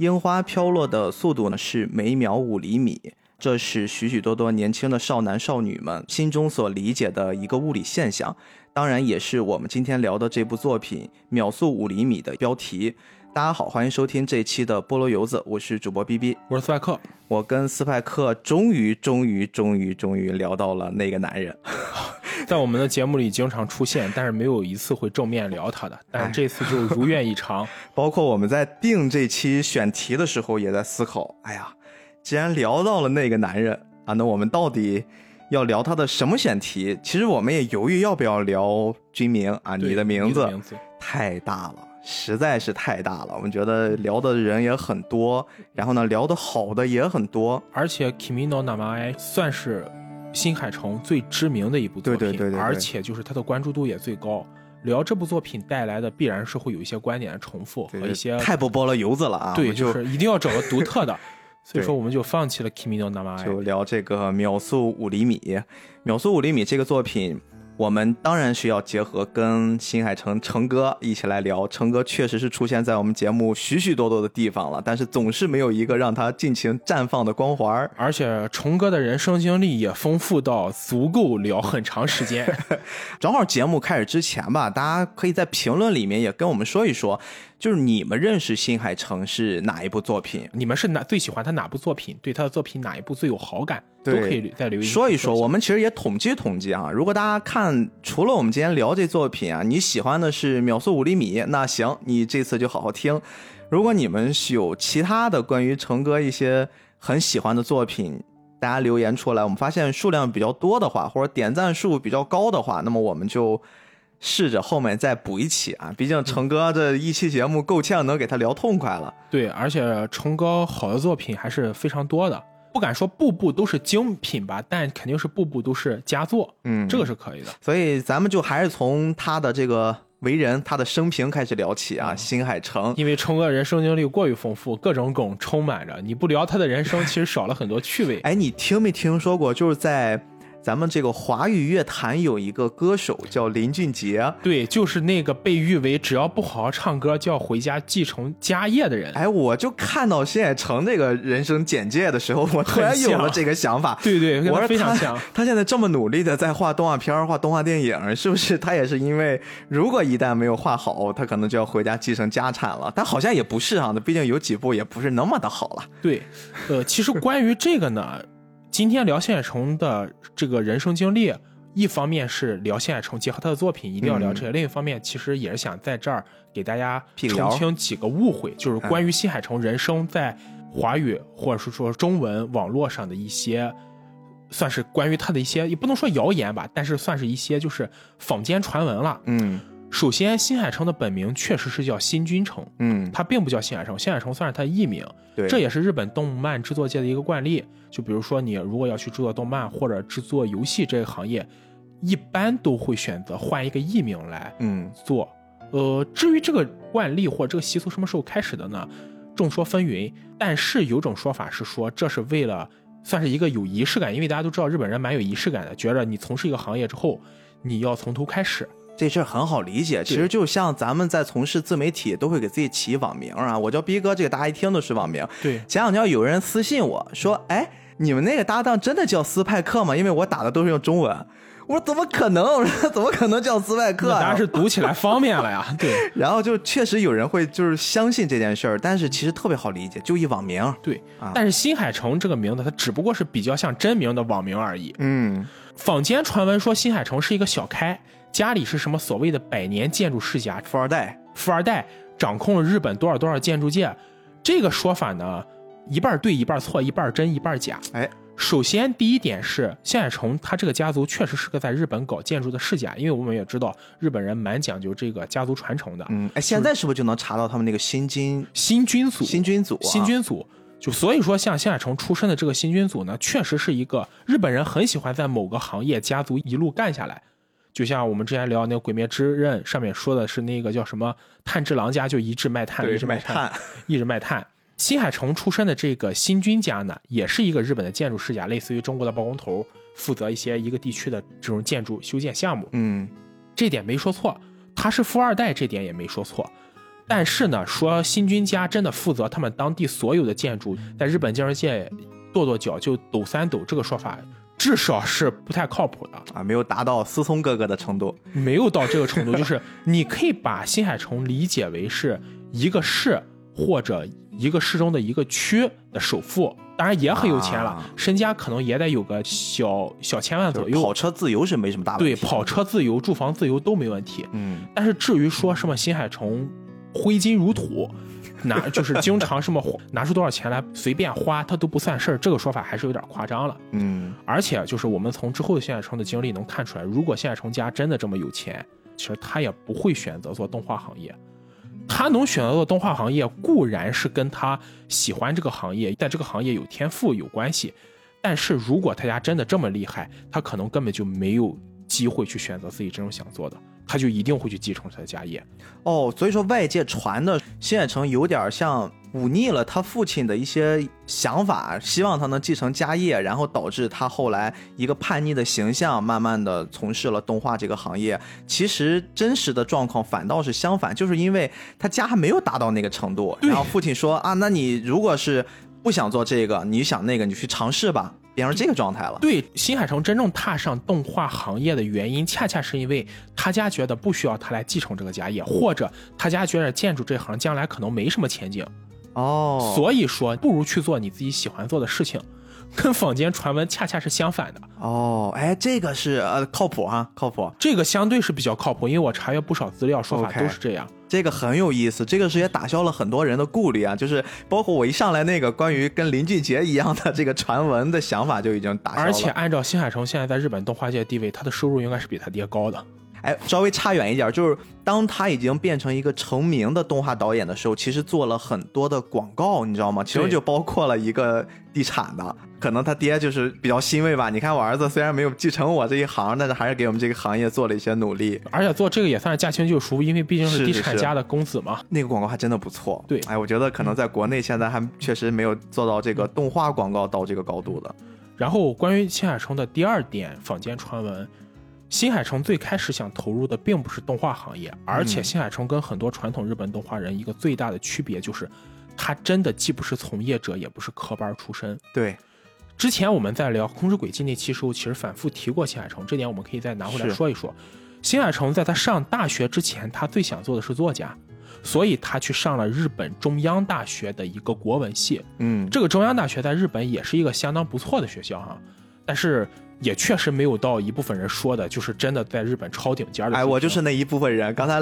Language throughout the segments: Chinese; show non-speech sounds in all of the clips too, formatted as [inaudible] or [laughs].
樱花飘落的速度呢是每秒五厘米，这是许许多多年轻的少男少女们心中所理解的一个物理现象，当然也是我们今天聊的这部作品《秒速五厘米》的标题。大家好，欢迎收听这一期的菠萝油子，我是主播 B B，我是斯派克。我跟斯派克终于、终于、终于、终于聊到了那个男人，[laughs] [laughs] 在我们的节目里经常出现，但是没有一次会正面聊他的。但是这次就如愿以偿。[laughs] 包括我们在定这期选题的时候，也在思考：哎呀，既然聊到了那个男人啊，那我们到底要聊他的什么选题？其实我们也犹豫要不要聊军名啊，你的名字太大了。实在是太大了，我们觉得聊的人也很多，然后呢，聊的好的也很多，而且《Kimino Namae》算是新海诚最知名的一部作品，对对对，而且就是他的关注度也最高。聊这部作品带来的必然是会有一些观点的重复和一些太不包了油子了啊，对，就是一定要找个独特的，[laughs] 所以说我们就放弃了《Kimino Namae》，就聊这个秒速五厘米，秒速五厘米这个作品。我们当然需要结合跟新海诚诚哥一起来聊，诚哥确实是出现在我们节目许许多多的地方了，但是总是没有一个让他尽情绽放的光环而且诚哥的人生经历也丰富到足够聊很长时间。[laughs] 正好节目开始之前吧，大家可以在评论里面也跟我们说一说。就是你们认识新海诚是哪一部作品？你们是哪最喜欢他哪部作品？对他的作品哪一部最有好感？都可以再留言说一说。我们其实也统计统计啊，如果大家看除了我们今天聊这作品啊，你喜欢的是秒速五厘米，那行，你这次就好好听。如果你们有其他的关于成哥一些很喜欢的作品，大家留言出来，我们发现数量比较多的话，或者点赞数比较高的话，那么我们就。试着后面再补一期啊，毕竟成哥这一期节目够呛能给他聊痛快了。对，而且成哥好的作品还是非常多的，不敢说步步都是精品吧，但肯定是步步都是佳作。嗯，这个是可以的。所以咱们就还是从他的这个为人、他的生平开始聊起啊。新海诚，因为冲哥人生经历过于丰富，各种梗充满着，你不聊他的人生，[laughs] 其实少了很多趣味。哎，你听没听说过？就是在。咱们这个华语乐坛有一个歌手叫林俊杰，对，就是那个被誉为只要不好好唱歌就要回家继承家业的人。哎，我就看到新海诚这个人生简介的时候，我突然有了这个想法。对 [laughs] 对，我非常像。他现在这么努力的在画动画片、画动画电影，是不是他也是因为如果一旦没有画好，他可能就要回家继承家产了？但好像也不是啊，那毕竟有几部也不是那么的好了。对，呃，其实关于这个呢。今天聊新海诚的这个人生经历，一方面是聊新海诚，结合他的作品一定要聊这些；另一方面，其实也是想在这儿给大家澄清几个误会，就是关于新海诚人生在华语或者是说中文网络上的一些，算是关于他的一些，也不能说谣言吧，但是算是一些就是坊间传闻了。嗯。首先，新海诚的本名确实是叫新君诚，嗯，他并不叫新海诚，新海诚算是他的艺名，对，这也是日本动漫制作界的一个惯例。就比如说，你如果要去制作动漫或者制作游戏这个行业，一般都会选择换一个艺名来，嗯，做。呃，至于这个惯例或者这个习俗什么时候开始的呢？众说纷纭。但是有种说法是说，这是为了算是一个有仪式感，因为大家都知道日本人蛮有仪式感的，觉着你从事一个行业之后，你要从头开始。这事儿很好理解，其实就像咱们在从事自媒体，都会给自己起网名啊。我叫逼哥，这个大家一听都是网名。对，前两天有人私信我说：“哎，你们那个搭档真的叫斯派克吗？”因为我打的都是用中文。我说：“怎么可能？我说怎么可能叫斯派克？当然是读起来方便了呀。[laughs] ”对，然后就确实有人会就是相信这件事儿，但是其实特别好理解，就一网名。对，但是新海诚这个名字，它只不过是比较像真名的网名而已。嗯，坊间传闻说新海诚是一个小开。家里是什么所谓的百年建筑世家，富二代，富二代掌控了日本多少多少建筑界，这个说法呢，一半对一半错，一半真一半假。哎，首先第一点是，向海诚他这个家族确实是个在日本搞建筑的世家，因为我们也知道日本人蛮讲究这个家族传承的。嗯，哎，现在是不是就能查到他们那个新金新君组？新君组，新君组，就所以说像新海诚出身的这个新君组呢，确实是一个日本人很喜欢在某个行业家族一路干下来。就像我们之前聊那个《鬼灭之刃》上面说的是那个叫什么炭治郎家就一直卖炭，一直卖炭，一直卖炭。新海诚出身的这个新君家呢，也是一个日本的建筑世家，类似于中国的包工头，负责一些一个地区的这种建筑修建项目。嗯，这点没说错，他是富二代，这点也没说错。但是呢，说新君家真的负责他们当地所有的建筑，在日本建筑界跺跺脚就抖三抖，这个说法至少是不太靠谱的。啊，没有达到思聪哥哥的程度。没有到这个程度，就是 [laughs] 你可以把新海诚理解为是一个市或者一个市中的一个区的首富，当然也很有钱了，啊身家可能也得有个小小千万左右。跑车自由是没什么大问题对，跑车自由、住房自由都没问题。嗯，但是至于说什么新海诚挥金如土，拿 [laughs] 就是经常什么拿出多少钱来随便花，他都不算事儿，这个说法还是有点夸张了。嗯，而且就是我们从之后的现在成的经历能看出来，如果现在成家真的这么有钱，其实他也不会选择做动画行业。他能选择做动画行业，固然是跟他喜欢这个行业，在这个行业有天赋有关系。但是如果他家真的这么厉害，他可能根本就没有机会去选择自己真正想做的，他就一定会去继承他的家业。哦，所以说外界传的新海诚有点像忤逆了他父亲的一些想法，希望他能继承家业，然后导致他后来一个叛逆的形象，慢慢的从事了动画这个行业。其实真实的状况反倒是相反，就是因为他家还没有达到那个程度，然后父亲说啊，那你如果是不想做这个，你想那个，你去尝试吧，变成这个状态了。对新海诚真正踏上动画行业的原因，恰恰是因为他家觉得不需要他来继承这个家业，或者他家觉得建筑这行将来可能没什么前景，哦，所以说不如去做你自己喜欢做的事情，跟坊间传闻恰恰是相反的。哦，哎，这个是呃靠谱哈，靠谱。这个相对是比较靠谱，因为我查阅不少资料，说法都是这样。这个很有意思，这个是也打消了很多人的顾虑啊，就是包括我一上来那个关于跟林俊杰一样的这个传闻的想法就已经打消了。而且按照新海诚现在在日本动画界的地位，他的收入应该是比他爹高的。哎，稍微差远一点，就是当他已经变成一个成名的动画导演的时候，其实做了很多的广告，你知道吗？其中就包括了一个地产的，可能他爹就是比较欣慰吧。你看我儿子虽然没有继承我这一行，但是还是给我们这个行业做了一些努力。而且做这个也算是驾轻就熟，因为毕竟是地产家的公子嘛。那个广告还真的不错，对哎，我觉得可能在国内现在还确实没有做到这个动画广告到这个高度的。然后关于新海诚的第二点坊间传闻，新海诚最开始想投入的并不是动画行业，而且新海诚跟很多传统日本动画人一个最大的区别就是，他真的既不是从业者，也不是科班出身。对，之前我们在聊《空之轨迹》那期时候，其实反复提过新海诚，这点我们可以再拿回来说一说。新海诚在他上大学之前，他最想做的是作家，所以他去上了日本中央大学的一个国文系。嗯，这个中央大学在日本也是一个相当不错的学校哈，但是也确实没有到一部分人说的，就是真的在日本超顶尖的。哎，我就是那一部分人。刚才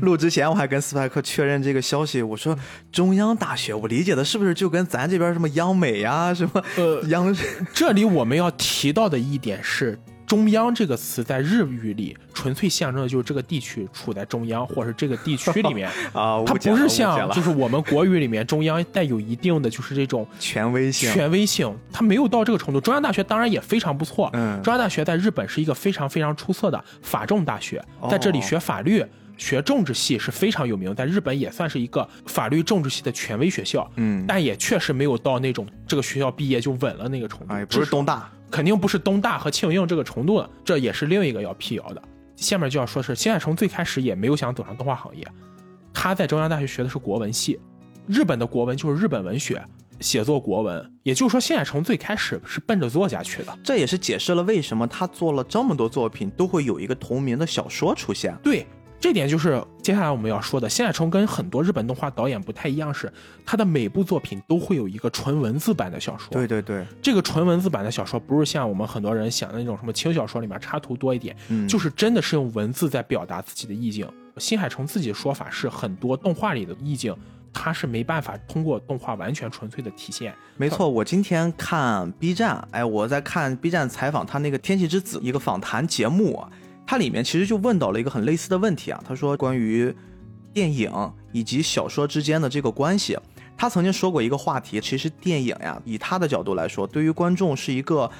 录之前，我还跟斯派克确认这个消息，我说中央大学，我理解的是不是就跟咱这边什么央美呀、什么呃，央？这里我们要提到的一点是。中央这个词在日语里纯粹象征的就是这个地区处在中央，或者是这个地区里面。[laughs] 啊，它不是像就是我们国语里面中央带有一定的就是这种权威性。权威性，它没有到这个程度。中央大学当然也非常不错，嗯。中央大学在日本是一个非常非常出色的法政大学，在这里学法律。学政治系是非常有名，在日本也算是一个法律政治系的权威学校，嗯，但也确实没有到那种这个学校毕业就稳了那个程度，哎，不是东大，肯定不是东大和庆应这个程度的，这也是另一个要辟谣的。下面就要说是新海诚最开始也没有想走上动画行业，他在中央大学学的是国文系，日本的国文就是日本文学，写作国文，也就是说新海诚最开始是奔着作家去的。这也是解释了为什么他做了这么多作品都会有一个同名的小说出现。对，这点就是接下来我们要说的。新海诚跟很多日本动画导演不太一样是，他的每部作品都会有一个纯文字版的小说。对对对，这个纯文字版的小说不是像我们很多人想的那种什么轻小说里面插图多一点，嗯就是真的是用文字在表达自己的意境。新海诚自己的说法是，很多动画里的意境，他是没办法通过动画完全纯粹的体现。没错，我今天看 B 站，哎，我在看 B 站采访他那个《天气之子》一个访谈节目啊，它里面其实就问到了一个很类似的问题啊。他说关于电影以及小说之间的这个关系，他曾经说过一个话题，其实电影呀，以他的角度来说，对于观众是一个。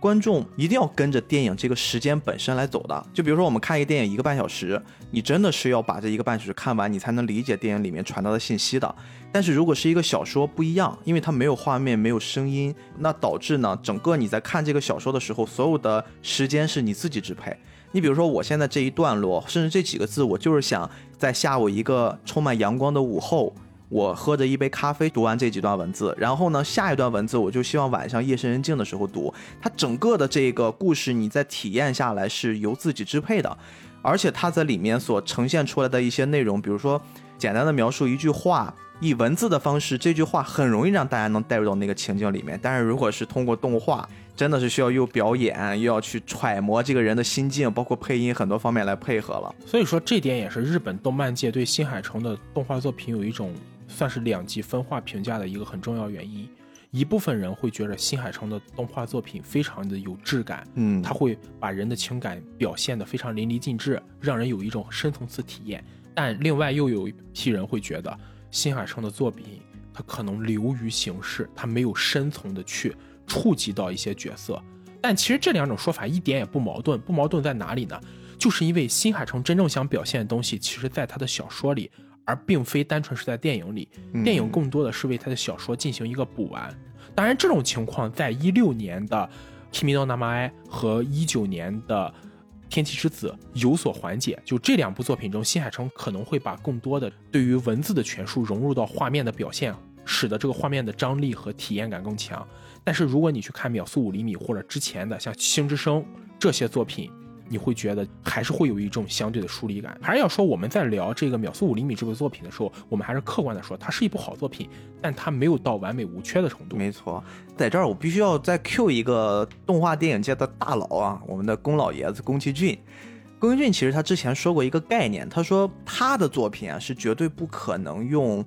观众一定要跟着电影这个时间本身来走的，就比如说我们看一个电影一个半小时，你真的是要把这一个半小时看完，你才能理解电影里面传达的信息的。但是如果是一个小说不一样，因为它没有画面，没有声音，那导致呢，整个你在看这个小说的时候，所有的时间是你自己支配。你比如说我现在这一段落，甚至这几个字，我就是想在下午一个充满阳光的午后，我喝着一杯咖啡读完这几段文字，然后呢，下一段文字我就希望晚上夜深人静的时候读。它整个的这个故事，你在体验下来是由自己支配的，而且它在里面所呈现出来的一些内容，比如说简单的描述一句话。以文字的方式，这句话很容易让大家能带入到那个情境里面。但是如果是通过动画，真的是需要又表演又要去揣摩这个人的心境，包括配音很多方面来配合了。所以说，这点也是日本动漫界对新海诚的动画作品有一种算是两极分化评价的一个很重要原因。一部分人会觉得新海诚的动画作品非常的有质感，嗯，他会把人的情感表现得非常淋漓尽致，让人有一种深层次体验。但另外又有一批人会觉得。新海诚的作品，他可能流于形式，他没有深层的去触及到一些角色。但其实这两种说法一点也不矛盾，不矛盾在哪里呢？就是因为新海诚真正想表现的东西，其实在他的小说里，而并非单纯是在电影里。电影更多的是为他的小说进行一个补完。当然，这种情况在一六年的《Kimi no Namae》和一九年的。天气之子有所缓解，就这两部作品中，新海诚可能会把更多的对于文字的诠述融入到画面的表现，使得这个画面的张力和体验感更强。但是如果你去看《秒速五厘米》或者之前的像《星之声》这些作品，你会觉得还是会有一种相对的疏离感。还是要说我们在聊这个《秒速五厘米》这部作品的时候，我们还是客观的说，它是一部好作品，但它没有到完美无缺的程度。没错，在这儿我必须要再 Q 一个动画电影界的大佬啊，我们的宫老爷子宫崎骏。宫崎骏其实他之前说过一个概念，他说他的作品啊是绝对不可能用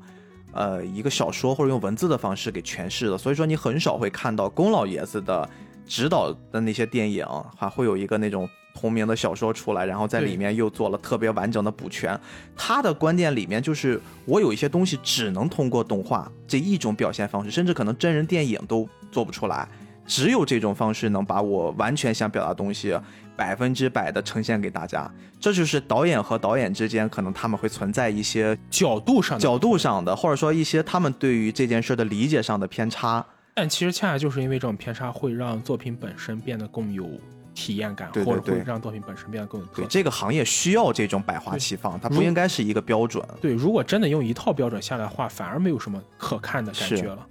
呃一个小说或者用文字的方式给诠释的，所以说你很少会看到宫老爷子的指导的那些电影还会有一个那种。同名的小说出来，然后在里面又做了特别完整的补全。他的观点里面就是，我有一些东西只能通过动画这一种表现方式，甚至可能真人电影都做不出来，只有这种方式能把我完全想表达东西百分之百的呈现给大家。这就是导演和导演之间可能他们会存在一些角度上角度上的，或者说一些他们对于这件事的理解上的偏差。但其实恰恰就是因为这种偏差，会让作品本身变得更有。体验感，或者会让作品本身变得更有特色。这个行业需要这种百花齐放，它不应该是一个标准。对，如果真的用一套标准下来的话，反而没有什么可看的感觉了。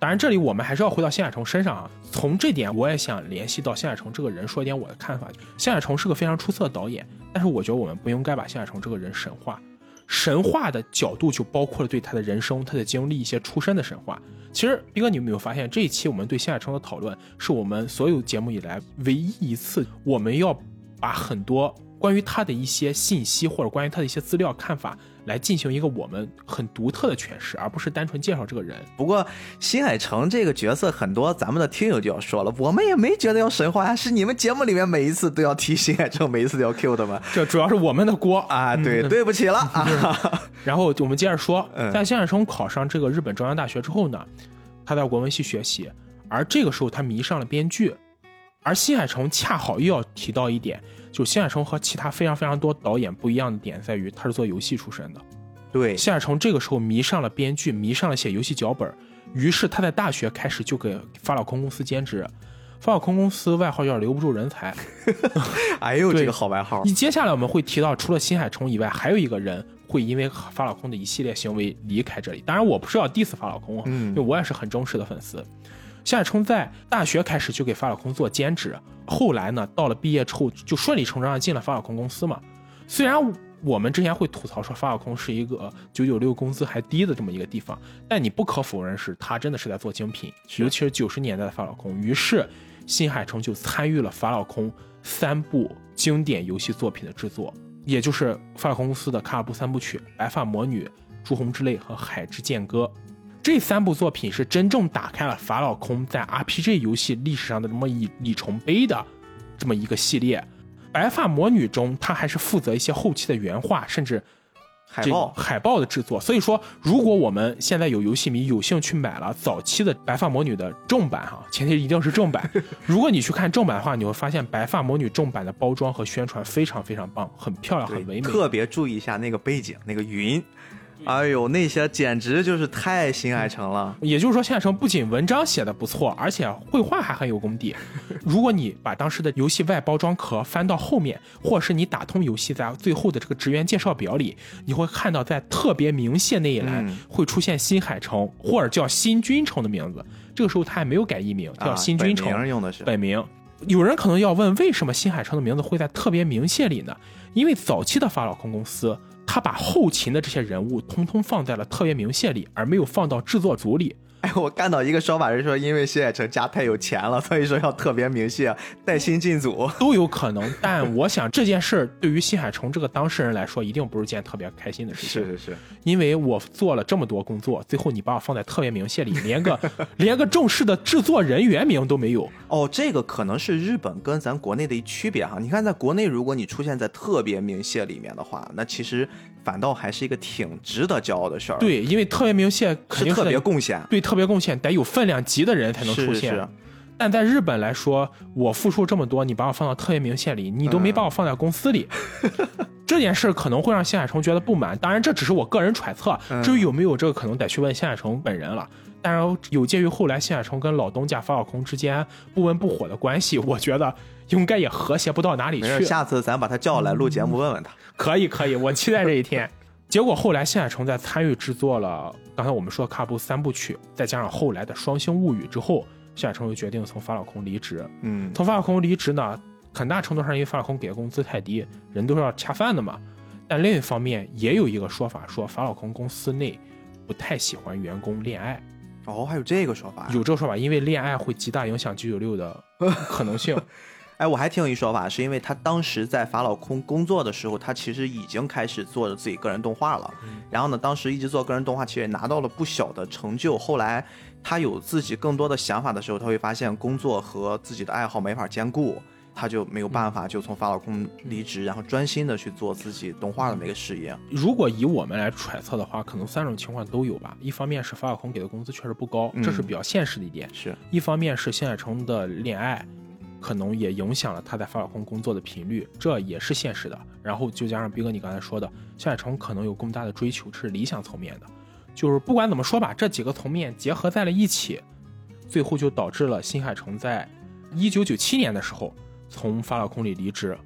当然，这里我们还是要回到新海诚身上啊。从这点，我也想联系到新海诚这个人，说一点我的看法。新海诚是个非常出色的导演，但是我觉得我们不应该把新海诚这个人神话。神话的角度就包括了对他的人生、他的经历一些出身的神话。其实，斌哥，你有没有发现这一期我们对新海诚的讨论，是我们所有节目以来唯一一次，我们要把很多关于他的一些信息或者关于他的一些资料看法。来进行一个我们很独特的诠释，而不是单纯介绍这个人。不过新海诚这个角色，很多咱们的听友就要说了，我们也没觉得要神话呀，是你们节目里面每一次都要提新海诚，每一次都要 Q 的吗？这主要是我们的锅啊！对，对不起了啊。然后我们接着说，在新海诚考上这个日本中央大学之后呢，他在国文系学习，而这个时候他迷上了编剧，而新海诚恰好又要提到一点。就新海诚和其他非常非常多导演不一样的点在于，他是做游戏出身的。对，新海诚这个时候迷上了编剧，迷上了写游戏脚本，于是他在大学开始就给法老空公司兼职。法老空公司外号叫留不住人才。[laughs] [laughs] 哎呦，这个好外号！你接下来我们会提到，除了新海诚以外，还有一个人会因为法老空的一系列行为离开这里。当然，我不是要 diss 法老空，因为我也是很忠实的粉丝。新海诚在大学开始就给法老空做兼职，后来呢，到了毕业之后就顺理成章的进了法老空公司嘛。虽然我们之前会吐槽说法老空是一个九九六工资还低的这么一个地方，但你不可否认是他真的是在做精品，尤其是九十年代的法老空。于是新海诚就参与了法老空三部经典游戏作品的制作，也就是法老空公司的卡尔布三部曲《白发魔女》《朱红之泪》和《海之剑歌》。这三部作品是真正打开了法老空在 RPG 游戏历史上的这么一里程碑的这么一个系列。白发魔女中，他还是负责一些后期的原画，甚至海报海报的制作。所以说，如果我们现在有游戏迷有兴趣买了早期的白发魔女的正版哈，[laughs] 前提一定是正版。[laughs] 如果你去看正版的话，你会发现白发魔女正版的包装和宣传非常非常棒，很漂亮，很唯美。特别注意一下那个背景，那个云。哎呦，那些简直就是太新海诚了。也就是说，新海诚不仅文章写的不错，而且绘画还很有功底。如果你把当时的游戏外包装壳翻到后面，或是你打通游戏，在最后的这个职员介绍表里，你会看到在特别明谢那一栏嗯会出现新海诚或者叫新君诚的名字。这个时候他还没有改艺名，叫啊新君诚。本名用的是本名。有人可能要问，为什么新海诚的名字会在特别明谢里呢？因为早期的法老空公司，他把后勤的这些人物通通放在了特别明谢里，而没有放到制作组里。[laughs] 哎，我看到一个说法是说，因为新海诚家太有钱了，所以说要特别明谢带薪进组。[laughs] 都有可能，但我想这件事儿对于新海诚这个当事人来说，一定不是件特别开心的事情。是是是，因为我做了这么多工作，最后你把我放在特别明谢里，连个连个正式的制作人员名都没有。哦，这个可能是日本跟咱国内的一区别哈。你看，在国内如果你出现在特别明谢里面的话，那其实反倒还是一个挺值得骄傲的事儿。，对，因为特别明显肯是特别贡献，对特别贡献得有分量级的人才能出现。是是但在日本来说，我付出这么多，你把我放到特别明线里，你都没把我放在公司里，[laughs] 这件事可能会让新海诚觉得不满。当然，这只是我个人揣测，至于有没有这个，可能得去问新海诚本人了。当然，有鉴于后来新海诚跟老东家法老空之间不温不火的关系，我觉得应该也和谐不到哪里去。下次咱把他叫来录节目，问问他。可以可以，我期待这一天。[laughs] 结果后来新海诚在参与制作了刚才我们说的卡布三部曲，再加上后来的《双星物语》之后，新海诚就决定从法老空离职。嗯，从法老空离职呢，很大程度上因为法老空给的工资太低，人都是要恰饭的嘛。但另一方面，也有一个说法说法老空公司内不太喜欢员工恋爱，哦，还有这个说法呀。有这个说法，因为恋爱会极大影响九九六的可能性。[laughs] 哎，我还挺有一说法，是因为他当时在法老空工作的时候，他其实已经开始做着自己个人动画了。然后呢，当时一直做个人动画，其实也拿到了不小的成就。后来他有自己更多的想法的时候，他会发现工作和自己的爱好没法兼顾，他就没有办法，就从法老空离职，然后专心的去做自己动画的那个事业。如果以我们来揣测的话，可能三种情况都有吧。一方面是法老空给的工资确实不高，这是比较现实的一点；是，一方面是新海诚的恋爱，可能也影响了他在法老空工作的频率，这也是现实的。然后就加上逼哥你刚才说的，新海诚可能有更大的追求，这是理想层面的。就是不管怎么说吧，这几个层面结合在了一起，最后就导致了新海诚在一九九七年的时候从法老空里离职，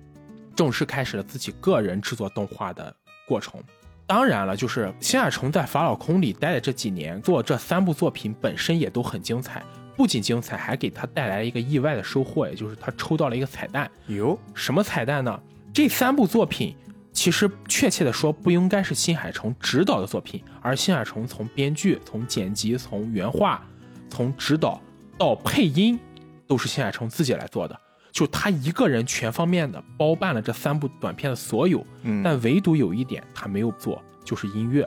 正式开始了自己个人制作动画的过程。当然了，就是新海诚在法老空里待的这几年，做这三部作品本身也都很精彩。不仅精彩，还给他带来了一个意外的收获，也就是他抽到了一个彩蛋。有什么彩蛋呢？这三部作品其实确切的说，不应该是新海诚执导的作品，而新海诚从编剧、从剪辑、从原画、从指导到配音，都是新海诚自己来做的。就他一个人全方面的包办了这三部短片的所有，嗯但唯独有一点他没有做，就是音乐。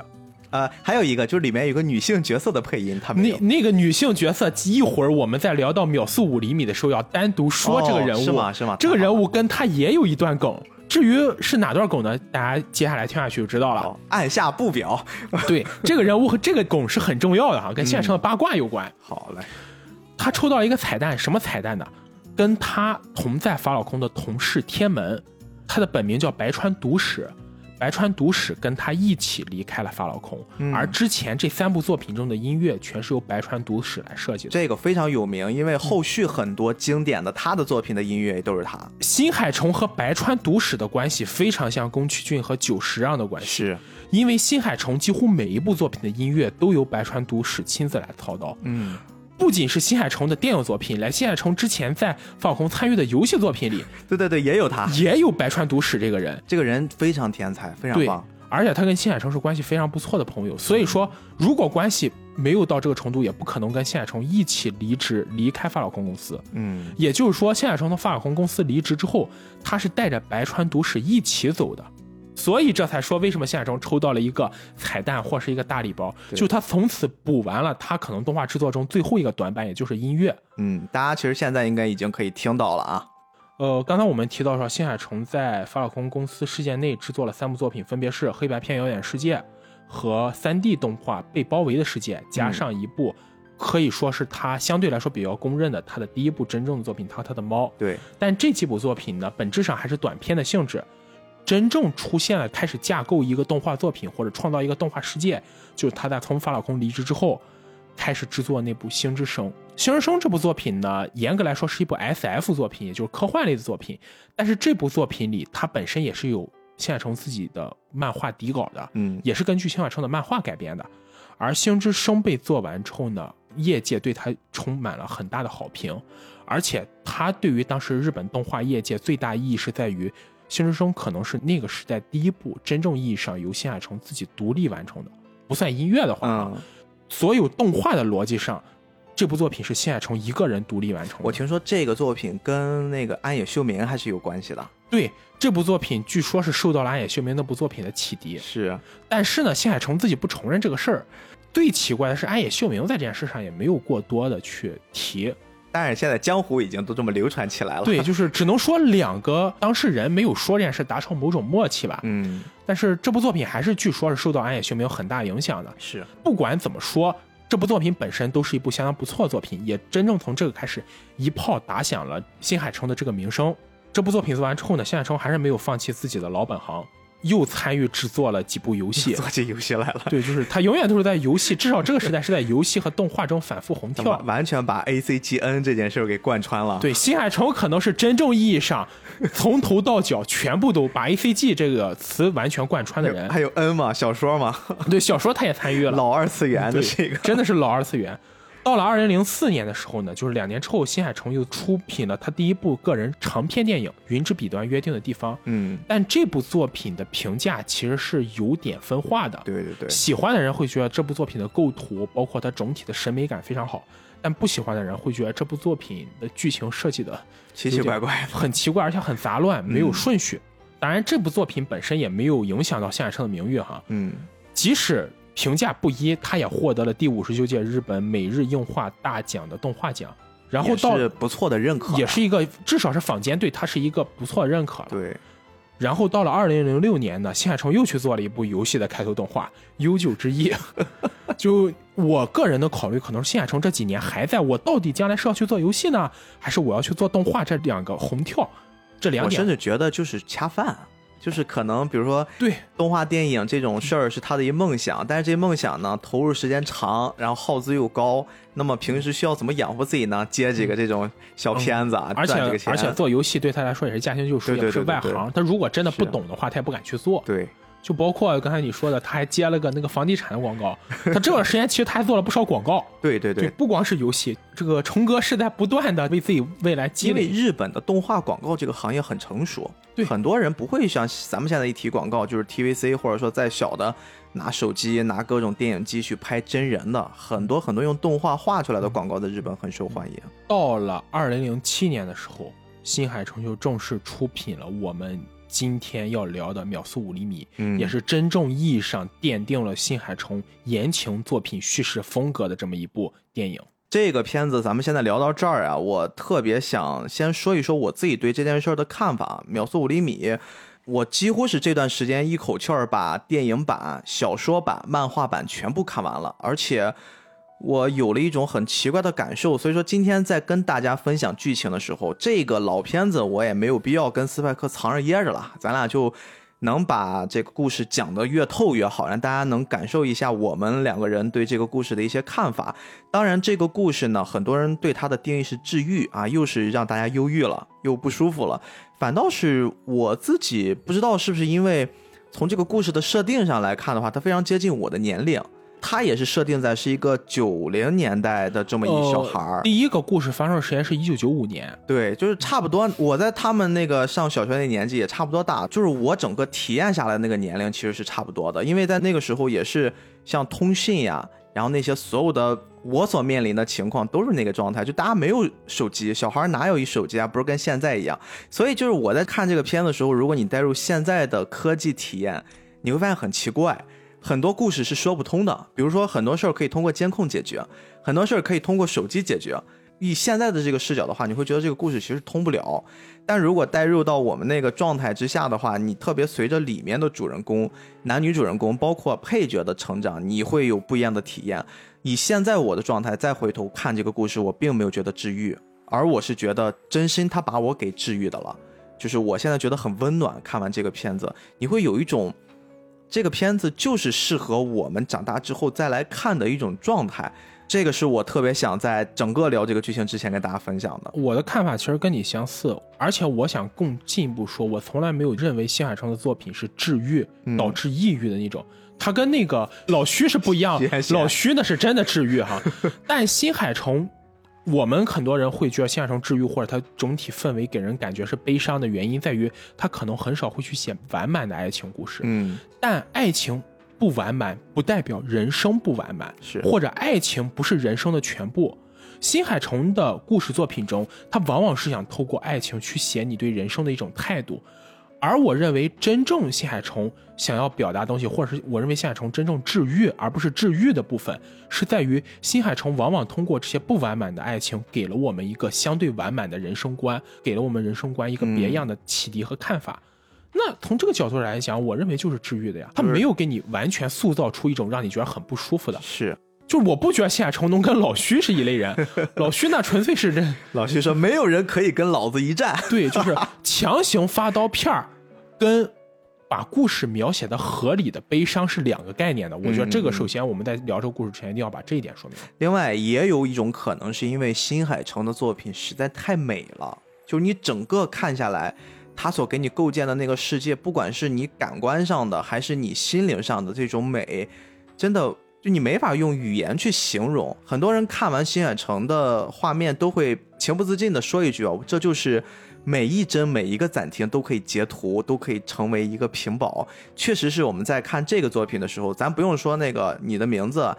呃，还有一个就是里面有个女性角色的配音，他没有。那那个女性角色，一会儿我们在聊到秒速五厘米的时候，要单独说这个人物，哦是吗是吗这个人物跟他也有一段梗，至于是哪段梗呢？大家接下来听下去就知道了。哦，按下不表。[laughs] 对，这个人物和这个梗是很重要的哈，跟现实的八卦有关。好嘞，他抽到一个彩蛋，什么彩蛋呢？跟他同在法老空的同事天门，他的本名叫白川独史。白川独史跟他一起离开了法老空，而之前这三部作品中的音乐全是由白川独史来设计的。这个非常有名，因为后续很多经典的他的作品的音乐都是他。新海诚和白川独史的关系非常像宫崎骏和久石让的关系，是，因为新海诚几乎每一部作品的音乐都由白川独史亲自来操刀。嗯，不仅是新海诚的电影作品，来新海诚之前在法老空参与的游戏作品里，[laughs] 对对对，也有他。也有白川独史这个人。这个人非常天才，非常棒。，而且他跟新海诚是关系非常不错的朋友，所以说如果关系没有到这个程度，也不可能跟新海诚一起离职离开法老空公司。嗯，也就是说，新海诚从法老空公司离职之后，他是带着白川独史一起走的。所以这才说为什么新海诚抽到了一个彩蛋或是一个大礼包，就他从此补完了他可能动画制作中最后一个短板，也就是音乐。嗯，大家其实现在应该已经可以听到了啊。呃，刚才我们提到说，新海诚在法老空公司事件内制作了三部作品，分别是《黑白片遥远世界》和 3D 动画《被包围的世界》，加上一部可以说是他相对来说比较公认的他的第一部真正的作品《他和他的猫》。对，但这几部作品呢，本质上还是短片的性质。真正出现了开始架构一个动画作品或者创造一个动画世界，就是他在从法老空离职之后，开始制作那部《星之声》。《星之声》这部作品呢，严格来说是一部 S.F 作品，也就是科幻类的作品。但是这部作品里，它本身也是有新海诚自己的漫画底稿的，嗯，也是根据新海诚的漫画改编的。而《星之声》被做完之后呢，业界对它充满了很大的好评，而且它对于当时日本动画业界最大意义是在于，《星之声》可能是那个时代第一部真正意义上由新海诚自己独立完成的，不算音乐的话啊，嗯，所有动画的逻辑上，这部作品是新海诚一个人独立完成的。我听说这个作品跟那个安野秀明还是有关系的。对这部作品，据说是受到了安野秀明那部作品的启迪，是，但是呢，新海诚自己不承认这个事儿。最奇怪的是，安野秀明在这件事上也没有过多的去提。但是现在江湖已经都这么流传起来了。对，，就是只能说两个当事人没有说这件事达成某种默契吧。嗯，但是这部作品还是据说是受到安野秀明很大影响的。是，不管怎么说，这部作品本身都是一部相当不错的作品，也真正从这个开始一炮打响了新海诚的这个名声。这部作品做完之后呢，新海诚还是没有放弃自己的老本行，又参与制作了几部游戏。[laughs] 做起游戏来了。对，就是他永远都是在游戏，至少这个时代是在游戏和动画中反复横跳。完完全把 A C G N 这件事给贯穿了。，对，新海诚可能是真正意义上从头到脚全部都把 A C G 这个词完全贯穿的人。还有 N 嘛，小说嘛，对，小说他也参与了，[laughs] 老二次元的对这个。真的是老二次元。到了二零零四年的时候呢，就是两年之后，新海诚又出品了他第一部个人长篇电影《云之彼端约定的地方》。嗯，但这部作品的评价其实是有点分化的。对对对，喜欢的人会觉得这部作品的构图，包括它整体的审美感非常好，但不喜欢的人会觉得这部作品的剧情设计的奇奇怪怪。很奇怪，而且很杂乱，没有顺序。当然，这部作品本身也没有影响到新海诚的名誉哈。嗯，即使评价不一，他也获得了第五十九届日本每日映画大奖的动画奖，然后到是不错的认可，也是一个至少是坊间对他是一个不错的认可了。对，然后到了二零零六年呢，新海诚又去做了一部游戏的开头动画《悠久之翼》。[laughs] 就我个人的考虑，可能是新海诚这几年还在我到底将来是要去做游戏呢，还是我要去做动画？这两个红跳，这两点我甚至觉得就是恰饭，就是可能比如说对动画电影这种事儿是他的一梦想，但是这梦想呢投入时间长，然后耗资又高，那么平时需要怎么养活自己呢？接几个这种小片子啊，而且赚这个钱，而且做游戏对他来说也是驾轻就熟，是外行。他如果真的不懂的话，他也不敢去做。对就包括刚才你说的，他还接了个那个房地产的广告。他这段时间其实他还做了不少广告，[laughs] 就对对对，不光是游戏，这个虫哥是在不断的为自己未来积因为累。日本的动画广告这个行业很成熟，对很多人不会像咱们现在一提广告就是 TVC 或者说再小的拿手机拿各种电影机去拍真人的，很多很多用动画画出来的广告在日本很受欢迎。到了二零零七年的时候，新海诚就正式出品了我们今天要聊的《秒速五厘米》，嗯也是真正意义上奠定了新海诚言情作品叙事风格的这么一部电影。这个片子咱们现在聊到这儿啊，我特别想先说一说我自己对这件事儿的看法。秒速五厘米，我几乎是这段时间一口气儿把电影版、小说版、漫画版全部看完了，而且我有了一种很奇怪的感受。所以说，今天在跟大家分享剧情的时候，这个老片子我也没有必要跟斯派克藏着掖着了，咱俩就。能把这个故事讲得越透越好，让大家能感受一下我们两个人对这个故事的一些看法。当然，这个故事呢，很多人对它的定义是治愈啊，又是让大家忧郁了，又不舒服了。反倒是我自己不知道是不是因为从这个故事的设定上来看的话，它非常接近我的年龄。它也是设定在是一个九零年代的这么一小孩儿、呃第一个故事发生的时间是一九九五年，对，就是差不多。我在他们那个上小学那年纪也差不多大，就是我整个体验下来那个年龄其实是差不多的，因为在那个时候也是像通讯呀，然后那些所有的我所面临的情况都是那个状态，就大家没有手机，小孩哪有一手机啊？不是跟现在一样，所以就是我在看这个片子的时候，如果你带入现在的科技体验，你会发现很奇怪。很多故事是说不通的，比如说很多事儿可以通过监控解决，很多事儿可以通过手机解决。以现在的这个视角的话，你会觉得这个故事其实通不了。但如果带入到我们那个状态之下的话，你特别随着里面的主人公、男女主人公，包括配角的成长，你会有不一样的体验。以现在我的状态再回头看这个故事，我并没有觉得治愈，而我是觉得真心他把我给治愈的了。就是我现在觉得很温暖。看完这个片子，你会有一种这个片子就是适合我们长大之后再来看的一种状态。这个是我特别想在整个聊这个剧情之前跟大家分享的。我的看法其实跟你相似，而且我想更进一步说，我从来没有认为新海诚的作品是治愈导致抑郁的那种。他跟那个老徐是不一样，[laughs] 老徐那是真的治愈哈。但新海诚，我们很多人会觉得新海诚治愈或者他整体氛围给人感觉是悲伤的原因在于他可能很少会去写完满的爱情故事。嗯，但爱情。不完满不代表人生不完满，是或者爱情不是人生的全部。新海诚的故事作品中，他往往是想透过爱情去写你对人生的一种态度。而我认为，真正新海诚想要表达东西，或者是我认为新海诚真正治愈而不是治愈的部分，是在于新海诚往往通过这些不完满的爱情，给了我们一个相对完满的人生观，给了我们人生观一个别样的启迪和看法。那从这个角度来讲，我认为就是治愈的呀。他没有给你完全塑造出一种让你觉得很不舒服的。是，就是我不觉得新海诚能跟老徐是一类人。[laughs] 老徐那纯粹是这。老徐说没有人可以跟老子一战。对，就是强行发刀片儿，跟把故事描写的合理的悲伤是两个概念的。我觉得这个首先我们在聊这个故事之前一定要把这一点说明。另外，也有一种可能是因为新海诚的作品实在太美了，就是你整个看下来。他所给你构建的那个世界，不管是你感官上的，还是你心灵上的这种美，真的就你没法用语言去形容。很多人看完新海诚的画面，都会情不自禁的说一句哦，这就是每一帧每一个暂停都可以截图，都可以成为一个屏保。确实是我们在看这个作品的时候，咱不用说那个你的名字，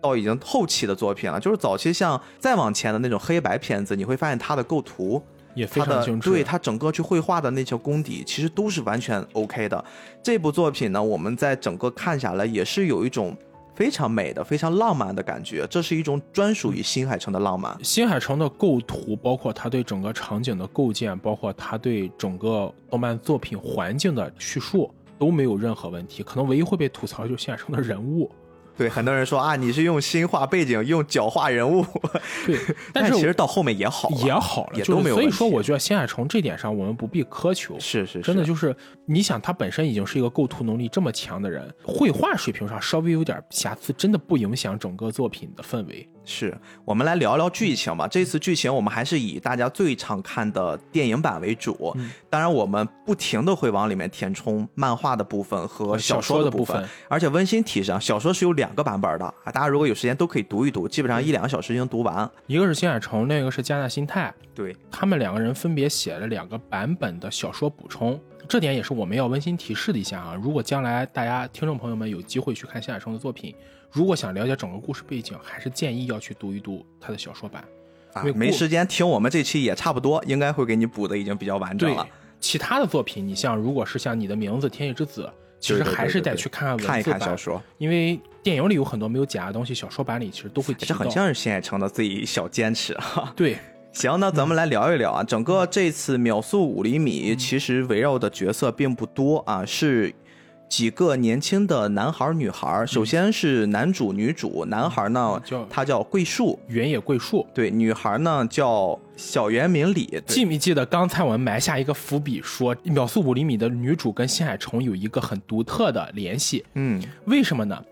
到已经后期的作品了，就是早期像再往前的那种黑白片子，你会发现它的构图。也非常精致，对它整个去绘画的那些功底，其实都是完全 OK 的。这部作品呢，我们在整个看下来，也是有一种非常美的、非常浪漫的感觉。这是一种专属于新海诚的浪漫。新海诚的构图，包括他对整个场景的构建，包括他对整个动漫作品环境的叙述，都没有任何问题。可能唯一会被吐槽就是新海诚的人物。对很多人说啊，你是用心画背景，用脚画人物。[laughs] 对，但是其实到后面也好，也好了，也都没有。所以说，我觉得新海诚这点上我们不必苛求。是是，真的就是，你想他本身已经是一个构图能力这么强的人，绘画水平上稍微有点瑕疵，真的不影响整个作品的氛围。是我们来聊聊剧情吧。这次剧情我们还是以大家最常看的电影版为主，当然我们不停的会往里面填充漫画的部分和小说的部分。而且温馨提示啊，小说是有两个版本的啊，大家如果有时间都可以读一读，基本上一两个小时就能读完。一个是新海诚，另一个是加纳新太，对他们两个人分别写了两个版本的小说补充，这点也是我们要温馨提示的一下啊。如果将来大家听众朋友们有机会去看新海诚的作品。如果想了解整个故事背景，还是建议要去读一读他的小说版。啊，没时间听我们这期也差不多，应该会给你补的已经比较完整了。其他的作品，你像如果是像你的名字《天气之子》，其实还是得去看看文字版，因为电影里有很多没有讲的东西，小说版里其实都会提到。这很像是新海诚的自己小坚持哈。对，[laughs] 行，那咱们来聊一聊啊，整个这次秒速五厘米，其实围绕的角色并不多啊，是。几个年轻的男孩女孩，首先是男主女主，男孩呢叫他叫桂树，原野桂树，对，女孩呢叫小原明里。记没记得刚才我们埋下一个伏笔，说秒速五厘米的女主跟新海诚有一个很独特的联系？嗯，为什么呢？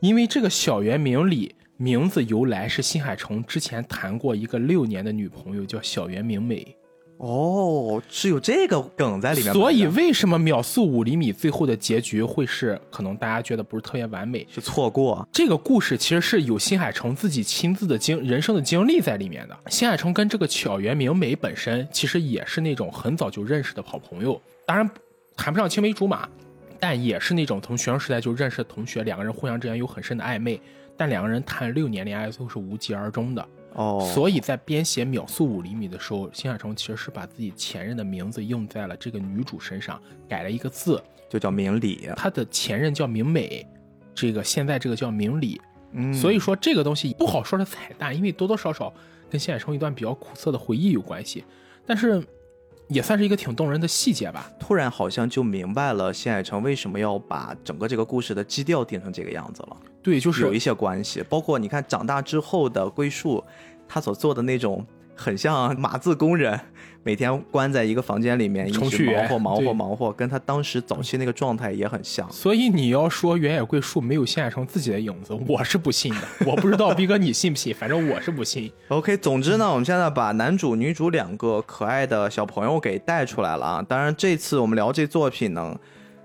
因为这个小原明里名字由来是新海诚之前谈过一个六年的女朋友，叫小原明美。哦，是有这个梗在里面。所以为什么秒速五厘米最后的结局会是可能大家觉得不是特别完美？是错过这个故事其实是有新海诚自己亲自的经人生的经历在里面的。新海诚跟这个巧原明美本身其实也是那种很早就认识的好朋友，当然谈不上青梅竹马，但也是那种从学生时代就认识的同学，两个人互相之间有很深的暧昧，但两个人谈六年恋爱最后是无疾而终的。哦，所以在编写秒速五厘米的时候，新海诚其实是把自己前任的名字用在了这个女主身上，改了一个字，就叫明理。他的前任叫明美，这个现在这个叫明理。嗯，所以说这个东西不好说是彩蛋，因为多多少少跟新海诚一段比较苦涩的回忆有关系，但是。也算是一个挺动人的细节吧。突然好像就明白了新海诚为什么要把整个这个故事的基调定成这个样子了。对，就是有一些关系。包括你看长大之后的归树，他所做的那种很像码字工人，[laughs] 每天关在一个房间里面，一直忙活忙活忙活，跟他当时早期那个状态也很像。所以你要说原野贵树没有现成自己的影子，我是不信的。[laughs] 我不知道逼哥你信不信，反正我是不信。OK，总之呢，我们现在把男主、女主两个可爱的小朋友给带出来了啊。当然，这次我们聊这作品呢，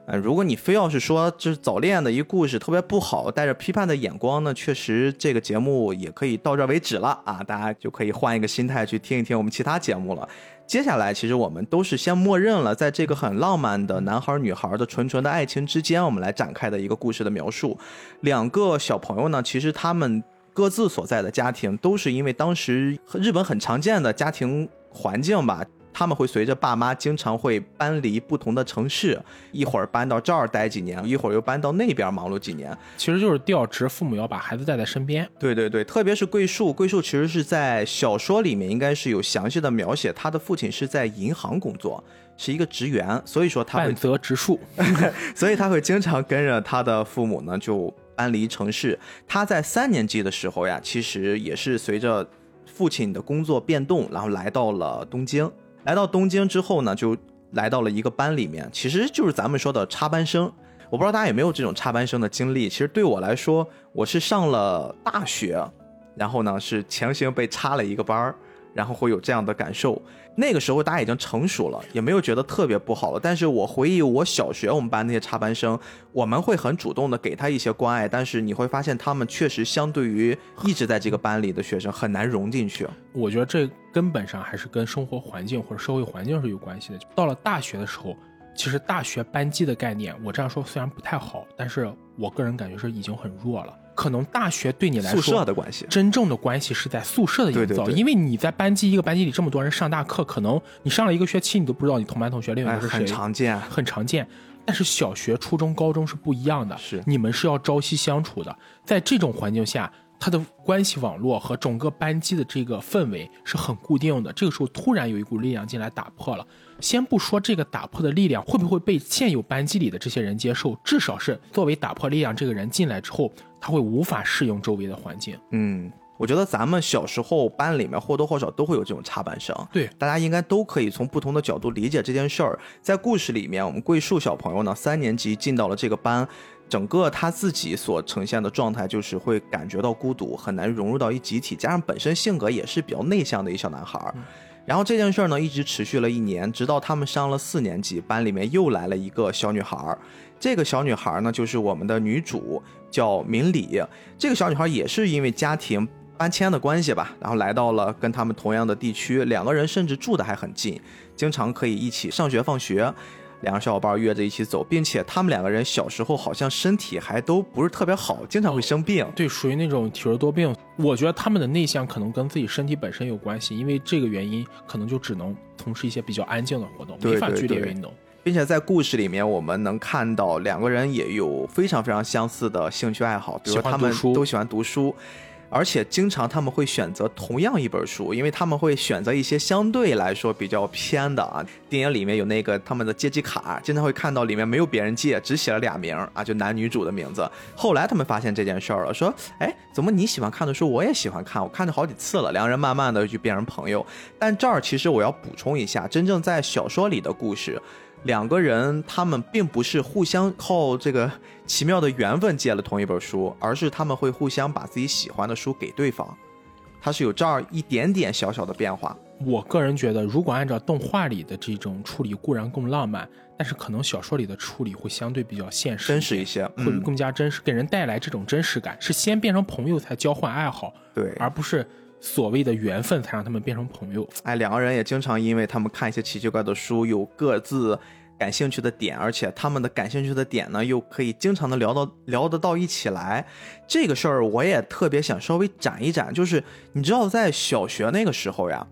呃，如果你非要是说这是早恋的一故事特别不好，带着批判的眼光呢，确实这个节目也可以到这为止了啊，大家就可以换一个心态去听一听我们其他节目了。接下来，其实我们都是先默认了，在这个很浪漫的男孩女孩的纯纯的爱情之间，我们来展开的一个故事的描述。两个小朋友呢，其实他们各自所在的家庭都是因为当时日本很常见的家庭环境吧，他们会随着爸妈经常会搬离不同的城市，一会儿搬到这儿待几年，一会儿又搬到那边忙碌几年。其实就是调职，父母要把孩子带在身边。对对对，特别是桂树，桂树其实是在小说里面应该是有详细的描写，他的父亲是在银行工作，是一个职员，所以说他会半泽直树，[laughs] 所以他会经常跟着他的父母呢，就搬离城市。他在三年级的时候呀，其实也是随着父亲的工作变动，然后来到了东京。来到东京之后呢，就来到了一个班里面，其实就是咱们说的插班生。我不知道大家有没有这种插班生的经历。其实对我来说，我是上了大学，然后呢是强行被插了一个班儿，然后会有这样的感受。那个时候大家已经成熟了，也没有觉得特别不好了。但是我回忆我小学我们班那些插班生，我们会很主动的给他一些关爱，但是你会发现他们确实相对于一直在这个班里的学生很难融进去。我觉得这根本上还是跟生活环境或者社会环境是有关系的。到了大学的时候，其实大学班级的概念，我这样说虽然不太好，但是我个人感觉是已经很弱了。可能大学对你来宿说，舍的关系，真正的关系是在宿舍的营造，对对对因为你在班级一个班级里这么多人上大课，可能你上了一个学期，你都不知道你同班同学另一个是谁，很常见。很常见。但是小学、初中、高中是不一样的，是你们是要朝夕相处的，在这种环境下，他的关系网络和整个班级的这个氛围是很固定的。这个时候突然有一股力量进来打破了，先不说这个打破的力量会不会被现有班级里的这些人接受，至少是作为打破力量这个人进来之后，他会无法适应周围的环境。嗯，我觉得咱们小时候班里面或多或少都会有这种插班生。对，大家应该都可以从不同的角度理解这件事儿。在故事里面，我们桂树小朋友呢，三年级进到了这个班，整个他自己所呈现的状态就是会感觉到孤独，很难融入到一集体，加上本身性格也是比较内向的一小男孩儿。然后这件事儿呢，一直持续了一年，直到他们上了四年级，班里面又来了一个小女孩儿。这个小女孩呢，就是我们的女主，叫明里。这个小女孩也是因为家庭搬迁的关系吧，然后来到了跟他们同样的地区，两个人甚至住的还很近，经常可以一起上学放学。两个小伙伴约着一起走，并且他们两个人小时候好像身体还都不是特别好，经常会生病。对，属于那种体弱多病。我觉得他们的内向可能跟自己身体本身有关系，因为这个原因，可能就只能从事一些比较安静的活动，对没法剧烈运动。并且在故事里面，我们能看到两个人也有非常非常相似的兴趣爱好，比如喜欢他们都喜欢读书，而且经常他们会选择同样一本书，因为他们会选择一些相对来说比较偏的啊。电影里面有那个他们的阶级卡，经常会看到里面没有别人借，只写了俩名儿啊，就男女主的名字。后来他们发现这件事儿了，说，哎，怎么你喜欢看的书我也喜欢看，我看了好几次了。两个人慢慢的就变成朋友。但这儿其实我要补充一下，真正在小说里的故事。两个人他们并不是互相靠这个奇妙的缘分借了同一本书，而是他们会互相把自己喜欢的书给对方，它是有这样一点点小小的变化。我个人觉得，如果按照动画里的这种处理，固然更浪漫，但是可能小说里的处理会相对比较现实、真实一，些，会嗯，更加真实，给人带来这种真实感。是先变成朋友才交换爱好，对，而不是所谓的缘分才让他们变成朋友。哎，两个人也经常因为他们看一些奇奇怪怪的书，有各自感兴趣的点，而且他们的感兴趣的点呢，又可以经常的聊到聊得到一起来。这个事儿我也特别想稍微展一展，就是你知道在小学那个时候呀，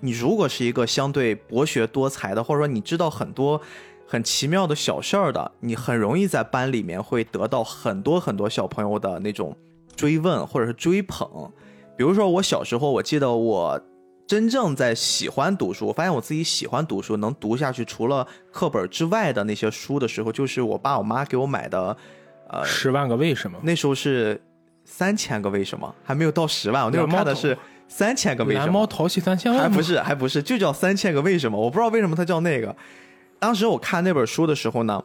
你如果是一个相对博学多才的，或者说你知道很多很奇妙的小事儿的，你很容易在班里面会得到很多很多小朋友的那种追问或者是追捧。比如说我小时候，我记得我真正在喜欢读书，我发现我自己喜欢读书，能读下去，除了课本之外的那些书的时候，就是我爸我妈给我买的，呃，十万个为什么？那时候是三千个为什么，还没有到十万，我那时候看的是三千个为什么？蓝猫淘气三千问还不是，还不是，就叫三千个为什么。我不知道为什么它叫那个。当时我看那本书的时候呢，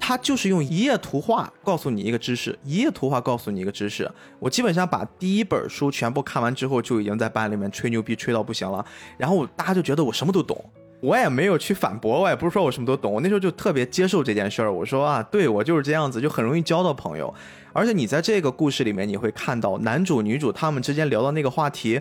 它就是用一页图画告诉你一个知识，一页图画告诉你一个知识。我基本上把第一本书全部看完之后，就已经在班里面吹牛逼吹到不行了。然后大家就觉得我什么都懂，我也没有去反驳，我也不是说我什么都懂。我那时候就特别接受这件事儿，我说啊，对我就是这样子，就很容易交到朋友。而且你在这个故事里面，你会看到男主女主他们之间聊的那个话题。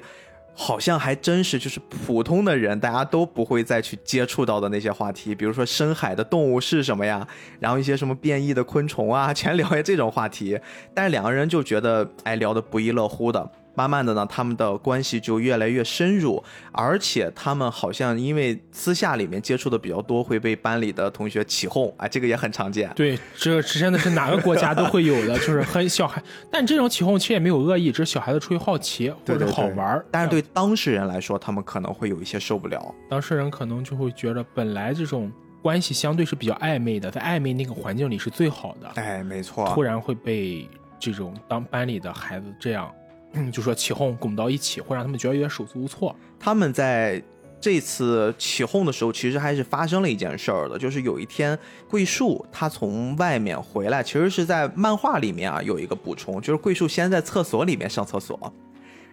好像还真是，就是普通的人，大家都不会再去接触到的那些话题，比如说深海的动物是什么呀，然后一些什么变异的昆虫啊，[laughs] 全聊些这种话题。但是两个人就觉得，哎，聊得不亦乐乎的。慢慢的呢，他们的关系就越来越深入，而且他们好像因为私下里面接触的比较多，会被班里的同学起哄，啊，这个也很常见。对，这这真的是哪个国家都会有的，[laughs] 就是很小孩，但这种起哄其实也没有恶意，只是小孩子出于好奇或者对对对好玩儿。但是对当事人来说，他们可能会有一些受不了。当事人可能就会觉得，本来这种关系相对是比较暧昧的，在暧昧那个环境里是最好的，哎，没错。突然会被这种当班里的孩子这样，嗯 [clears throat] 就说起哄拱到一起，会让他们觉得有点手足无措。他们在这次起哄的时候，其实还是发生了一件事儿的，就是有一天桂树他从外面回来，其实是在漫画里面啊有一个补充，就是桂树先在厕所里面上厕所，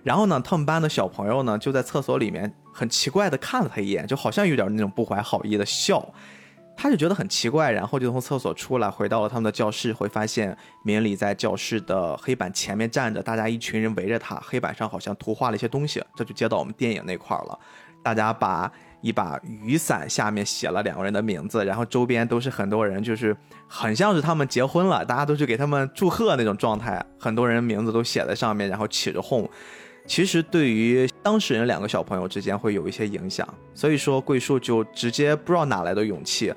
然后呢，他们班的小朋友呢就在厕所里面很奇怪的看了他一眼，就好像有点那种不怀好意的笑。他就觉得很奇怪，然后就从厕所出来，回到了他们的教室，会发现明里在教室的黑板前面站着，大家一群人围着他，黑板上好像图画了一些东西，这就接到我们电影那块儿了。大家把一把雨伞下面写了两个人的名字，然后周边都是很多人，就是很像是他们结婚了，大家都去给他们祝贺那种状态，很多人名字都写在上面，然后起着哄。其实对于当事人两个小朋友之间会有一些影响，所以说桂树就直接不知道哪来的勇气，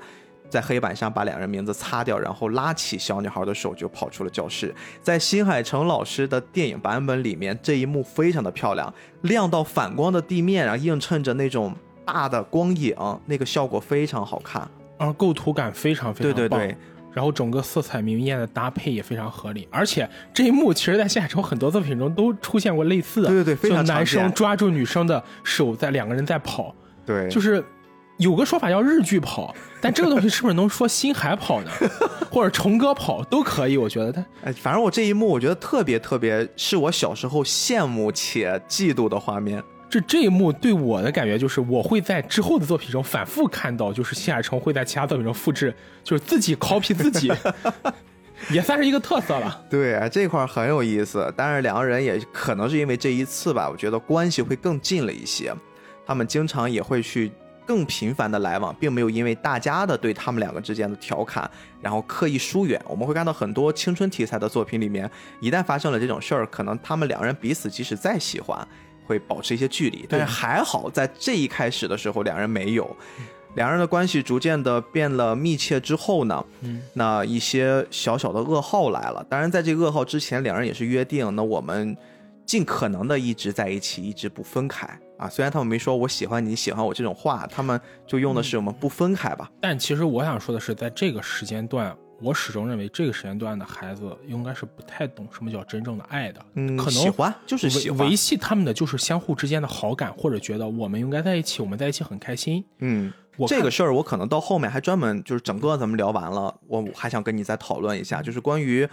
在黑板上把两人名字擦掉，然后拉起小女孩的手就跑出了教室。在新海诚老师的电影版本里面，这一幕非常的漂亮，亮到反光的地面，然后映衬着那种大的光影，那个效果非常好看。而构图感非常非常棒，对对对，然后整个色彩明艳的搭配也非常合理，而且这一幕其实在现海中很多作品中都出现过类似的，对对对非常就男生抓住女生的手，在两个人在跑，对，就是有个说法叫日剧跑，但这个东西是不是能说新海跑呢？或者虫哥跑都可以，我觉得他哎，反正我这一幕我觉得特别特别，是我小时候羡慕且嫉妒的画面。这这一幕对我的感觉就是，我会在之后的作品中反复看到，就是新海诚会在其他作品中复制，就是自己 copy 自己，[laughs] 也算是一个特色了。[laughs] 对，啊这块儿很有意思，但是两个人也可能是因为这一次吧，我觉得关系会更近了一些。他们经常也会去更频繁的来往，并没有因为大家的对他们两个之间的调侃，然后刻意疏远。我们会看到很多青春题材的作品里面，一旦发生了这种事儿，可能他们两个人彼此即使再喜欢，会保持一些距离。但是还好，在这一开始的时候，两人没有。两人的关系逐渐的变了密切之后呢，嗯，那一些小小的噩耗来了。当然，在这个噩耗之前，两人也是约定，那我们尽可能的一直在一起，一直不分开啊。虽然他们没说我喜欢你，喜欢我这种话，他们就用的是我们不分开吧。但其实我想说的是，在这个时间段，我始终认为这个时间段的孩子应该是不太懂什么叫真正的爱的，嗯，可能喜欢就是喜维欢维，系他们的就是相互之间的好感，或者觉得我们应该在一起，我们在一起很开心。嗯。我这个事儿我可能到后面还专门就是整个咱们聊完了，我还想跟你再讨论一下，就是关于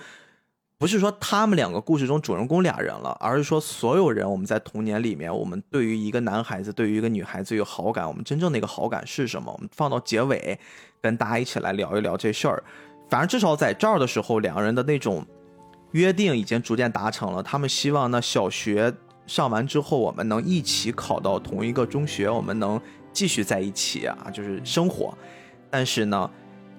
不是说他们两个故事中主人公俩人了，而是说所有人我们在童年里面，我们对于一个男孩子，对于一个女孩子有好感，我们真正的一个好感是什么？我们放到结尾跟大家一起来聊一聊这事儿。反正至少在这儿的时候，两个人的那种约定已经逐渐达成了，他们希望呢小学上完之后，我们能一起考到同一个中学，我们能继续在一起啊，就是生活。但是呢，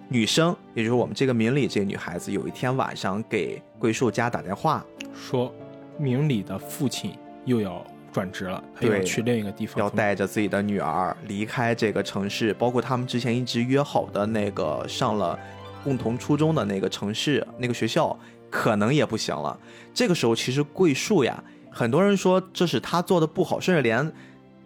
女生，也就是我们这个明理这个女孩子，有一天晚上给桂树家打电话，说明理的父亲又要转职了，他又去另一个地方，要带着自己的女儿离开这个城市，包括他们之前一直约好的那个上了共同初中的那个城市那个学校，可能也不行了。这个时候，其实桂树呀，很多人说这是他做的不好，甚至连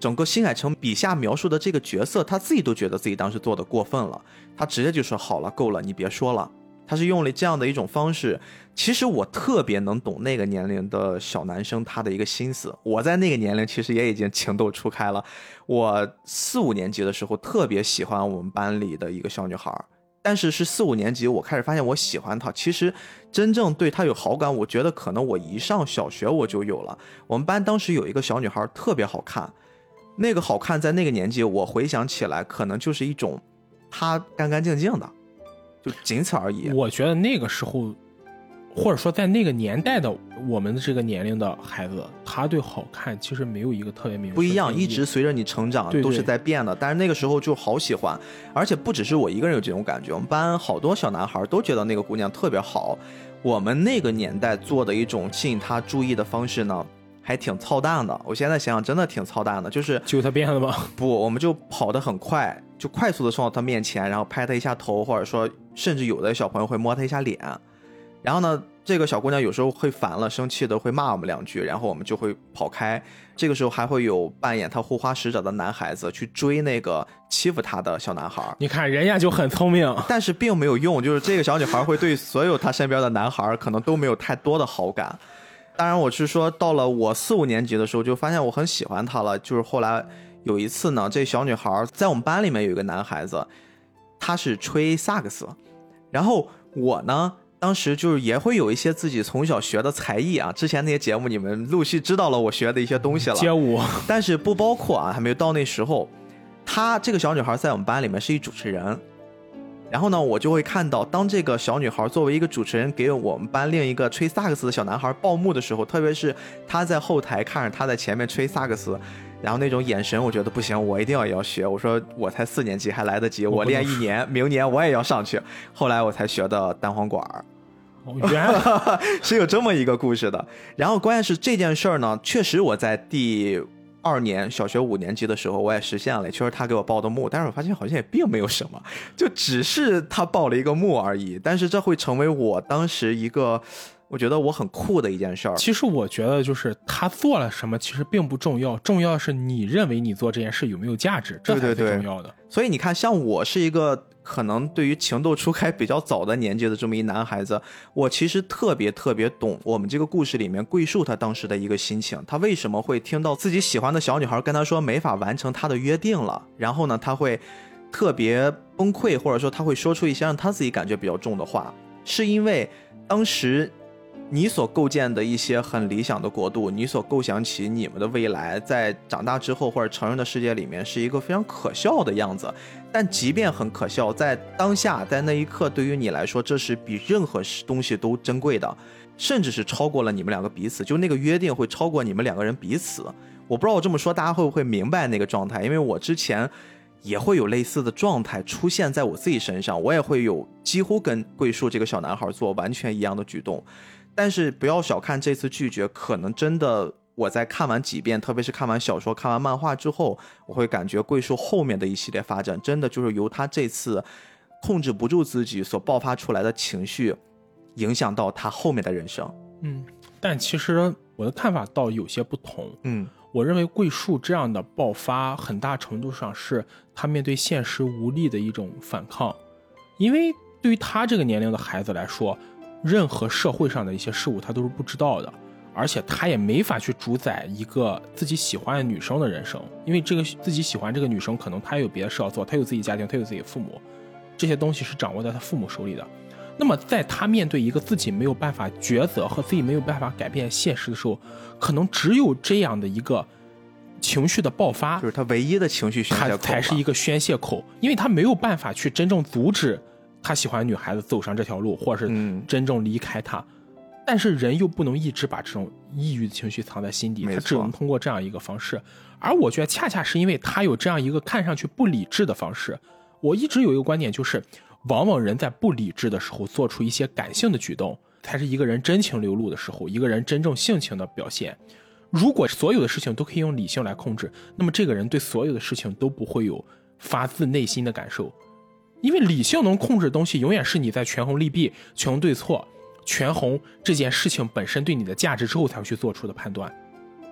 整个新海诚笔下描述的这个角色，他自己都觉得自己当时做的过分了。他直接就说好了，够了，你别说了。他是用了这样的一种方式。其实我特别能懂那个年龄的小男生他的一个心思。我在那个年龄其实也已经情窦初开了。我四五年级的时候特别喜欢我们班里的一个小女孩，但是是四五年级我开始发现我喜欢她。其实真正对她有好感，我觉得可能我一上小学我就有了。我们班当时有一个小女孩特别好看，那个好看在那个年纪我回想起来，可能就是一种她干干净净的，就仅此而已。我觉得那个时候。或者说，在那个年代的我们的这个年龄的孩子，他对好看其实没有一个特别明不一样，一直随着你成长都是在变的。但是那个时候就好喜欢，而且不只是我一个人有这种感觉，我们班好多小男孩都觉得那个姑娘特别好。我们那个年代做的一种吸引他注意的方式呢，还挺操蛋的。我现在想想，真的挺操蛋的，就是 [laughs] 就他变了吗？不，我们就跑得很快，就快速的冲到他面前，然后拍他一下头，或者说，甚至有的小朋友会摸他一下脸。然后呢，这个小姑娘有时候会烦了、生气的，会骂我们两句，然后我们就会跑开。这个时候还会有扮演她护花使者的男孩子去追那个欺负她的小男孩。你看人家就很聪明，[laughs] 但是并没有用。就是这个小女孩会对所有她身边的男孩可能都没有太多的好感。当然，我是说到了我四五年级的时候，就发现我很喜欢她了。就是后来有一次呢，这小女孩在我们班里面有一个男孩子，他是吹萨克斯，然后我呢。当时就是也会有一些自己从小学的才艺啊，之前那些节目你们陆续知道了我学的一些东西了，街舞，[laughs] 但是不包括啊，还没有到那时候。她这个小女孩在我们班里面是一主持人，然后呢，我就会看到，当这个小女孩作为一个主持人给我们班另一个吹萨克斯的小男孩报幕的时候，特别是她在后台看着他在前面吹萨克斯，然后那种眼神，我觉得不行，我一定要也要学。我说我才四年级还来得及，我练一年，明年我也要上去。后来我才学的单簧管儿。原来 [laughs] 是有这么一个故事的，然后关键是这件事儿呢，确实我在第二年小学五年级的时候我也实现了，确实他给我报的幕，但是我发现好像也并没有什么，就只是他报了一个幕而已，但是这会成为我当时一个。我觉得我很酷的一件事儿。其实我觉得就是他做了什么，其实并不重要，重要是你认为你做这件事有没有价值，这才是重要的。所以你看，像我是一个可能对于情窦初开比较早的年纪的这么一男孩子，我其实特别特别懂我们这个故事里面桂树他当时的一个心情，他为什么会听到自己喜欢的小女孩跟他说没法完成他的约定了，然后呢他会特别崩溃，或者说他会说出一些让他自己感觉比较重的话，是因为当时。你所构建的一些很理想的国度，你所构想起你们的未来，在长大之后或者成人的世界里面，是一个非常可笑的样子。但即便很可笑，在当下，在那一刻，对于你来说，这是比任何东西都珍贵的，甚至是超过了你们两个彼此。就那个约定会超过你们两个人彼此。我不知道我这么说大家会不会明白那个状态，因为我之前也会有类似的状态出现在我自己身上，我也会有几乎跟桂树这个小男孩做完全一样的举动。但是不要小看这次拒绝，可能真的我在看完几遍，特别是看完小说、看完漫画之后，我会感觉桂树后面的一系列发展，真的就是由他这次控制不住自己所爆发出来的情绪，影响到他后面的人生。嗯，但其实我的看法倒有些不同。嗯，我认为桂树这样的爆发，很大程度上是他面对现实无力的一种反抗，因为对于他这个年龄的孩子来说。任何社会上的一些事物，他都是不知道的，而且他也没法去主宰一个自己喜欢的女生的人生，因为这个自己喜欢这个女生，可能他有别的事要做，他有自己家庭，他有自己父母，这些东西是掌握在他父母手里的。那么，在他面对一个自己没有办法抉择和自己没有办法改变现实的时候，可能只有这样的一个情绪的爆发，就是他唯一的情绪宣泄口，才是一个宣泄口，因为他没有办法去真正阻止。他喜欢女孩子走上这条路，或者是真正离开他，但是人又不能一直把这种抑郁的情绪藏在心底，他只能通过这样一个方式。而我觉得恰恰是因为他有这样一个看上去不理智的方式，我一直有一个观点，就是往往人在不理智的时候做出一些感性的举动，才是一个人真情流露的时候，一个人真正性情的表现。如果所有的事情都可以用理性来控制，那么这个人对所有的事情都不会有发自内心的感受。因为理性能控制的东西，永远是你在权衡利弊、权衡对错、权衡这件事情本身对你的价值之后才会去做出的判断，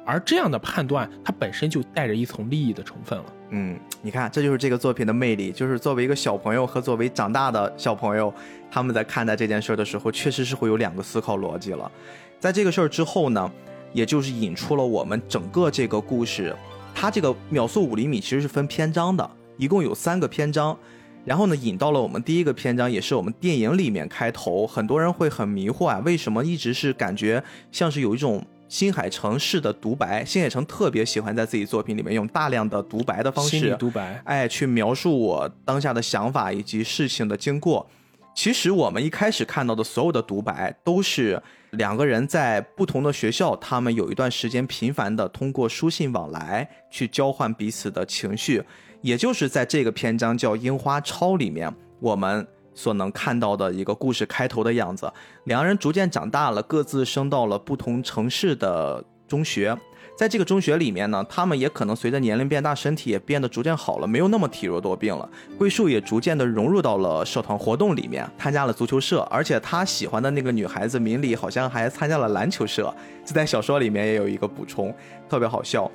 而这样的判断，它本身就带着一层利益的成分了。嗯，你看，这就是这个作品的魅力，就是作为一个小朋友和作为长大的小朋友，他们在看待这件事的时候，确实是会有两个思考逻辑了。在这个事儿之后呢，也就是引出了我们整个这个故事，它这个秒速五厘米其实是分篇章的，一共有三个篇章。然后呢，引到了我们第一个篇章，也是我们电影里面开头，很多人会很迷惑啊，为什么一直是感觉像是有一种新海诚式的独白？新海诚特别喜欢在自己作品里面用大量的独白的方式，独白，哎，去描述我当下的想法以及事情的经过。其实我们一开始看到的所有的独白，都是两个人在不同的学校，他们有一段时间频繁的通过书信往来去交换彼此的情绪。也就是在这个篇章叫《樱花抄》里面，我们所能看到的一个故事开头的样子。两个人逐渐长大了，各自升到了不同城市的中学。在这个中学里面呢，他们也可能随着年龄变大，身体也变得逐渐好了，没有那么体弱多病了。桂树也逐渐的融入到了社团活动里面，参加了足球社，而且他喜欢的那个女孩子明里好像还参加了篮球社。这在小说里面也有一个补充，特别好笑。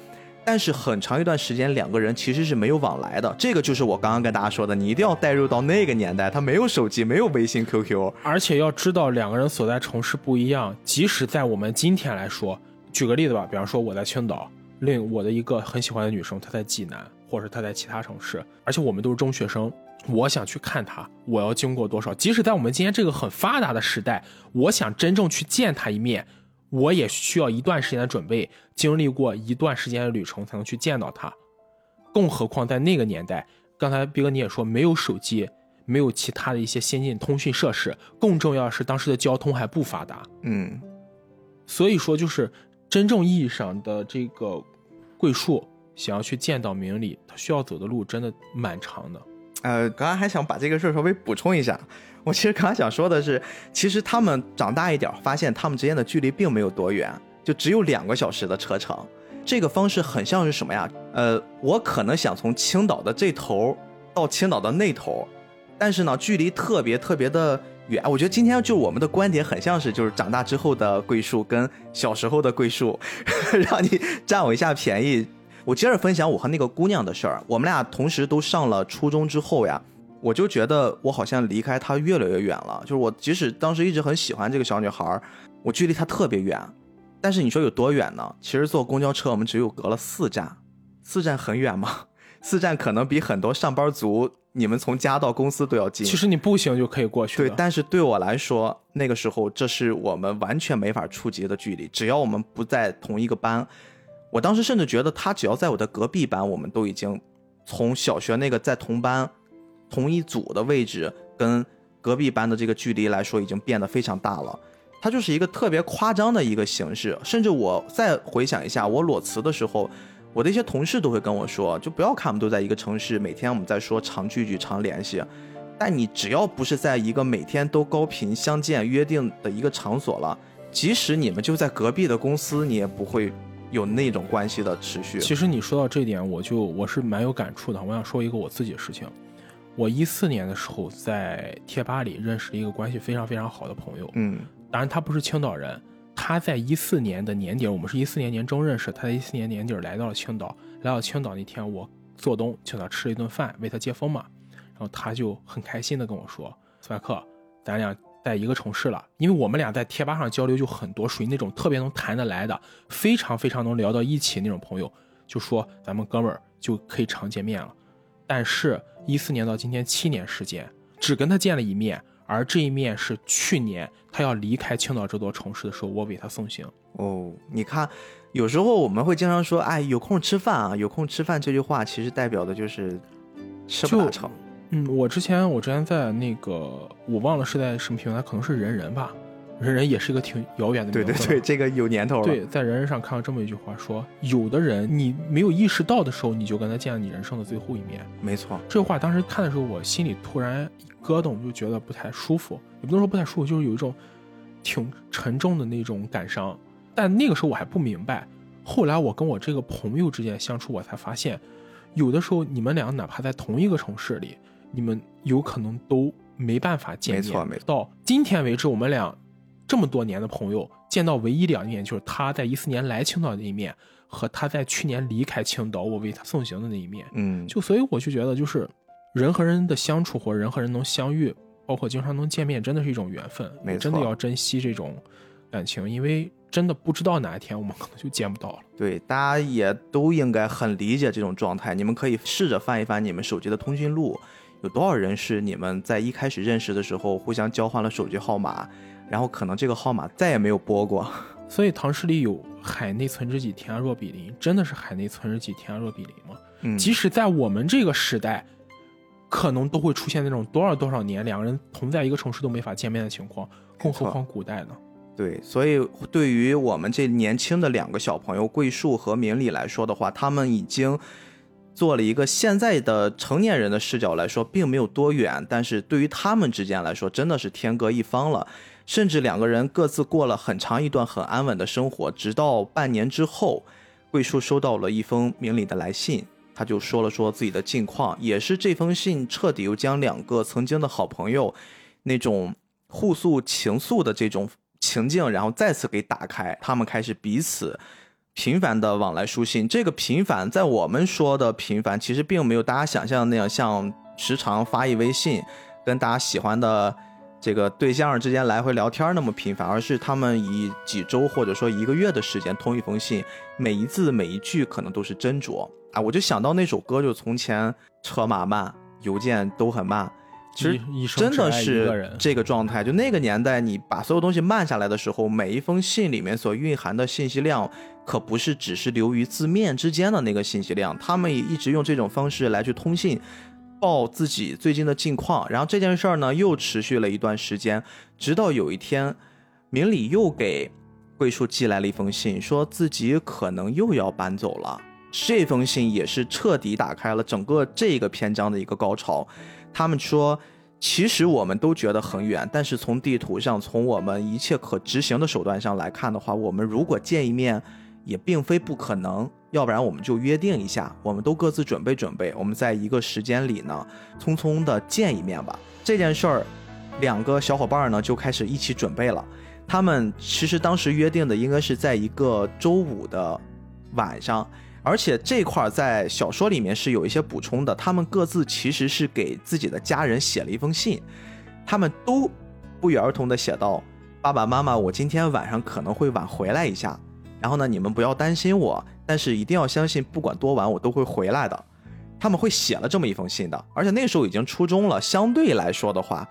但是很长一段时间，两个人其实是没有往来的。这个就是我刚刚跟大家说的，你一定要带入到那个年代，他没有手机，没有微信、QQ，而且要知道两个人所在城市不一样。即使在我们今天来说，举个例子吧，比方说我在青岛，另我的一个很喜欢的女生她在济南，或者她在其他城市，而且我们都是中学生，我想去看她，我要经过多少？即使在我们今天这个很发达的时代，我想真正去见她一面。我也需要一段时间的准备，经历过一段时间的旅程才能去见到他。更何况在那个年代，刚才毕哥你也说没有手机，没有其他的一些先进通讯设施，更重要的是当时的交通还不发达。嗯，所以说就是真正意义上的这个桂树想要去见到明理，他需要走的路真的蛮长的。呃，刚刚还想把这个事儿稍微补充一下。我其实刚刚想说的是，其实他们长大一点，发现他们之间的距离并没有多远，就只有两个小时的车程。这个方式很像是什么呀？呃，我可能想从青岛的这头到青岛的那头，但是呢，距离特别特别的远。我觉得今天就我们的观点很像是，就是长大之后的桂树跟小时候的桂树，[laughs] 让你占我一下便宜。我接着分享我和那个姑娘的事儿。我们俩同时都上了初中之后呀。我就觉得我好像离开她越来越远了，就是我即使当时一直很喜欢这个小女孩，我距离她特别远。但是你说有多远呢？其实坐公交车我们只有隔了四站，四站很远吗？[laughs] 四站可能比很多上班族你们从家到公司都要近。其实你步行就可以过去。对，但是对我来说，那个时候这是我们完全没法触及的距离。只要我们不在同一个班，我当时甚至觉得她只要在我的隔壁班，我们都已经从小学那个在同班。同一组的位置跟隔壁班的这个距离来说，已经变得非常大了。它就是一个特别夸张的一个形式。甚至我再回想一下，我裸辞的时候，我的一些同事都会跟我说，就不要看我们都在一个城市，每天我们在说常聚聚、常联系。但你只要不是在一个每天都高频相见、约定的一个场所了，即使你们就在隔壁的公司，你也不会有那种关系的持续。其实你说到这点，我就我是蛮有感触的。我想说一个我自己的事情。我一四年的时候在贴吧里认识了一个关系非常非常好的朋友，嗯，当然他不是青岛人，他在一四年的年底，我们是一四年年中认识，他在一四年年底来到了青岛，来到青岛那天我做东请他吃了一顿饭，为他接风嘛，然后他就很开心的跟我说，斯派克，咱俩在一个城市了，因为我们俩在贴吧上交流就很多，属于那种特别能谈得来的，非常非常能聊到一起那种朋友，就说咱们哥们儿就可以常见面了。但是，一四年到今天七年时间，只跟他见了一面，而这一面是去年他要离开青岛这座城市的时候，我为他送行。哦，你看，有时候我们会经常说，哎，有空吃饭啊，有空吃饭这句话，其实代表的就是吃不成。嗯，我之前我之前在那个，我忘了是在什么平台，可能是人人吧。人人也是一个挺遥远的名字，对对对，这个有年头了。对，在人人上看到这么一句话，说有的人你没有意识到的时候，你就跟他见了你人生的最后一面。没错，这话当时看的时候，我心里突然一咯噔，就觉得不太舒服。也不能说不太舒服，就是有一种挺沉重的那种感伤。但那个时候我还不明白，后来我跟我这个朋友之间相处，我才发现，有的时候你们俩哪怕在同一个城市里，你们有可能都没办法见面。没错，没错。到今天为止，我们俩。这么多年的朋友，见到唯一两面就是他在一四年来青岛那一面，和他在去年离开青岛，我为他送行的那一面。嗯，就所以我就觉得，就是人和人的相处，或者人和人能相遇，包括经常能见面，真的是一种缘分。没错真的要珍惜这种感情，因为真的不知道哪一天我们可能就见不到了。对，大家也都应该很理解这种状态。你们可以试着翻一翻你们手机的通讯录，有多少人是你们在一开始认识的时候互相交换了手机号码，然后可能这个号码再也没有拨过。[laughs] 所以唐诗里有“海内存知己，天涯若比邻”，真的是海内存知己，天涯若比邻吗？嗯，即使在我们这个时代，可能都会出现那种多少多少年两个人同在一个城市都没法见面的情况，更何况古代呢？对，所以对于我们这年轻的两个小朋友桂树和明理来说的话，他们已经做了一个现在的成年人的视角来说，并没有多远，但是对于他们之间来说，真的是天各一方了。甚至两个人各自过了很长一段很安稳的生活，直到半年之后，桂树收到了一封明理的来信，他就说了说自己的近况，也是这封信彻底又将两个曾经的好朋友那种互诉情愫的这种情境，然后再次给打开，他们开始彼此频繁的往来书信。这个频繁，在我们说的频繁，其实并没有大家想象的那样，像时常发一微信，跟大家喜欢的这个对象之间来回聊天那么频繁，而是他们以几周或者说一个月的时间通一封信，每一字每一句可能都是斟酌啊。我就想到那首歌，就从前车马慢，邮件都很慢。其实真的是这个状态，就那个年代，你把所有东西慢下来的时候，每一封信里面所蕴含的信息量，可不是只是流于字面之间的那个信息量。他们也一直用这种方式来去通信，报自己最近的近况。然后这件事儿呢，又持续了一段时间，直到有一天，明理又给桂树寄来了一封信，说自己可能又要搬走了。这封信也是彻底打开了整个这个篇章的一个高潮。他们说，其实我们都觉得很远，但是从地图上，从我们一切可执行的手段上来看的话，我们如果见一面，也并非不可能。要不然我们就约定一下，我们都各自准备准备，我们在一个时间里呢，匆匆的见一面吧。这件事儿，两个小伙伴呢就开始一起准备了。他们其实当时约定的应该是在一个周五的晚上，而且这块在小说里面是有一些补充的。他们各自其实是给自己的家人写了一封信，他们都不约而同的写道：“爸爸妈妈，我今天晚上可能会晚回来一下，然后呢，你们不要担心我，但是一定要相信，不管多晚我都会回来的。”他们会写了这么一封信的，而且那时候已经初中了，相对来说的话，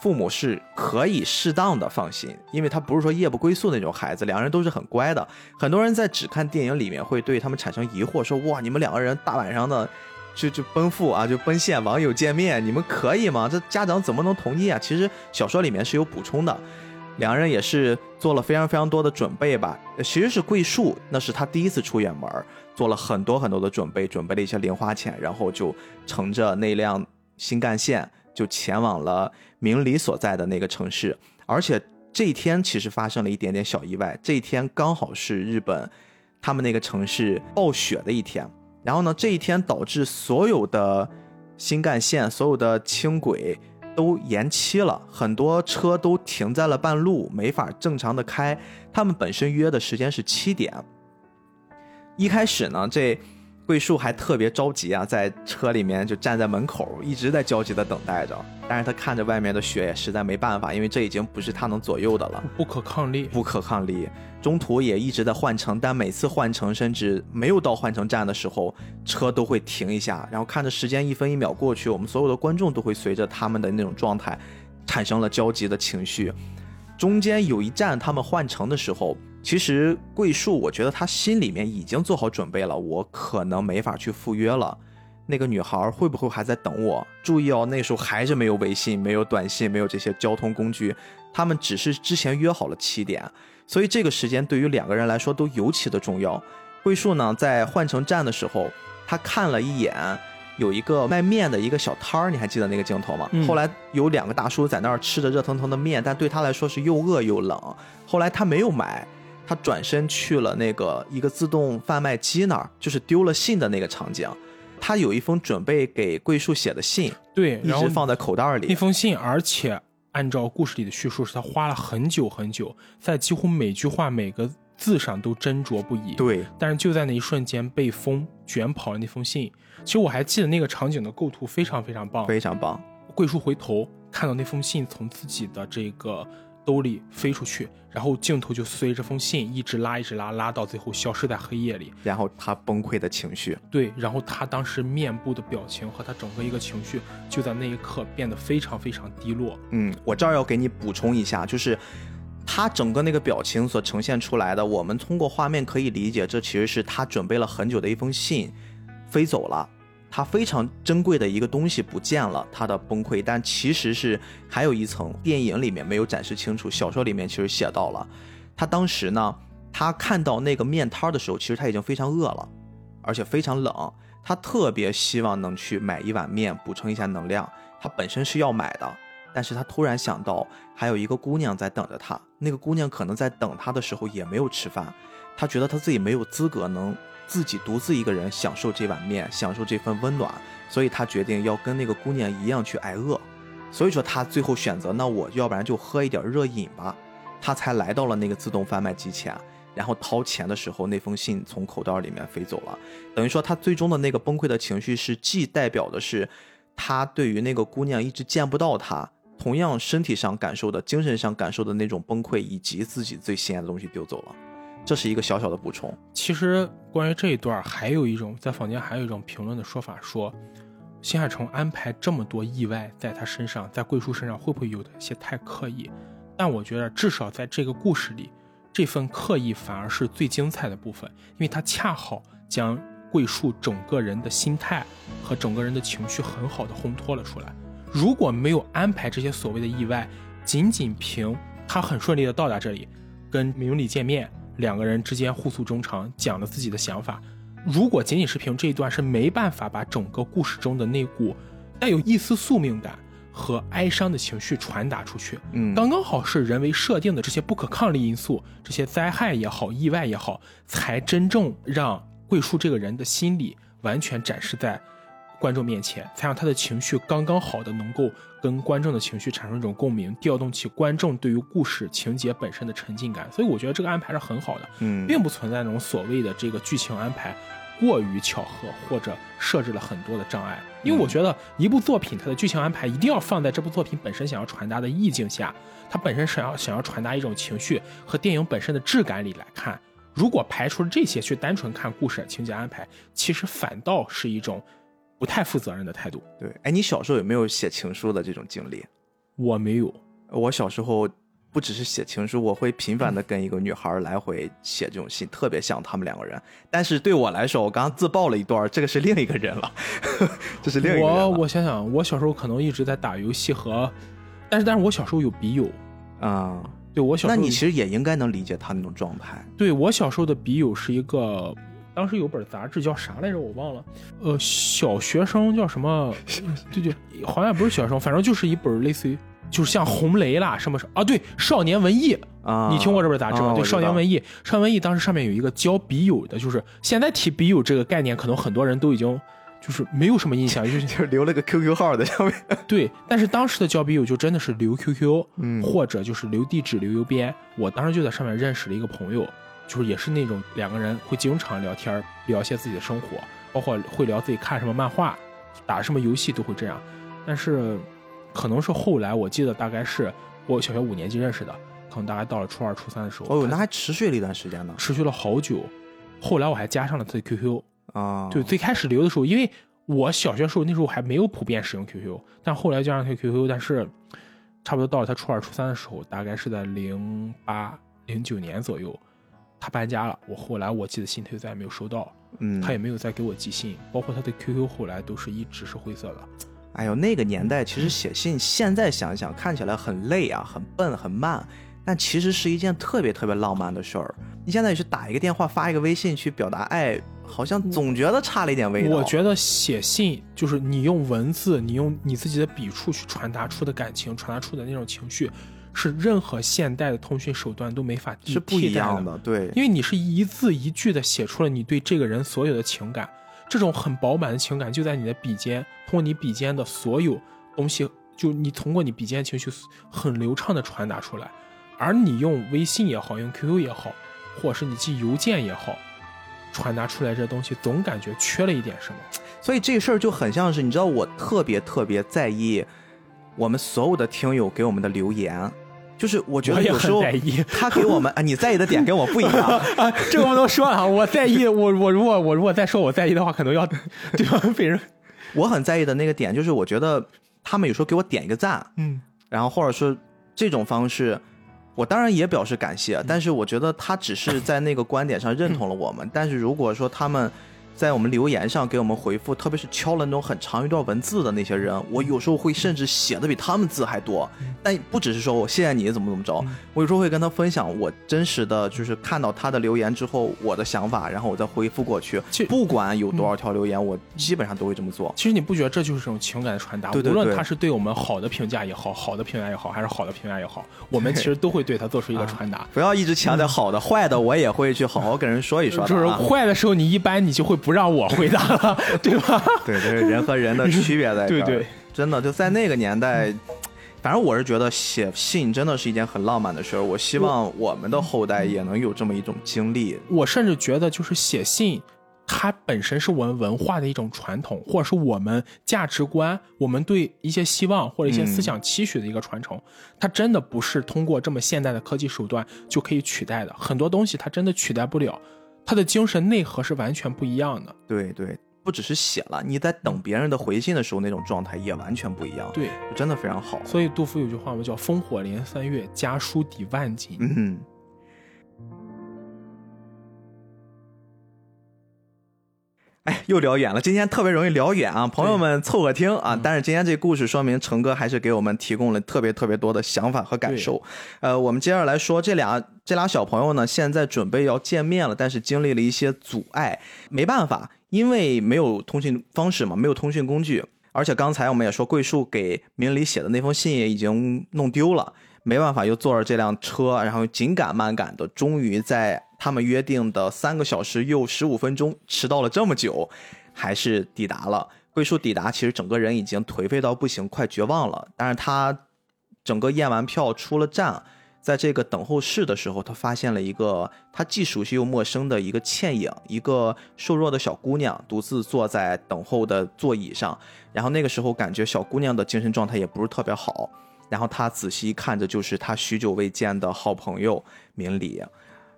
父母是可以适当的放心，因为他不是说夜不归宿那种孩子，两个人都是很乖的。很多人在只看电影里面会对他们产生疑惑，说哇，你们两个人大晚上的就就奔赴啊，就奔现网友见面，你们可以吗？这家长怎么能同意啊？其实小说里面是有补充的，两人也是做了非常非常多的准备吧。其实是桂树，那是他第一次出远门，做了很多很多的准备，准备了一些零花钱，然后就乘着那辆新干线就前往了明理所在的那个城市。而且这一天其实发生了一点点小意外，这一天刚好是日本他们那个城市暴雪的一天。然后呢，这一天导致所有的新干线、所有的轻轨都延期了，很多车都停在了半路，没法正常的开。他们本身约的时间是七点。一开始呢，这桂树还特别着急啊，在车里面就站在门口，一直在焦急的等待着。但是他看着外面的雪，也实在没办法，因为这已经不是他能左右的了。不可抗力。不可抗力。中途也一直在换乘，但每次换乘甚至没有到换乘站的时候，车都会停一下，然后看着时间一分一秒过去，我们所有的观众都会随着他们的那种状态，产生了焦急的情绪。中间有一站他们换乘的时候，其实桂树我觉得他心里面已经做好准备了，我可能没法去赴约了。那个女孩会不会还在等我？注意哦，那时候还是没有微信、没有短信、没有这些交通工具，他们只是之前约好了七点，所以这个时间对于两个人来说都尤其的重要。桂树呢，在换乘站的时候，他看了一眼有一个卖面的一个小摊儿，你还记得那个镜头吗？嗯后来有两个大叔在那儿吃着热腾腾的面，但对他来说是又饿又冷。后来他没有买，他转身去了那个一个自动贩卖机那儿，就是丢了信的那个场景。他有一封准备给桂树写的信，对，然后一直放在口袋里。那封信，而且按照故事里的叙述，是他花了很久很久，在几乎每句话每个字上都斟酌不已。对，但是就在那一瞬间被风卷跑了那封信。其实我还记得那个场景的构图非常非常棒，非常棒。桂树回头看到那封信从自己的这个兜里飞出去，然后镜头就随着封信一直拉一直拉，拉到最后消失在黑夜里。然后他崩溃的情绪，对，然后他当时面部的表情和他整个一个情绪就在那一刻变得非常非常低落。嗯，我这儿要给你补充一下，就是他整个那个表情所呈现出来的，我们通过画面可以理解，这其实是他准备了很久的一封信飞走了。他非常珍贵的一个东西不见了，他的崩溃，但其实是还有一层，电影里面没有展示清楚，小说里面其实写到了，他当时呢，他看到那个面摊的时候，其实他已经非常饿了，而且非常冷，他特别希望能去买一碗面补充一下能量，他本身是要买的，但是他突然想到还有一个姑娘在等着他，那个姑娘可能在等他的时候也没有吃饭，他觉得他自己没有资格能。自己独自一个人享受这碗面，享受这份温暖，所以他决定要跟那个姑娘一样去挨饿。所以说他最后选择，那我要不然就喝一点热饮吧。他才来到了那个自动贩卖机前，然后掏钱的时候，那封信从口袋里面飞走了。等于说他最终的那个崩溃的情绪是，既代表的是他对于那个姑娘一直见不到她，同样身体上感受的、精神上感受的那种崩溃，以及自己最心爱的东西丢走了。这是一个小小的补充。其实关于这一段，还有一种在坊间还有一种评论的说法，说新海诚安排这么多意外在他身上，在桂树身上会不会有一些太刻意？但我觉得至少在这个故事里，这份刻意反而是最精彩的部分，因为他恰好将桂树整个人的心态和整个人的情绪很好的烘托了出来。如果没有安排这些所谓的意外，仅仅凭他很顺利的到达这里，跟明里见面。两个人之间互诉衷肠，讲了自己的想法。如果仅仅是凭这一段，是没办法把整个故事中的那股带有一丝宿命感和哀伤的情绪传达出去。嗯，刚刚好是人为设定的这些不可抗力因素，这些灾害也好，意外也好，才真正让桂树这个人的心理完全展示在。观众面前，才让他的情绪刚刚好的能够跟观众的情绪产生一种共鸣，调动起观众对于故事情节本身的沉浸感。所以我觉得这个安排是很好的，嗯，并不存在那种所谓的这个剧情安排过于巧合或者设置了很多的障碍。因为我觉得一部作品它的剧情安排一定要放在这部作品本身想要传达的意境下，它本身想要想要传达一种情绪和电影本身的质感里来看。如果排除了这些去单纯看故事情节安排，其实反倒是一种。不太负责任的态度。对，哎，你小时候有没有写情书的这种经历？我没有。我小时候不只是写情书，我会频繁的跟一个女孩来回写这种信，特别像他们两个人。但是对我来说，我刚刚自爆了一段，这个是另一个人了，[laughs] 这是另一个人。我我想想，我小时候可能一直在打游戏和，但是但是我小时候有笔友啊。对我小时候，那你其实也应该能理解他那种状态。对我小时候的笔友是一个。当时有本杂志叫啥来着？我忘了。呃，小学生叫什么？[laughs] 对对，好像不是小学生，反正就是一本类似于，就是像红雷啦什么什啊？对，少年文艺啊，你听过这本杂志吗？对，少年文艺，少年文艺当时上面有一个交笔友的，就是现在提笔友这个概念，可能很多人都已经就是没有什么印象，[laughs] 就是留了个 QQ 号在上面。[laughs] 对，但是当时的交笔友就真的是留 QQ，嗯，或者就是留地址、留邮编。我当时就在上面认识了一个朋友。就是也是那种两个人会经常聊天，聊一些自己的生活，包括会聊自己看什么漫画，打什么游戏都会这样。但是，可能是后来我记得大概是我小学五年级认识的，可能大概到了初二、初三的时候。哦，那还持续了一段时间呢。持续了好久。后来我还加上了他的 QQ 啊。对最开始留的时候，因为我小学时候那时候还没有普遍使用 QQ，但后来加上他 QQ，但是差不多到了他初二、初三的时候，大概是在零八、零九年左右。他搬家了，我后来我寄的信他就再也没有收到，嗯，他也没有再给我寄信，包括他的 QQ 后来都是一直是灰色的。哎呦，那个年代其实写信，现在想想看起来很累啊，很笨，很慢，但其实是一件特别特别浪漫的事儿。你现在去打一个电话，发一个微信去表达爱，好像总觉得差了一点味道。我觉得写信就是你用文字，你用你自己的笔触去传达出的感情，传达出的那种情绪。是任何现代的通讯手段都没法是不一样的，对，因为你是一字一句的写出了你对这个人所有的情感，这种很饱满的情感就在你的笔尖，通过你笔尖的所有东西，就你通过你笔尖情绪很流畅的传达出来，而你用微信也好，用 QQ 也好，或者是你寄邮件也好，传达出来这东西总感觉缺了一点什么。所以这事儿就很像是，你知道，我特别特别在意我们所有的听友给我们的留言，就是我觉得有时候他给我们 [laughs] 啊，你在意的点跟我不一样。啊，[laughs] 这个不能说啊！我在意，[laughs] 我我如果我如果再说我在意的话，可能要对吧？被人我很在意的那个点就是，我觉得他们有时候给我点一个赞，嗯，然后或者说这种方式，我当然也表示感谢，但是我觉得他只是在那个观点上认同了我们。但是如果说他们在我们留言上给我们回复，特别是敲了那种很长一段文字的那些人，我有时候会甚至写的比他们字还多。但不只是说我谢谢你怎么怎么着，我有时候会跟他分享我真实的就是看到他的留言之后我的想法，然后我再回复过去。不管有多少条留言，我基本上都会这么做。其实你不觉得这就是这种情感的传达？对对对无论他是对我们好的评价也好，好的评价也好，还是好的评价也好，[laughs] 我们其实都会对他做出一个传达。不要一直强调好的，坏的我也会去好好跟人说一说的、就是啊。坏的时候，你一般你就会不让我回答了，对吧？[laughs] 对，这是人和人的 [laughs] 区别在这儿。对对，真的就在那个年代，反正我是觉得写信真的是一件很浪漫的事儿。我希望我们的后代也能有这么一种经历。我甚至觉得，就是写信，它本身是我们文化的一种传统，或者是我们价值观，我们对一些希望或者一些思想期许的一个传承。它真的不是通过这么现代的科技手段就可以取代的，很多东西它真的取代不了，它的精神内核是完全不一样的。对对，不只是写了，你在等别人的回信的时候，那种状态也完全不一样。，对，真的非常好。所以杜甫有句话嘛，叫“烽火连三月，家书抵万金”。嗯。哎，又聊远了。今天特别容易聊远啊，朋友们凑合听啊。但是今天这故事说明成哥还是给我们提供了特别特别多的想法和感受。呃，我们接着来说这俩这俩小朋友呢，现在准备要见面了，但是经历了一些阻碍，没办法，因为没有通讯方式嘛，没有通讯工具，而且刚才我们也说，桂树给明理写的那封信也已经弄丢了。没办法，又坐着这辆车，然后紧赶慢赶的，终于在他们约定的三个小时又十五分钟，迟到了这么久，还是抵达了。桂树抵达，其实整个人已经颓废到不行，快绝望了。但是他整个验完票出了站，在这个等候室的时候，他发现了一个他既熟悉又陌生的一个倩影，一个瘦弱的小姑娘独自坐在等候的座椅上。然后那个时候感觉小姑娘的精神状态也不是特别好。然后他仔细看着，就是他许久未见的好朋友明理。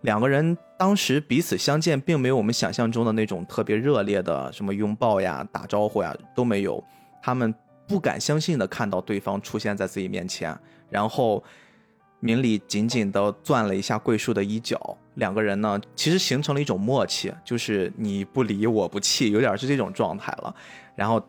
两个人当时彼此相见，并没有我们想象中的那种特别热烈的什么拥抱呀、打招呼呀都没有。他们不敢相信的看到对方出现在自己面前，然后明里紧紧地攥了一下桂树的衣角，两个人呢其实形成了一种默契，就是你不离我不弃，有点是这种状态了。然后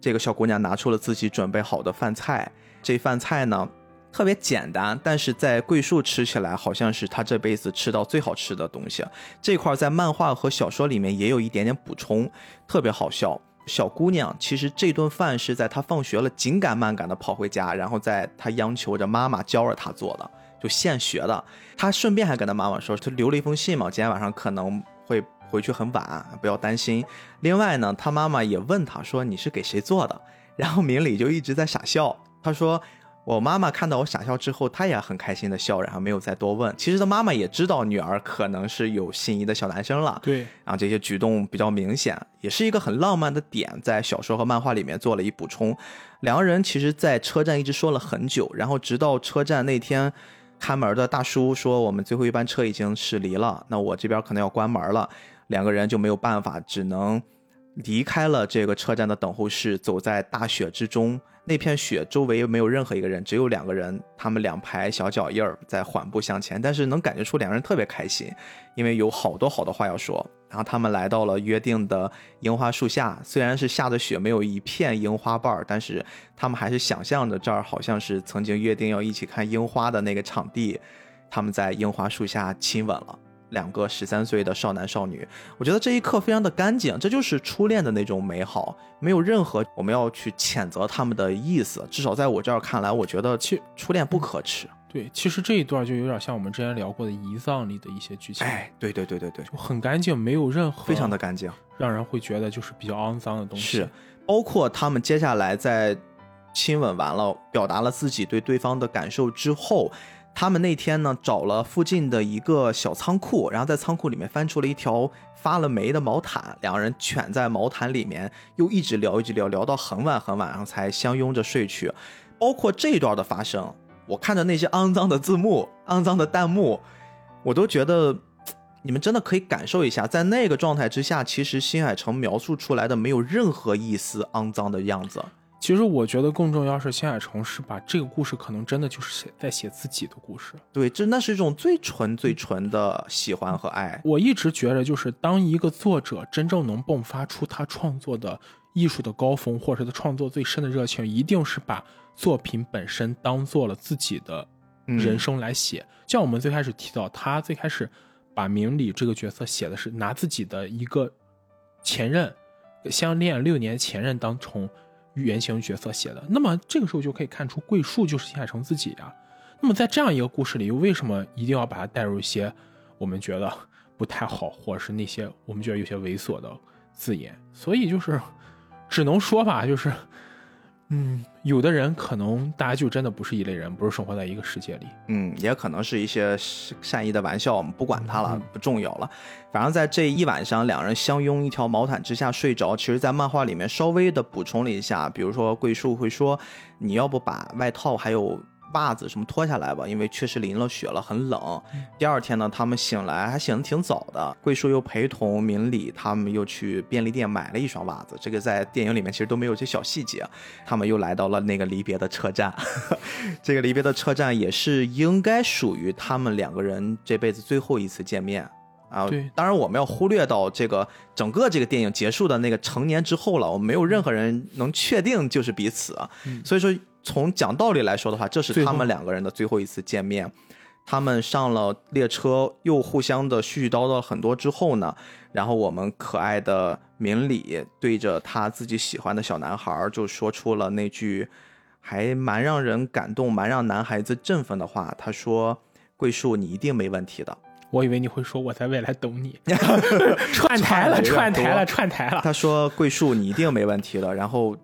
这个小姑娘拿出了自己准备好的饭菜。这饭菜呢，特别简单，但是在桂树吃起来好像是他这辈子吃到最好吃的东西。这块在漫画和小说里面也有一点点补充，特别好笑。小姑娘其实这顿饭是在她放学了紧赶慢赶的跑回家，然后在她央求着妈妈教着她做的，就现学的。她顺便还跟她妈妈说，她留了一封信嘛，今天晚上可能会回去很晚，不要担心。另外呢，她妈妈也问她说你是给谁做的？然后明理就一直在傻笑。她说：“我妈妈看到我傻笑之后，她也很开心的笑，然后没有再多问。其实她妈妈也知道女儿可能是有心仪的小男生了，对，然后这些举动比较明显，也是一个很浪漫的点，在小说和漫画里面做了一补充。两个人其实，在车站一直说了很久，然后直到车站那天，看门的大叔说我们最后一班车已经驶离了，那我这边可能要关门了，两个人就没有办法，只能离开了这个车站的等候室，走在大雪之中。”那片雪周围没有任何一个人，只有两个人，他们两排小脚印儿在缓步向前，但是能感觉出两个人特别开心，因为有好多好多话要说。然后他们来到了约定的樱花树下，虽然是下着雪，没有一片樱花瓣儿，但是他们还是想象着这儿好像是曾经约定要一起看樱花的那个场地。他们在樱花树下亲吻了。两个十三岁的少男少女，我觉得这一刻非常的干净，这就是初恋的那种美好，没有任何我们要去谴责他们的意思。至少在我这儿看来，我觉得其初恋不可耻。对，其实这一段就有点像我们之前聊过的遗葬里的一些剧情，哎，对对对对对，就很干净，没有任何非常的干净，让人会觉得就是比较肮脏的东西。是，包括他们接下来在亲吻完了，表达了自己对对方的感受之后。他们那天呢找了附近的一个小仓库，然后在仓库里面翻出了一条发了霉的毛毯，两个人蜷在毛毯里面，又一直聊一直聊，聊到很晚很晚，然后才相拥着睡去。包括这一段的发生，我看着那些肮脏的字幕、[laughs] 肮脏的弹幕，我都觉得 [tsk] 你们真的可以感受一下，在那个状态之下，其实新海诚描述出来的没有任何一丝肮脏的样子。其实我觉得更重要是新海诚是把这个故事可能真的就是写在写自己的故事。对，这那是一种最纯最纯的喜欢和爱。我一直觉得，就是当一个作者真正能迸发出他创作的艺术的高峰，或者是他创作最深的热情，一定是把作品本身当做了自己的人生来写。像我们最开始提到，他最开始把明理这个角色写的是拿自己的一个前任相恋六年前任当成。原型角色写的，那么这个时候就可以看出桂树就是新海诚自己啊。那么在这样一个故事里，为什么一定要把它带入一些我们觉得不太好，或者是那些我们觉得有些猥琐的字眼？所以就是只能说吧，就是。嗯，有的人可能大家就真的不是一类人，不是生活在一个世界里。嗯，也可能是一些善意的玩笑，我们不管他了，不重要了。反正，在这一晚上，两人相拥一条毛毯之下睡着。其实，在漫画里面稍微的补充了一下，比如说桂树会说：“你要不把外套还有。”袜子什么脱下来吧，因为确实淋了雪了，很冷。第二天呢，他们醒来还醒得挺早的。桂树又陪同明里，他们又去便利店买了一双袜子。这个在电影里面其实都没有这小细节。他们又来到了那个离别的车站，这个离别的车站也是应该属于他们两个人这辈子最后一次见面啊。对，当然我们要忽略到这个整个这个电影结束的那个成年之后了，我们没有任何人能确定就是彼此，所以说。从讲道理来说的话，这是他们两个人的最后一次见面。他们上了列车，又互相的絮絮叨叨很多之后呢，然后我们可爱的明理对着他自己喜欢的小男孩就说出了那句还蛮让人感动、蛮让男孩子振奋的话。他说：“桂树，你一定没问题的。”我以为你会说我在未来等你。[laughs] 串台了，串台了，串台了。他说：“桂树，你一定没问题的。”然后。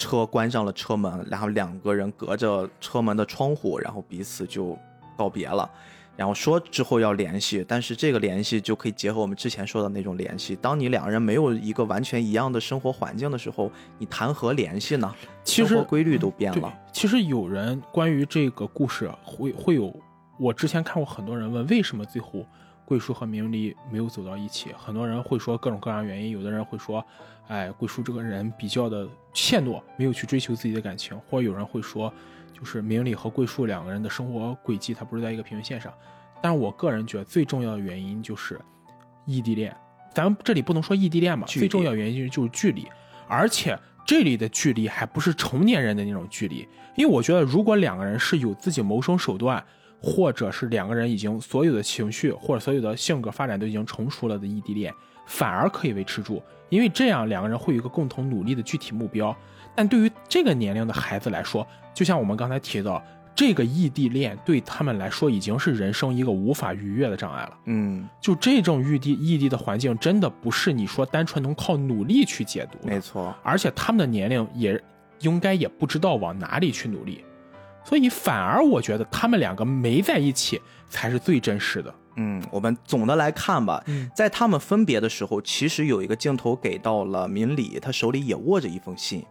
车关上了车门，然后两个人隔着车门的窗户，然后彼此就告别了，然后说之后要联系，但是这个联系就可以结合我们之前说的那种联系。当你两个人没有一个完全一样的生活环境的时候，你谈何联系呢？其实规律都变了。其实有人关于这个故事会会有，我之前看过很多人问为什么最后。桂树和明离没有走到一起，很多人会说各种各样原因。有的人会说，哎，桂树这个人比较的怯懦，没有去追求自己的感情。或者有人会说，就是明理和桂树两个人的生活轨迹，他不是在一个平行线上。但是我个人觉得最重要的原因就是异地恋。咱们这里不能说异地恋嘛，最重要原因就是距离，而且这里的距离还不是成年人的那种距离。因为我觉得，如果两个人是有自己谋生手段。或者是两个人已经所有的情绪或者所有的性格发展都已经成熟了的异地恋，反而可以维持住，因为这样两个人会有一个共同努力的具体目标。但对于这个年龄的孩子来说，就像我们刚才提到，这个异地恋对他们来说已经是人生一个无法逾越的障碍了。嗯，就这种异地异地的环境，真的不是你说单纯能靠努力去解读。没错，而且他们的年龄也应该也不知道往哪里去努力。所以反而我觉得他们两个没在一起才是最真实的。嗯，我们总的来看吧，在他们分别的时候，其实有一个镜头给到了明理，他手里也握着一封信，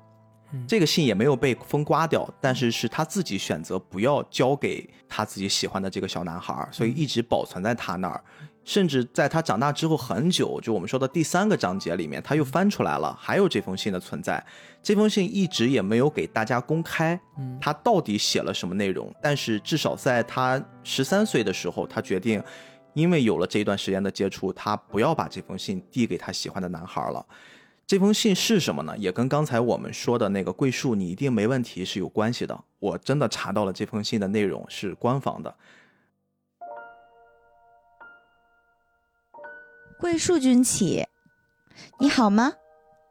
这个信也没有被风刮掉，但是是他自己选择不要交给他自己喜欢的这个小男孩，所以一直保存在他那儿。甚至在他长大之后很久，就我们说的第三个章节里面，他又翻出来了，还有这封信的存在。这封信一直也没有给大家公开，他到底写了什么内容。但是至少在他十三岁的时候，他决定，因为有了这一段时间的接触，他不要把这封信递给他喜欢的男孩了。这封信是什么呢？也跟刚才我们说的那个桂树，你一定没问题是有关系的。我真的查到了这封信的内容是官方的。桂树君起，你好吗？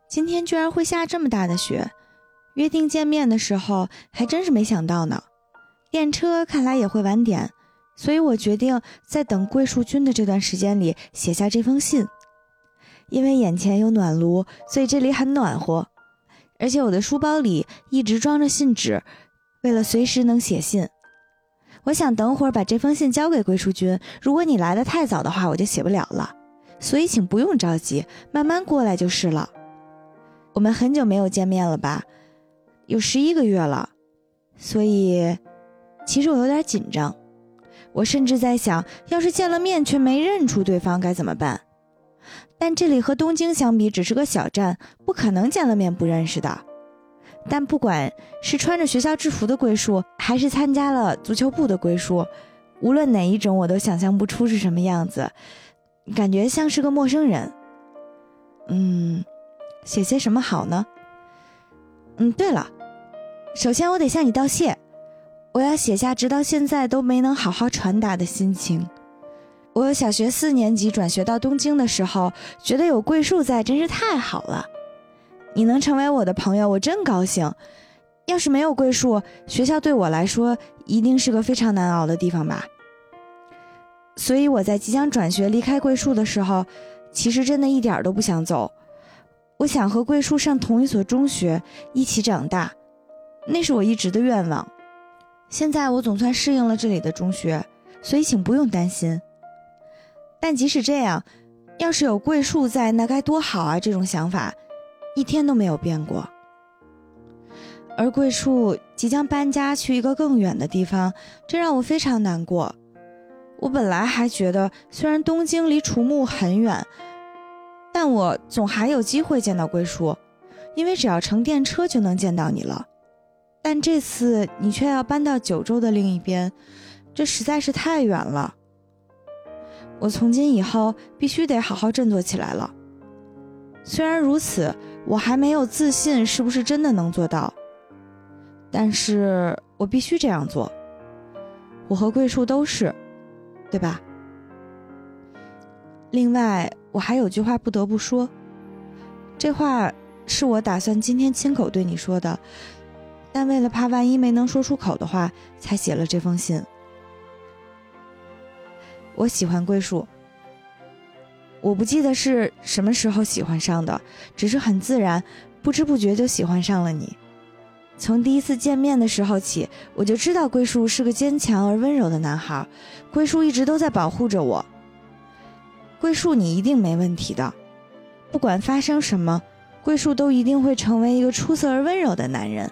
今天居然会下这么大的雪，约定见面的时候还真是没想到呢。电车看来也会晚点，所以我决定在等桂树君的这段时间里写下这封信。因为眼前有暖炉，所以这里很暖和，而且我的书包里一直装着信纸，为了随时能写信。我想等会儿把这封信交给桂树君，如果你来的太早的话，我就写不了了。所以请不用着急，慢慢过来就是了。我们很久没有见面了吧？有十一个月了，所以其实我有点紧张。我甚至在想，要是见了面却没认出对方该怎么办？但这里和东京相比，只是个小站，不可能见了面不认识的。但不管是穿着学校制服的桂树，还是参加了足球部的桂树，无论哪一种，我都想象不出是什么样子，感觉像是个陌生人。嗯，写些什么好呢？嗯，对了，首先我得向你道谢，我要写下直到现在都没能好好传达的心情。我小学四年级转学到东京的时候，觉得有桂树在真是太好了。你能成为我的朋友，我真高兴。要是没有桂树，学校对我来说一定是个非常难熬的地方吧。所以我在即将转学离开桂树的时候，其实真的一点都不想走。我想和桂树上同一所中学，一起长大，那是我一直的愿望。现在我总算适应了这里的中学，所以请不用担心。但即使这样，要是有桂树在，那该多好啊！这种想法。一天都没有变过，而桂树即将搬家去一个更远的地方，这让我非常难过。我本来还觉得，虽然东京离楚木很远，但我总还有机会见到桂树，因为只要乘电车就能见到你了。但这次你却要搬到九州的另一边，这实在是太远了。我从今以后必须得好好振作起来了。虽然如此。我还没有自信是不是真的能做到，但是我必须这样做。我和桂树都是，对吧？另外，我还有句话不得不说，这话是我打算今天亲口对你说的，但为了怕万一没能说出口的话，才写了这封信。我喜欢桂树。我不记得是什么时候喜欢上的，只是很自然，不知不觉就喜欢上了你。从第一次见面的时候起，我就知道桂树是个坚强而温柔的男孩。桂树一直都在保护着我。桂树，你一定没问题的，不管发生什么，桂树都一定会成为一个出色而温柔的男人。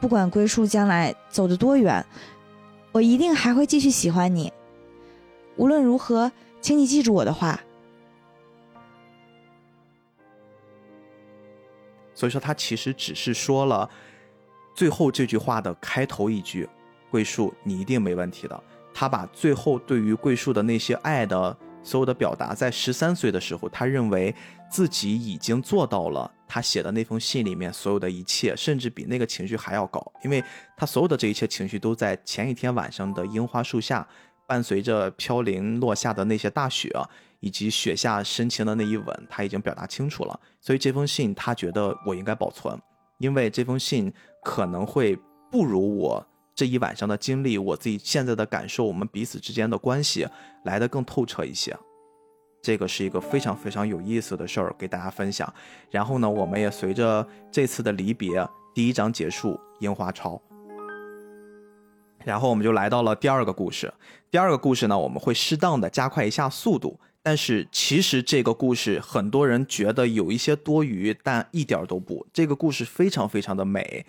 不管桂树将来走得多远，我一定还会继续喜欢你。无论如何，请你记住我的话。所以说，他其实只是说了最后这句话的开头一句：“桂树，你一定没问题的。”他把最后对于桂树的那些爱的所有的表达，在十三岁的时候，他认为自己已经做到了他写的那封信里面所有的一切，甚至比那个情绪还要高，因为他所有的这一切情绪都在前一天晚上的樱花树下，伴随着飘零落下的那些大雪。以及雪下深情的那一吻，他已经表达清楚了。所以这封信，他觉得我应该保存，因为这封信可能会不如我这一晚上的经历，我自己现在的感受，我们彼此之间的关系来的更透彻一些。这个是一个非常非常有意思的事儿，给大家分享。然后呢，我们也随着这次的离别，第一章结束，樱花潮。然后我们就来到了第二个故事。第二个故事呢，我们会适当的加快一下速度。但是其实这个故事很多人觉得有一些多余，但一点都不。这个故事非常非常的美，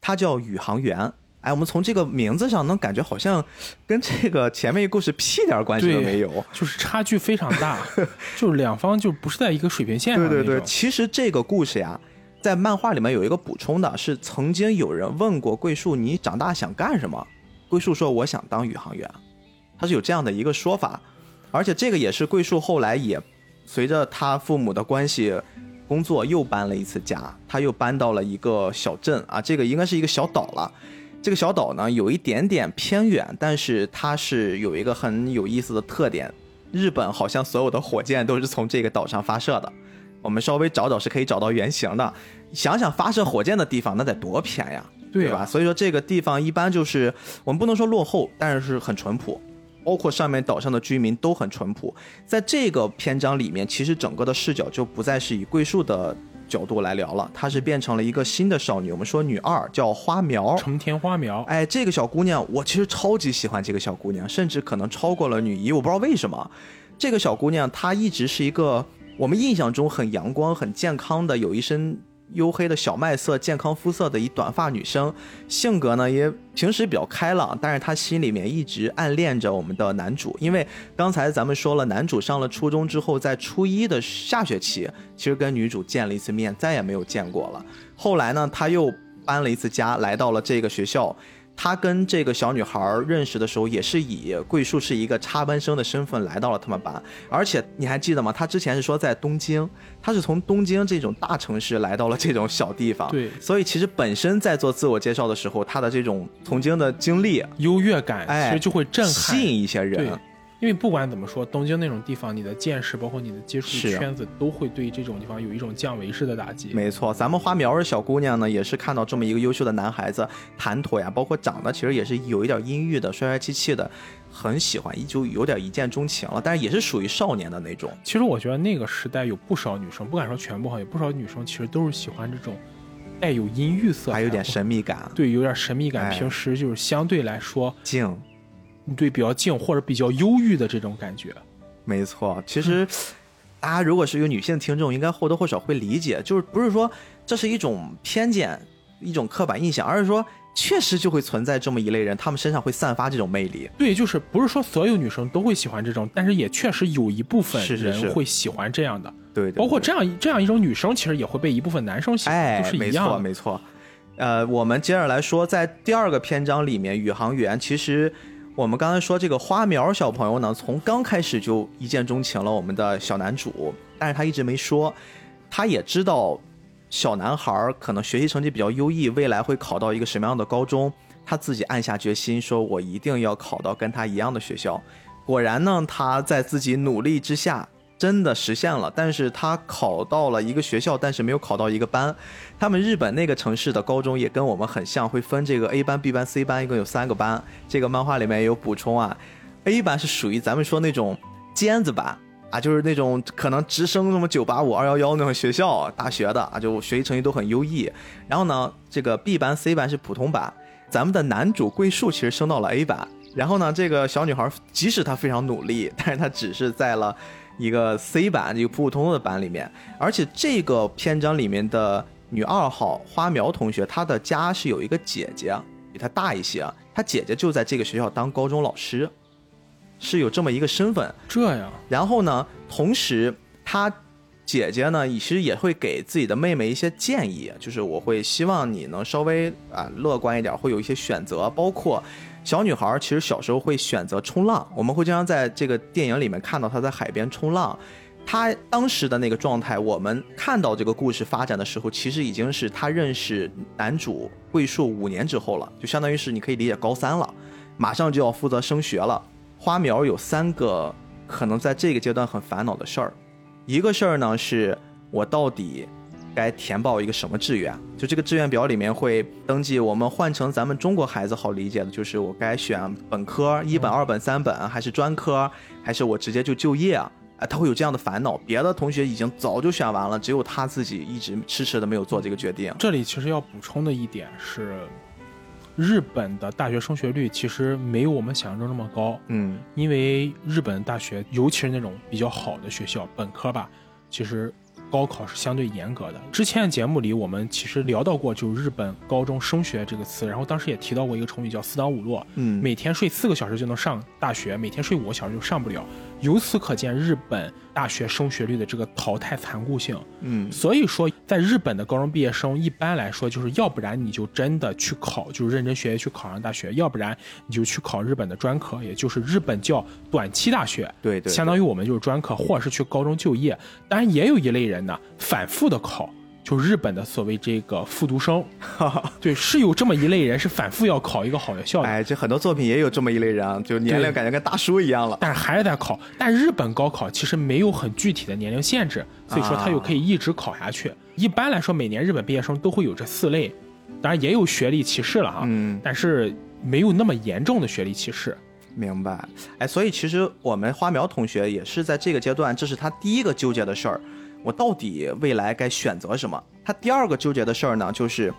它叫《宇航员》。哎，我们从这个名字上能感觉好像跟这个前面一故事屁点关系都没有，就是差距非常大，[laughs] 就是两方就不是在一个水平线上。对对对，其实这个故事呀，在漫画里面有一个补充的，是曾经有人问过桂树：“你长大想干什么？”桂树说：“我想当宇航员。”他是有这样的一个说法。而且这个也是桂树后来也随着他父母的关系，工作又搬了一次家，他又搬到了一个小镇啊，这个应该是一个小岛了。这个小岛呢有一点点偏远，但是它是有一个很有意思的特点，日本好像所有的火箭都是从这个岛上发射的。我们稍微找找是可以找到原型的。想想发射火箭的地方那得多偏呀，对吧？所以说这个地方一般就是我们不能说落后，但是很淳朴。包括上面岛上的居民都很淳朴，在这个篇章里面，其实整个的视角就不再是以桂树的角度来聊了，她是变成了一个新的少女。我们说女二叫花苗，成田花苗。哎，这个小姑娘，我其实超级喜欢这个小姑娘，甚至可能超过了女一。我不知道为什么，这个小姑娘她一直是一个我们印象中很阳光、很健康的，有一身。黝黑的小麦色、健康肤色的一短发女生，性格呢也平时比较开朗，但是她心里面一直暗恋着我们的男主。因为刚才咱们说了，男主上了初中之后，在初一的下学期，其实跟女主见了一次面，再也没有见过了。后来呢，他又搬了一次家，来到了这个学校。他跟这个小女孩认识的时候，也是以桂树是一个插班生的身份来到了他们班。而且你还记得吗？他之前是说在东京，他是从东京这种大城市来到了这种小地方。对，所以其实本身在做自我介绍的时候，他的这种曾经的经历、优越感，其实就会震撼、吸引一些人。因为不管怎么说，东京那种地方，你的见识包括你的接触圈子，都会对这种地方有一种降维式的打击。没错，咱们花苗儿小姑娘呢，也是看到这么一个优秀的男孩子，谈吐呀，包括长得，其实也是有一点阴郁的，帅帅气气的，很喜欢，就有点一见钟情了。但是也是属于少年的那种。其实我觉得那个时代有不少女生，不敢说全部哈，有不少女生其实都是喜欢这种带有阴郁色，还有点神秘感。对，有点神秘感。平时就是相对来说静。对，比较静或者比较忧郁的这种感觉，没错。其实，大家如果是有女性听众，应该或多或少会理解，就是不是说这是一种偏见、一种刻板印象，而是说确实就会存在这么一类人，他们身上会散发这种魅力。对，就是不是说所有女生都会喜欢这种，但是也确实有一部分人会喜欢这样的。对，包括这样这样一种女生，其实也会被一部分男生喜欢，就是一样。没错，没错。呃，我们接着来说，在第二个篇章里面，宇航员其实。我们刚才说这个花苗小朋友呢，从刚开始就一见钟情了我们的小男主，但是他一直没说，他也知道小男孩可能学习成绩比较优异，未来会考到一个什么样的高中，他自己暗下决心说，我一定要考到跟他一样的学校。果然呢，他在自己努力之下。真的实现了，但是他考到了一个学校，但是没有考到一个班。他们日本那个城市的高中也跟我们很像，会分这个 A 班、B 班、C 班，一共有三个班。这个漫画里面也有补充啊。A 班是属于咱们说那种尖子班啊，就是那种可能直升什么九八五、二幺幺那种学校、大学的啊，就学习成绩都很优异。然后呢，这个 B 班、C 班是普通班。咱们的男主桂树其实升到了 A 班。然后呢，这个小女孩即使她非常努力，但是她只是在了。一个 C 版，一个普普通通的版里面，而且这个篇章里面的女二号花苗同学，她的家是有一个姐姐，比她大一些，她姐姐就在这个学校当高中老师，是有这么一个身份。这样，然后呢，同时她姐姐呢，其实也会给自己的妹妹一些建议，就是我会希望你能稍微啊乐观一点，会有一些选择，包括。小女孩其实小时候会选择冲浪，我们会经常在这个电影里面看到她在海边冲浪。她当时的那个状态，我们看到这个故事发展的时候，其实已经是她认识男主桂树五年之后了，就相当于是你可以理解高三了，马上就要负责升学了。花苗有三个可能在这个阶段很烦恼的事儿，一个事儿呢是我到底。该填报一个什么志愿？就这个志愿表里面会登记。我们换成咱们中国孩子好理解的，就是我该选本科一本、二本、三本，还是专科，还是我直接就就业啊？哎，他会有这样的烦恼。别的同学已经早就选完了，只有他自己一直迟迟的没有做这个决定。这里其实要补充的一点是，日本的大学升学率其实没有我们想象中那么高。嗯，因为日本大学，尤其是那种比较好的学校，本科吧，其实。高考是相对严格的。之前的节目里，我们其实聊到过，就是日本高中升学这个词，然后当时也提到过一个成语叫“四挡五落”，嗯，每天睡四个小时就能上大学，每天睡五个小时就上不了。由此可见，日本大学升学率的这个淘汰残酷性。嗯，所以说，在日本的高中毕业生一般来说，就是要不然你就真的去考，就是认真学习去考上大学；要不然你就去考日本的专科，也就是日本叫短期大学。对对，相当于我们就是专科，或者是去高中就业。当然，也有一类人呢，反复的考。就日本的所谓这个复读生，[laughs] 对，是有这么一类人，是反复要考一个好学校的。哎，这很多作品也有这么一类人，就年龄感觉跟大叔一样了，但是还是在考。但日本高考其实没有很具体的年龄限制，所以说他又可以一直考下去。一般来说，每年日本毕业生都会有这四类，当然也有学历歧视了哈，嗯，但是没有那么严重的学历歧视。明白。哎，所以其实我们花苗同学也是在这个阶段，这是他第一个纠结的事儿。我到底未来该选择什么？他第二个纠结的事儿呢，就是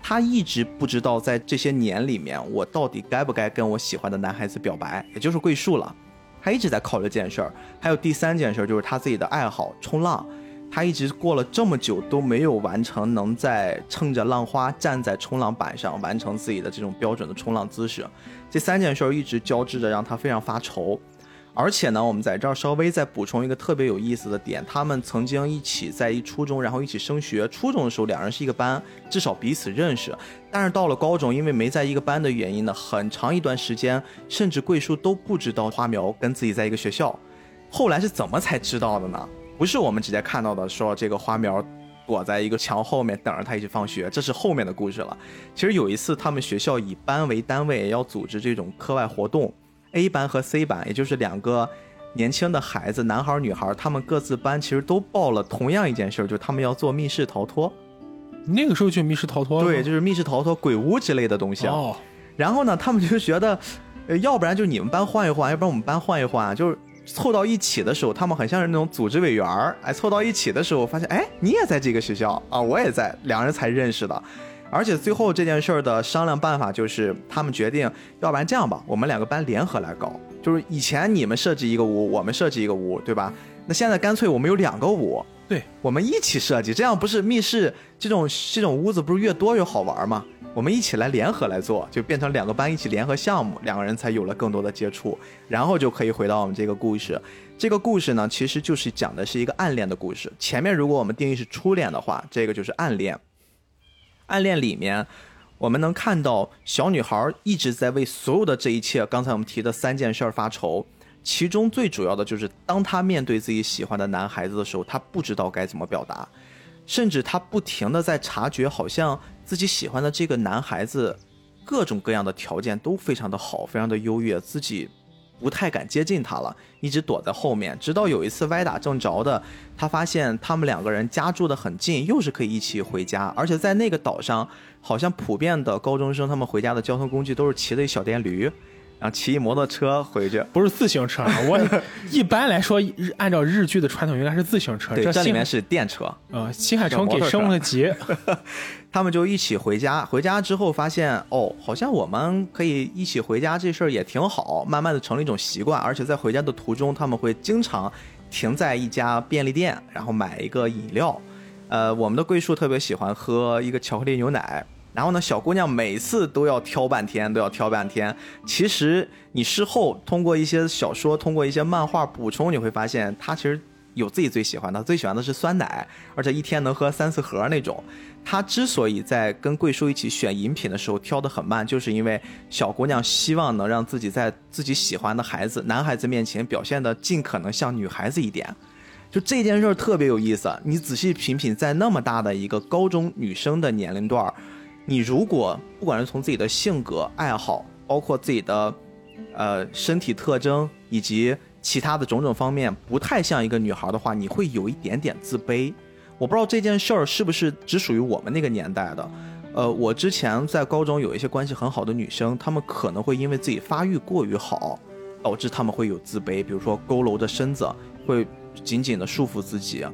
他一直不知道在这些年里面，我到底该不该跟我喜欢的男孩子表白，也就是桂树了。他一直在考虑这件事儿。还有第三件事，就是他自己的爱好冲浪。他一直过了这么久都没有完成，能在乘着浪花站在冲浪板上完成自己的这种标准的冲浪姿势，这三件事一直交织着，让他非常发愁。而且呢，我们在这儿稍微再补充一个特别有意思的点：他们曾经一起在一初中，然后一起升学。初中的时候，两人是一个班，至少彼此认识。但是到了高中，因为没在一个班的原因呢，很长一段时间，甚至桂树都不知道花苗跟自己在一个学校。后来是怎么才知道的呢？不是我们直接看到的，说这个花苗躲在一个墙后面等着他一起放学，这是后面的故事了。其实有一次，他们学校以班为单位要组织这种课外活动，A 班和 C 班，也就是两个年轻的孩子，男孩女孩，他们各自班其实都报了同样一件事，就是他们要做密室逃脱。那个时候就密室逃脱，对，就是密室逃脱、鬼屋之类的东西。哦，[laughs] 然后呢，他们就觉得，呃，要不然就你们班换一换，要不然我们班换一换，就是。凑到一起的时候，他们很像是那种组织委员儿。哎，凑到一起的时候，发现哎，你也在这个学校啊，我也在，两人才认识的。而且最后这件事儿的商量办法就是，他们决定，要不然这样吧，我们两个班联合来搞。就是以前你们设计一个屋，我们设计一个屋，对吧？那现在干脆我们有两个屋，对，我们一起设计，这样不是密室这种这种屋子不是越多越好玩吗？我们一起来联合来做，就变成两个班一起联合项目，两个人才有了更多的接触，然后就可以回到我们这个故事。这个故事呢，其实就是讲的是一个暗恋的故事。前面如果我们定义是初恋的话，这个就是暗恋。暗恋里面，我们能看到小女孩一直在为所有的这一切，刚才我们提的三件事儿发愁。其中最主要的就是，当她面对自己喜欢的男孩子的时候，她不知道该怎么表达。甚至她不停的在察觉，好像自己喜欢的这个男孩子，各种各样的条件都非常的好，非常的优越，自己不太敢接近他了，一直躲在后面。直到有一次歪打正着的，他发现他们两个人家住的很近，又是可以一起回家，而且在那个岛上，好像普遍的高中生他们回家的交通工具都是骑的小电驴。然后骑一摩托车回去，不是自行车。我 [laughs] 一般来说，按照日剧的传统，应该是自行车。对，这里面是电车。呃，新海诚给升了级，[laughs] 他们就一起回家。回家之后发现，哦，好像我们可以一起回家，这事儿也挺好。慢慢的成了一种习惯，而且在回家的途中，他们会经常停在一家便利店，然后买一个饮料。呃，我们的桂树特别喜欢喝一个巧克力牛奶。然后呢，小姑娘每次都要挑半天，都要挑半天。其实你事后通过一些小说，通过一些漫画补充，你会发现她其实有自己最喜欢的，最喜欢的是酸奶，而且一天能喝三四盒那种。她之所以在跟贵叔一起选饮品的时候挑得很慢，就是因为小姑娘希望能让自己在自己喜欢的孩子、男孩子面前表现得尽可能像女孩子一点。就这件事儿特别有意思，你仔细品品，在那么大的一个高中女生的年龄段儿。你如果不管是从自己的性格、爱好，包括自己的，呃，身体特征以及其他的种种方面，不太像一个女孩的话，你会有一点点自卑。我不知道这件事儿是不是只属于我们那个年代的。呃，我之前在高中有一些关系很好的女生，她们可能会因为自己发育过于好，导致她们会有自卑，比如说佝偻的身子会紧紧的束缚自己。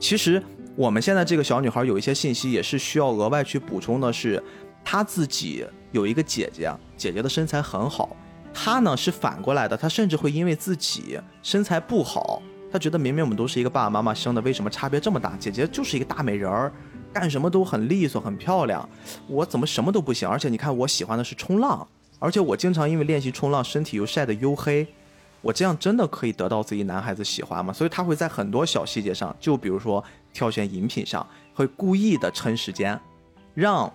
其实。我们现在这个小女孩有一些信息也是需要额外去补充的，是她自己有一个姐姐，姐姐的身材很好，她呢是反过来的，她甚至会因为自己身材不好，她觉得明明我们都是一个爸爸妈妈生的，为什么差别这么大？姐姐就是一个大美人儿，干什么都很利索很漂亮，我怎么什么都不行？而且你看，我喜欢的是冲浪，而且我经常因为练习冲浪，身体又晒得黝黑，我这样真的可以得到自己男孩子喜欢吗？所以他会在很多小细节上，就比如说。挑选饮品上会故意的撑时间，让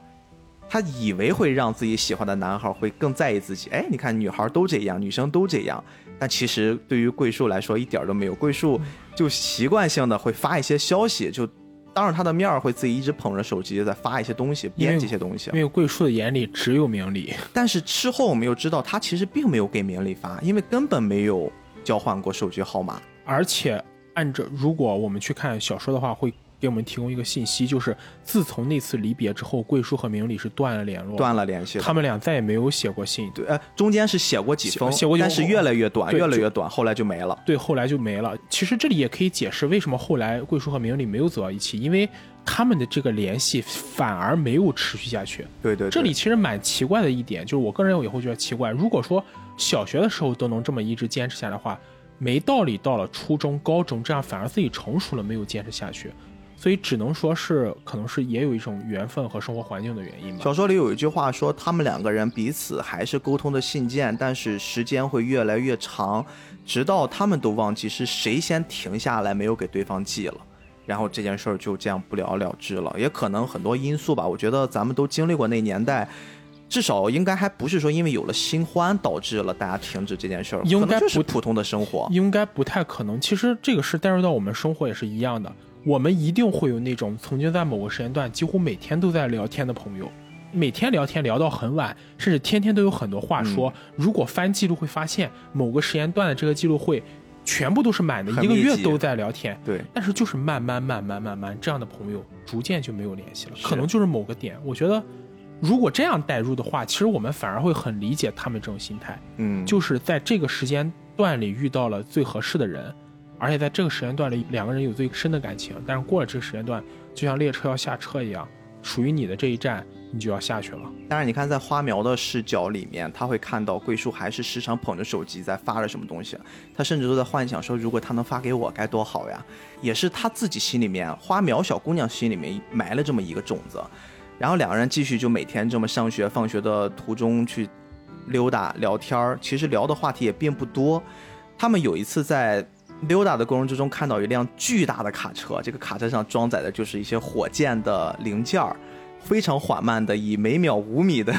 他以为会让自己喜欢的男孩会更在意自己。哎，你看女孩都这样，女生都这样，但其实对于桂树来说一点都没有。桂树就习惯性的会发一些消息，就当着他的面会自己一直捧着手机在发一些东西，编这些东西。因为桂树的眼里只有明里。但是事后我们又知道，他其实并没有给明里发，因为根本没有交换过手机号码，而且。按照如果我们去看小说的话，会给我们提供一个信息，就是自从那次离别之后，桂叔和明里是断了联络，断了联系。他们俩再也没有写过信。对，呃，中间是写过几封，写过几封但是越来越短，越来越短，后来就没了。对，后来就没了。其实这里也可以解释为什么后来桂叔和明里没有走到一起，因为他们的这个联系反而没有持续下去。对对对，这里其实蛮奇怪的一点，就是我个人也会觉得奇怪。如果说小学的时候都能这么一直坚持下来的话，没道理到了初中、高中这样反而自己成熟了，没有坚持下去。所以只能说是可能是也有一种缘分和生活环境的原因吧。小说里有一句话说，他们两个人彼此还是沟通的信件，但是时间会越来越长，直到他们都忘记是谁先停下来没有给对方寄了，然后这件事儿就这样不了了之了。也可能很多因素吧，我觉得咱们都经历过那年代。至少应该还不是说因为有了新欢导致了大家停止这件事儿，应该不普通的生活。应该不太可能。其实这个事带入到我们生活也是一样的，我们一定会有那种曾经在某个时间段几乎每天都在聊天的朋友，每天聊天聊到很晚，甚至天天都有很多话说。嗯如果翻记录会发现，某个时间段的这个记录会全部都是满的，一个月都在聊天。对，但是就是慢慢慢慢慢慢，这样的朋友逐渐就没有联系了，可能就是某个点。我觉得，如果这样代入的话，其实我们反而会很理解他们这种心态。嗯，就是在这个时间段里遇到了最合适的人，而且在这个时间段里两个人有最深的感情。但是过了这个时间段，就像列车要下车一样，属于你的这一站你就要下去了。但是你看，在花苗的视角里面，他会看到桂树还是时常捧着手机在发着什么东西，他甚至都在幻想说，如果他能发给我该多好呀！也是他自己心里面，花苗小姑娘心里面埋了这么一个种子。然后两个人继续就每天这么上学、放学的途中去溜达聊天儿，其实聊的话题也并不多。他们有一次在溜达的过程之中，看到一辆巨大的卡车，这个卡车上装载的就是一些火箭的零件儿，非常缓慢的以每秒五米的，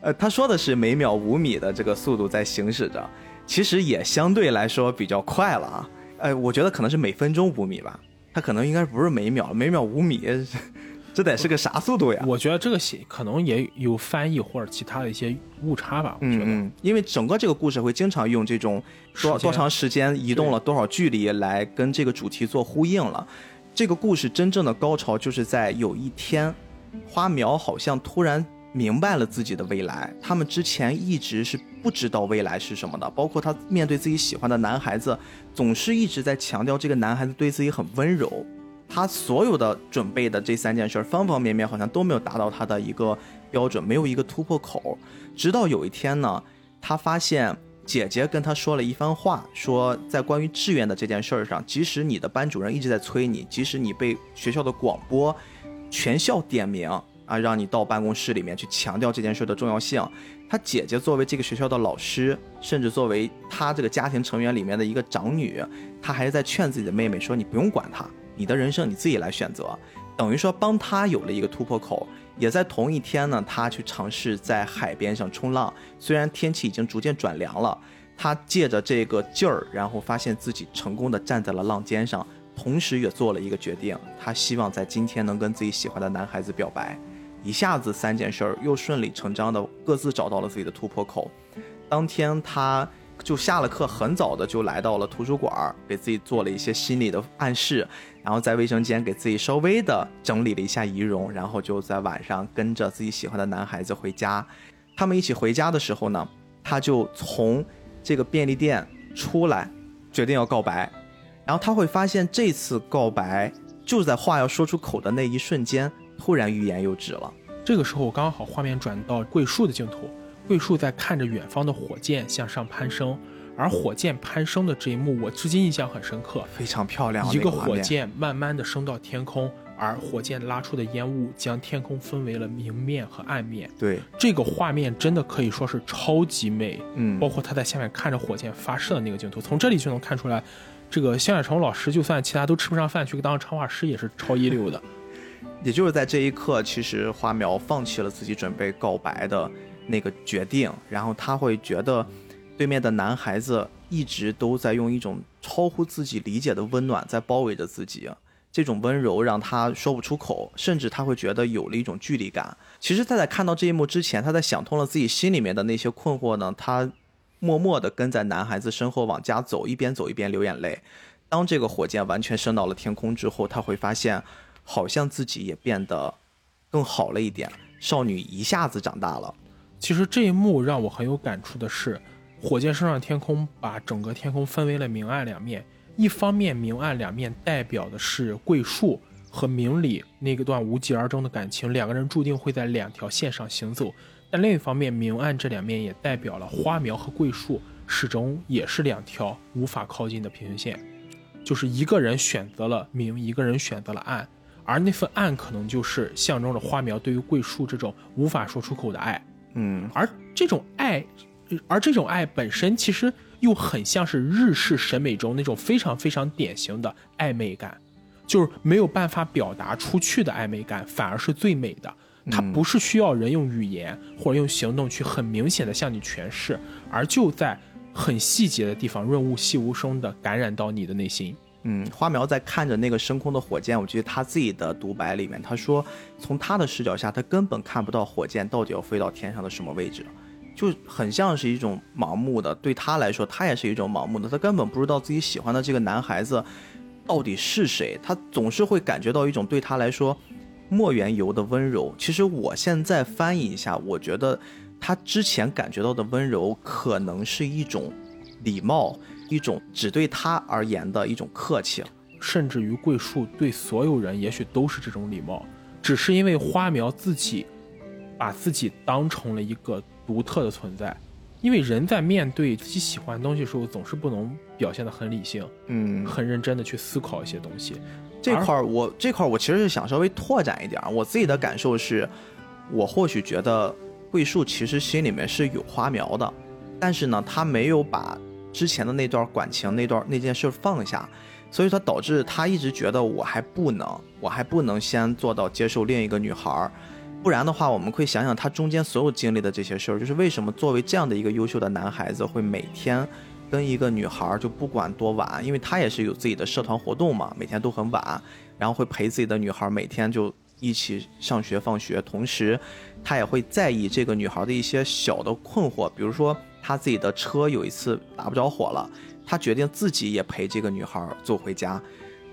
呃，他说的是每秒五米的这个速度在行驶着，其实也相对来说比较快了啊。呃，我觉得可能是每分钟五米吧，它可能应该不是每秒，每秒五米，这得是个啥速度呀？我觉得这个写可能也有翻译或者其他的一些误差吧。我觉得，嗯嗯，因为整个这个故事会经常用这种多多长时间移动了多少距离来跟这个主题做呼应了。这个故事真正的高潮就是在有一天，花苗好像突然明白了自己的未来。他们之前一直是不知道未来是什么的，包括他面对自己喜欢的男孩子，总是一直在强调这个男孩子对自己很温柔。他所有的准备的这三件事，方方面面好像都没有达到他的一个标准，没有一个突破口。直到有一天呢，他发现姐姐跟他说了一番话，说在关于志愿的这件事儿上，即使你的班主任一直在催你，即使你被学校的广播全校点名啊，让你到办公室里面去强调这件事的重要性，他姐姐作为这个学校的老师，甚至作为他这个家庭成员里面的一个长女，她还是在劝自己的妹妹说：“你不用管他，你的人生你自己来选择。”等于说帮他有了一个突破口。也在同一天呢，他去尝试在海边上冲浪。虽然天气已经逐渐转凉了，他借着这个劲儿，然后发现自己成功的站在了浪尖上，同时也做了一个决定，他希望在今天能跟自己喜欢的男孩子表白。一下子三件事儿又顺理成章的各自找到了自己的突破口。当天他就下了课，很早的就来到了图书馆，给自己做了一些心理的暗示，然后在卫生间给自己稍微的整理了一下仪容，然后就在晚上跟着自己喜欢的男孩子回家。他们一起回家的时候呢，他就从这个便利店出来，决定要告白。然后他会发现，这次告白就在话要说出口的那一瞬间，突然欲言又止了。这个时候我刚好画面转到桂树的镜头，桂树在看着远方的火箭向上攀升，而火箭攀升的这一幕，我至今印象很深刻。非常漂亮，一个火箭慢慢的升到天空，而火箭拉出的烟雾将天空分为了明面和暗面。对，这个画面真的可以说是超级美，嗯，包括他在下面看着火箭发射的那个镜头，从这里就能看出来，这个向远成老师就算其他都吃不上饭，去当插画师也是超一流的。[laughs] 也就是在这一刻，其实花苗放弃了自己准备告白的那个决定，然后他会觉得对面的男孩子一直都在用一种超乎自己理解的温暖在包围着自己，这种温柔让他说不出口，甚至他会觉得有了一种距离感。其实他在看到这一幕之前，他在想通了自己心里面的那些困惑呢，他默默地跟在男孩子身后往家走，一边走一边流眼泪。当这个火箭完全升到了天空之后，他会发现。好像自己也变得更好了一点。少女一下子长大了。其实这一幕让我很有感触的是，火箭升上天空，把整个天空分为了明暗两面。一方面，明暗两面代表的是桂树和明里那个段无疾而终的感情，两个人注定会在两条线上行走。但另一方面，明暗这两面也代表了花苗和桂树始终也是两条无法靠近的平行线，就是一个人选择了明，一个人选择了暗。而那份暗可能就是象征着花苗对于桂树这种无法说出口的爱，嗯，而这种爱，而这种爱本身其实又很像是日式审美中那种非常非常典型的暧昧感，就是没有办法表达出去的暧昧感，反而是最美的。它不是需要人用语言或者用行动去很明显的向你诠释，而就在很细节的地方润物细无声的感染到你的内心。嗯，花苗在看着那个升空的火箭，我觉得他自己的独白里面，他说从他的视角下，他根本看不到火箭到底要飞到天上的什么位置，就很像是一种盲目的。对他来说，他也是一种盲目的，他根本不知道自己喜欢的这个男孩子到底是谁，他总是会感觉到一种对他来说莫言游的温柔。其实我现在翻译一下，我觉得他之前感觉到的温柔，可能是一种礼貌。一种只对他而言的一种客气，甚至于桂树对所有人也许都是这种礼貌，只是因为花苗自己把自己当成了一个独特的存在。因为人在面对自己喜欢的东西的时候，总是不能表现得很理性，嗯，很认真的去思考一些东西。这块儿我这块儿我其实是想稍微拓展一点，我自己的感受是，我或许觉得桂树其实心里面是有花苗的，但是呢，他没有把。之前的那段感情那段那件事放下，所以他导致他一直觉得我还不能，我还不能先做到接受另一个女孩儿不然的话，我们会想想他中间所有经历的这些事儿，就是为什么作为这样的一个优秀的男孩子，会每天跟一个女孩就不管多晚，因为他也是有自己的社团活动嘛，每天都很晚，然后会陪自己的女孩每天就一起上学放学，同时他也会在意这个女孩的一些小的困惑，比如说。他自己的车有一次打不着火了，他决定自己也陪这个女孩坐回家。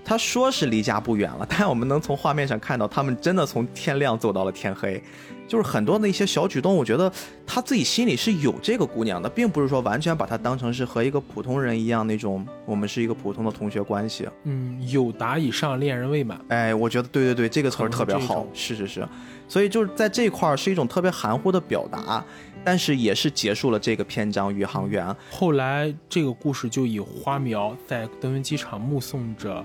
他说是离家不远了，但我们能从画面上看到，他们真的从天亮走到了天黑。就是很多的一些小举动，我觉得他自己心里是有这个姑娘的，并不是说完全把她当成是和一个普通人一样那种，我们是一个普通的同学关系。嗯，有达以上，恋人未满。哎，我觉得对对对，这个词儿特别好。是是是，所以就是在这块儿是一种特别含糊的表达。但是也是结束了这个篇章《宇航员》。后来这个故事就以花苗在登云机场目送着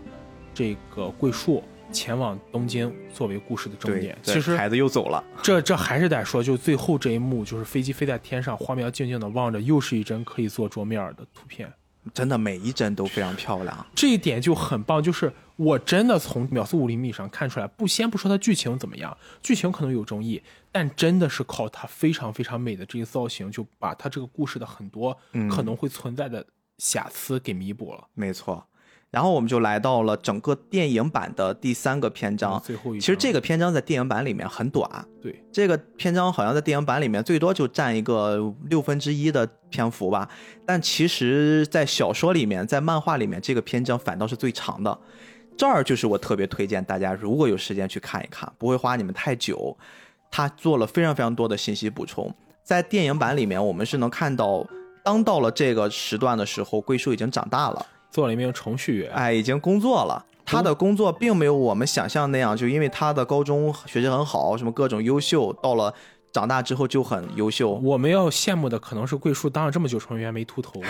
这个桂树前往东京作为故事的终点。其实孩子又走了，这这还是得说，就最后这一幕，就是飞机飞在天上，花苗静静的望着，又是一帧可以做桌面的图片。真的每一帧都非常漂亮，这一点就很棒。就是我真的从秒速五厘米上看出来，不先不说它剧情怎么样，剧情可能有争议，但真的是靠它非常非常美的这个造型，就把它这个故事的很多可能会存在的瑕疵给弥补了。没错。然后我们就来到了整个电影版的第三个篇章。最后一，其实这个篇章在电影版里面很短。对，这个篇章好像在电影版里面最多就占一个六分之一的篇幅吧。但其实，在小说里面，在漫画里面，这个篇章反倒是最长的。这儿就是我特别推荐大家，如果有时间去看一看，不会花你们太久。他做了非常非常多的信息补充。在电影版里面，我们是能看到，当到了这个时段的时候，桂树已经长大了。做了一名程序员，哎，已经工作了。他的工作并没有我们想象那样，就因为他的高中学习很好，什么各种优秀，到了长大之后就很优秀。我们要羡慕的可能是桂树当了这么久程序员没秃头。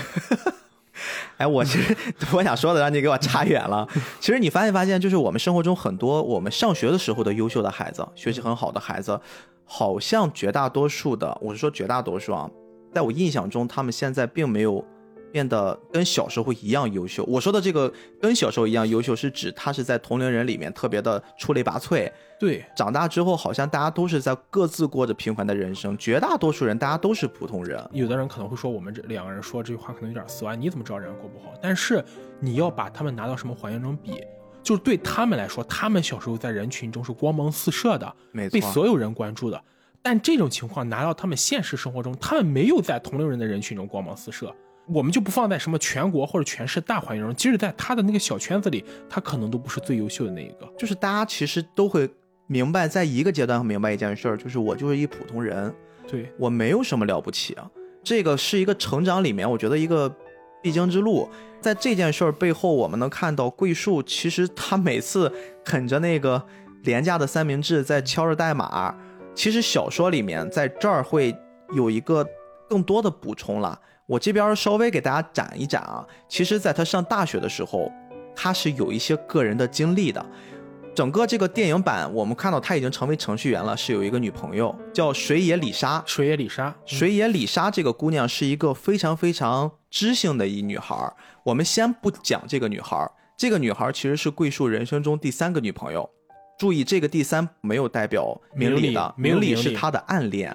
[laughs] 哎，我其实 [laughs] 我想说的，让你给我差远了。[laughs] 其实你发现发现，就是我们生活中很多我们上学的时候的优秀的孩子，学习很好的孩子，好像绝大多数的，我是说绝大多数啊，在我印象中，他们现在并没有。变得跟小时候一样优秀。我说的这个跟小时候一样优秀，是指他是在同龄人里面特别的出类拔萃。对，长大之后好像大家都是在各自过着平凡的人生，绝大多数人大家都是普通人。有的人可能会说，我们这两个人说这句话可能有点酸，你怎么知道人过不好？但是你要把他们拿到什么环境中比，就是对他们来说，他们小时候在人群中是光芒四射的，被所有人关注的。但这种情况拿到他们现实生活中，他们没有在同龄人的人群中光芒四射。我们就不放在什么全国或者全市大环境中，即使在他的那个小圈子里，他可能都不是最优秀的那一个。就是大家其实都会明白，在一个阶段明白一件事儿，就是我就是一普通人，对，我没有什么了不起啊。这个是一个成长里面，我觉得一个必经之路。在这件事儿背后，我们能看到桂树其实他每次啃着那个廉价的三明治，在敲着代码。其实小说里面在这儿会有一个更多的补充了。我这边稍微给大家展一展啊。其实，在他上大学的时候，他是有一些个人的经历的。整个这个电影版，我们看到他已经成为程序员了，是有一个女朋友叫水野里沙。水野里沙，水野里沙这个姑娘是一个非常非常知性的一女孩。我们先不讲这个女孩，这个女孩其实是桂树人生中第三个女朋友。注意，这个第三没有代表明理的，明理是他的暗恋。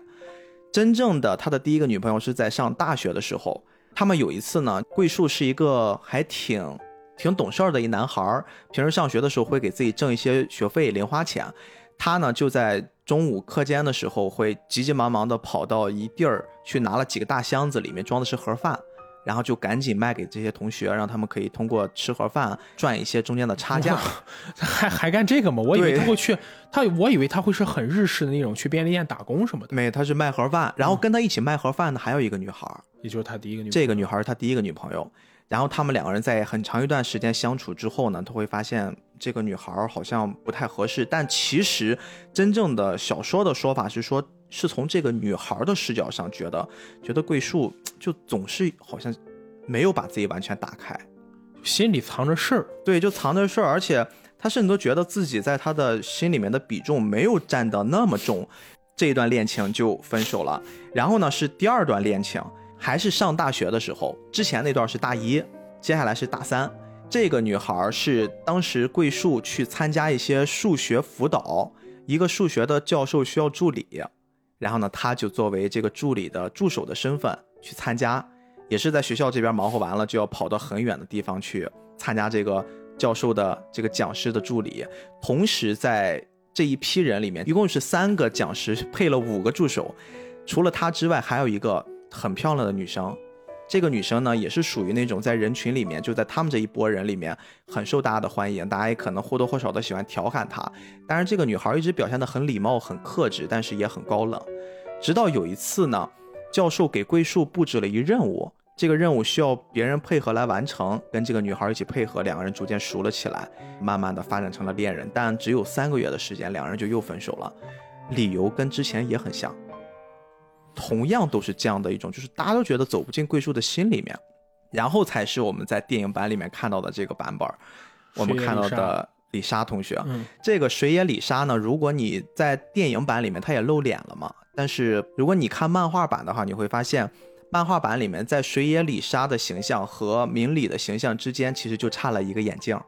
真正的他的第一个女朋友是在上大学的时候，他们有一次呢，桂树是一个还挺。挺懂事儿的一男孩儿，平时上学的时候会给自己挣一些学费零花钱。他呢就在中午课间的时候会急急忙忙的跑到一地儿去拿了几个大箱子，里面装的是盒饭，然后就赶紧卖给这些同学，让他们可以通过吃盒饭赚一些中间的差价。[laughs] 还还干这个吗？我以为他会去，他我以为他会是很日式的那种去便利店打工什么的。没，他是卖盒饭，然后跟他一起卖盒饭的还有一个女孩，也就是他第一个女。这个女孩是他第一个女朋友。然后他们两个人在很长一段时间相处之后呢，他会发现这个女孩好像不太合适。但其实真正的小说的说法是说，是从这个女孩的视角上觉得，觉得桂树就总是好像没有把自己完全打开，心里藏着事儿。对，就藏着事儿，而且他甚至都觉得自己在他的心里面的比重没有占得那么重。这一段恋情就分手了。然后呢，是第二段恋情。还是上大学的时候，之前那段是大一，接下来是大三。这个女孩是当时桂树去参加一些数学辅导，一个数学的教授需要助理，然后呢，他就作为这个助理的助手的身份去参加，也是在学校这边忙活完了，就要跑到很远的地方去参加这个教授的这个讲师的助理。同时，在这一批人里面，一共是三个讲师配了五个助手，除了他之外，还有一个。很漂亮的女生，这个女生呢也是属于那种在人群里面，就在他们这一波人里面很受大家的欢迎，大家也可能或多或少的喜欢调侃她。但是这个女孩一直表现的很礼貌、很克制，但是也很高冷。直到有一次呢，教授给桂树布置了一任务，这个任务需要别人配合来完成，跟这个女孩一起配合，两个人逐渐熟了起来，慢慢的发展成了恋人。但只有三个月的时间，两人就又分手了，理由跟之前也很像。同样都是这样的一种，就是大家都觉得走不进桂树的心里面，然后才是我们在电影版里面看到的这个版本。我们看到的李莎同学，这个水野李莎呢，如果你在电影版里面，她也露脸了嘛？但是如果你看漫画版的话，你会发现，漫画版里面在水野李莎的形象和明里的形象之间，其实就差了一个眼镜。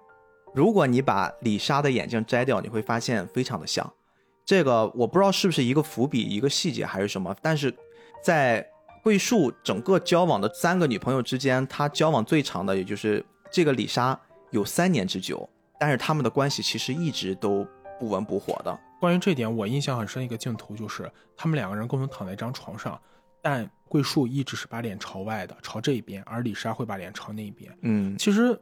如果你把李莎的眼镜摘掉，你会发现非常的像。这个我不知道是不是一个伏笔、一个细节还是什么，但是在桂树整个交往的三个女朋友之间，他交往最长的也就是这个李莎，有三年之久。但是他们的关系其实一直都不温不火的。关于这点，我印象很深一个镜头就是他们两个人共同躺在一张床上，但桂树一直是把脸朝外的，朝这一边，而李莎会把脸朝那一边。嗯，其实。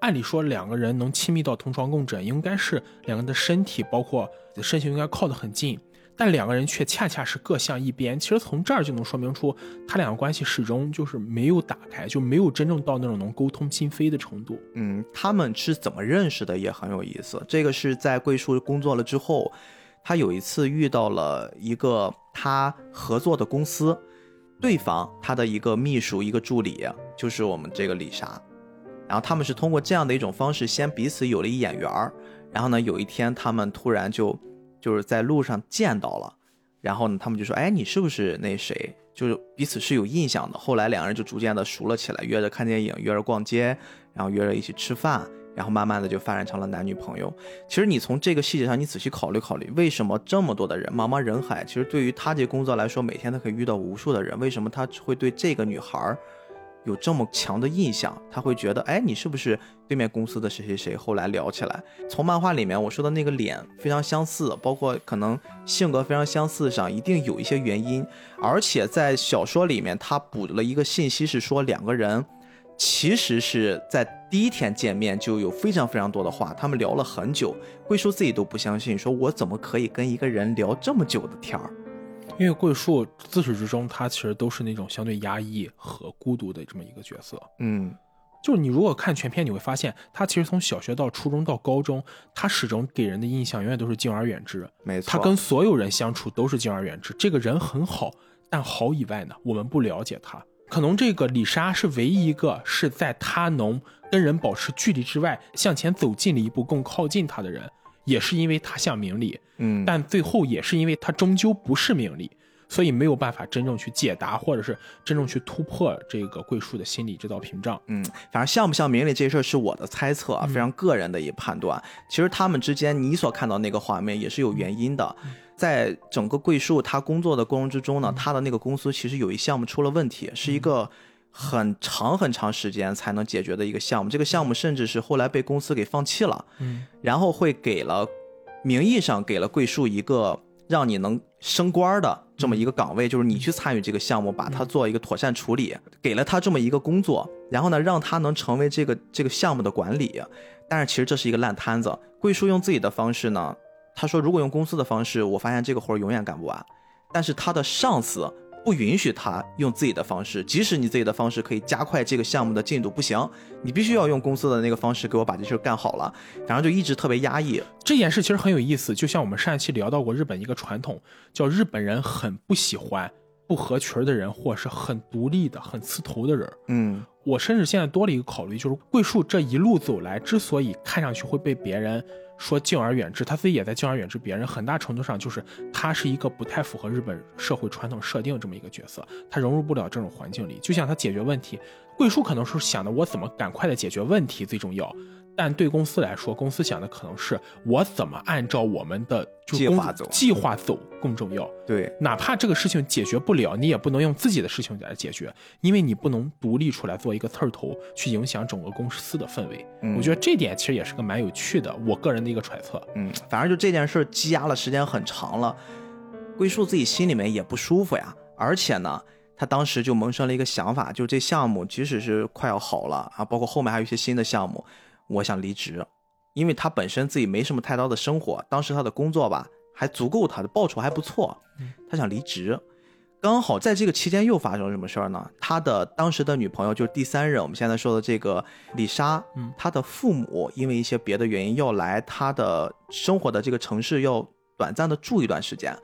按理说，两个人能亲密到同床共枕，应该是两个人的身体，包括身形应该靠得很近，但两个人却恰恰是各向一边。其实从这儿就能说明出，他两个关系始终就是没有打开，就没有真正到那种能沟通心扉的程度。嗯，他们是怎么认识的也很有意思。这个是在桂树工作了之后，他有一次遇到了一个他合作的公司，对方他的一个秘书、一个助理，就是我们这个李莎。然后他们是通过这样的一种方式，先彼此有了一眼缘儿，然后呢，有一天他们突然就就是在路上见到了，然后呢，他们就说：“哎，你是不是那谁？”就是彼此是有印象的。后来两个人就逐渐的熟了起来，约着看电影，约着逛街，然后约着一起吃饭，然后慢慢的就发展成了男女朋友。其实你从这个细节上，你仔细考虑考虑，为什么这么多的人，茫茫人海，其实对于他这工作来说，每天都可以遇到无数的人，为什么他会对这个女孩儿？有这么强的印象，他会觉得，哎，你是不是对面公司的谁谁谁？后来聊起来，从漫画里面我说的那个脸非常相似，包括可能性格非常相似上，一定有一些原因。而且在小说里面，他补了一个信息，是说两个人其实是在第一天见面就有非常非常多的话，他们聊了很久。桂树自己都不相信，说我怎么可以跟一个人聊这么久的天儿？因为桂树自始至终，他其实都是那种相对压抑和孤独的这么一个角色。嗯，就是你如果看全片，你会发现他其实从小学到初中到高中，他始终给人的印象永远都是敬而远之。没错，他跟所有人相处都是敬而远之。这个人很好，但好以外呢，我们不了解他。可能这个李莎是唯一一个是在他能跟人保持距离之外，向前走近了一步，更靠近他的人。也是因为他像明理，嗯，但最后也是因为他终究不是明理，所以没有办法真正去解答，或者是真正去突破这个桂树的心理这道屏障。嗯，反正像不像明理这事儿是我的猜测啊，非常个人的一判断。其实他们之间你所看到那个画面也是有原因的，在整个桂树他工作的过程之中呢，他的那个公司其实有一项目出了问题，是一个很长很长时间才能解决的一个项目。这个项目甚至是后来被公司给放弃了，嗯，然后会给了名义上给了桂树一个让你能升官的这么一个岗位，就是你去参与这个项目，把它做一个妥善处理，给了他这么一个工作，然后呢，让他能成为这个这个项目的管理。但是其实这是一个烂摊子。桂树用自己的方式呢，他说如果用公司的方式，我发现这个活儿永远干不完。但是他的上司不允许他用自己的方式，即使你自己的方式可以加快这个项目的进度，不行，你必须要用公司的那个方式给我把这事儿干好了。然后就一直特别压抑。这件事其实很有意思，就像我们上一期聊到过日本一个传统，叫日本人很不喜欢不合群的人，或是很独立的、很刺头的人。嗯我甚至现在多了一个考虑，就是桂树这一路走来，之所以看上去会被别人说敬而远之，他自己也在敬而远之别人，很大程度上就是他是一个不太符合日本社会传统设定这么一个角色，他融入不了这种环境里。就像他解决问题，桂树可能是想的我怎么赶快的解决问题最重要，但对公司来说，公司想的可能是我怎么按照我们的就计划走计划走更重要。对，哪怕这个事情解决不了，你也不能用自己的事情来解决，因为你不能独立出来做一个刺儿头，去影响整个公司的氛围。嗯我觉得这点其实也是个蛮有趣的，我个人的一个揣测。嗯，反正就这件事积压了时间很长了，归宿自己心里面也不舒服呀。而且呢，他当时就萌生了一个想法，就这项目即使是快要好了啊，包括后面还有一些新的项目，我想离职，因为他本身自己没什么太高的生活，当时他的工作吧还足够他的报酬还不错，他想离职。刚好在这个期间又发生了什么事儿呢？他的当时的女朋友就是第三任，我们现在说的这个李莎，嗯她的父母因为一些别的原因要来他的生活的这个城市要短暂的住一段时间。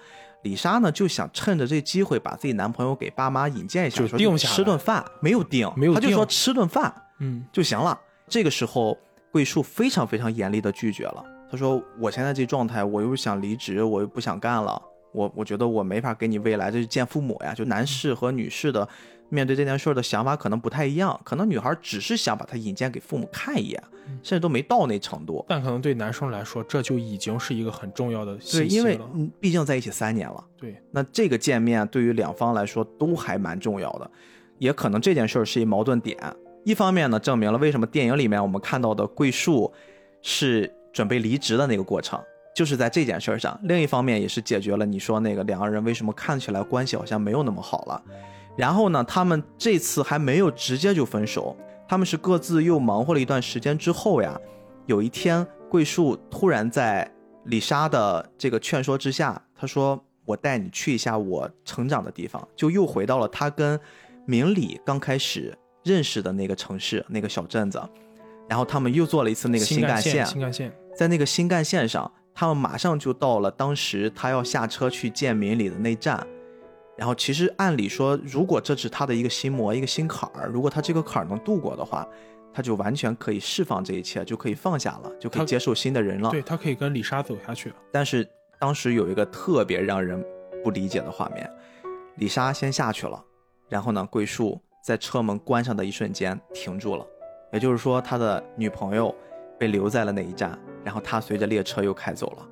李莎呢就想趁着这机会把自己男朋友给爸妈引荐一下，说就定下吃顿饭，没有定，没有定他就说吃顿饭嗯就行了。这个时候，桂树非常非常严厉的拒绝了。他说：“我现在这状态，我又想离职，我又不想干了，我我觉得我没法给你未来，这是见父母呀。就男士和女士的面对这件事儿的想法可能不太一样，可能女孩只是想把他引荐给父母看一眼，甚至都没到那程度。但可能对男生来说，这就已经是一个很重要的对，信息因为了。嗯毕竟在一起三年了。”对，那这个见面对于两方来说都还蛮重要的，也可能这件事儿是一矛盾点。一方面呢，证明了为什么电影里面我们看到的桂树是准备离职的那个过程，就是在这件事儿上；另一方面也是解决了你说那个两个人为什么看起来关系好像没有那么好了。然后呢，他们这次还没有直接就分手，他们是各自又忙活了一段时间之后呀，有一天桂树突然在李莎的这个劝说之下，他说：“我带你去一下我成长的地方。”就又回到了他跟明理刚开始认识的那个城市、那个小镇子。然后他们又做了一次那个新干线，新干线，在那个新干线上，他们马上就到了当时他要下车去见明里的那站。然后其实按理说，如果这是他的一个心魔、一个心坎儿，如果他这个坎儿能度过的话，他就完全可以释放这一切，就可以放下了，就可以接受新的人了。对他可以跟李莎走下去。但是当时有一个特别让人不理解的画面，李莎先下去了，然后呢，桂树在车门关上的一瞬间停住了，也就是说，他的女朋友被留在了那一站，然后他随着列车又开走了，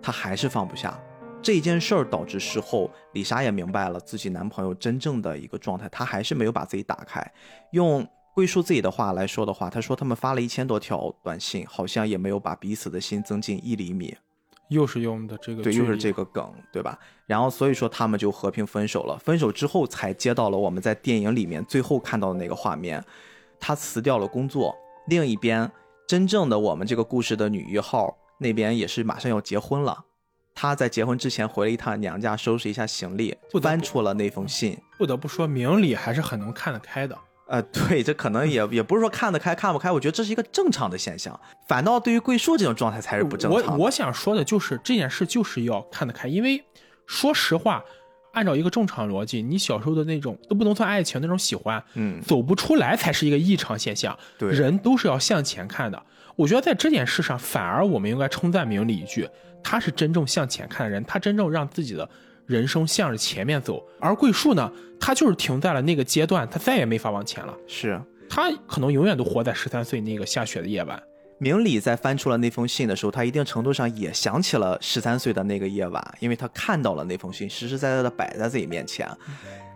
他还是放不下，这件事儿导致事后李莎也明白了自己男朋友真正的一个状态，她还是没有把自己打开。用桂树自己的话来说的话，他说他们发了一千多条短信，好像也没有把彼此的心增进一厘米。又是用的这个对，又是这个梗，对吧？然后所以说他们就和平分手了。分手之后才接到了我们在电影里面最后看到的那个画面，他辞掉了工作。另一边，真正的我们这个故事的女一号那边也是马上要结婚了。她在结婚之前回了一趟娘家，收拾一下行李不，得不翻出了那封信。不得不说，明理还是很能看得开的。呃，[laughs] 对，这可能也也不是说看得开看不开，我觉得这是一个正常的现象。反倒对于桂树这种状态才是不正常的。我我想说的就是这件事就是要看得开，因为说实话，按照一个正常逻辑，你小时候的那种都不能算爱情那种喜欢，嗯，走不出来才是一个异常现象。对人都是要向前看的。我觉得在这件事上，反而我们应该称赞明理一句，他是真正向前看的人，他真正让自己的人生向着前面走。而桂树呢，他就是停在了那个阶段，他再也没法往前了。是。他可能永远都活在十三岁那个下雪的夜晚。明理在翻出了那封信的时候，他一定程度上也想起了十三岁的那个夜晚，因为他看到了那封信，实实在在的摆在自己面前。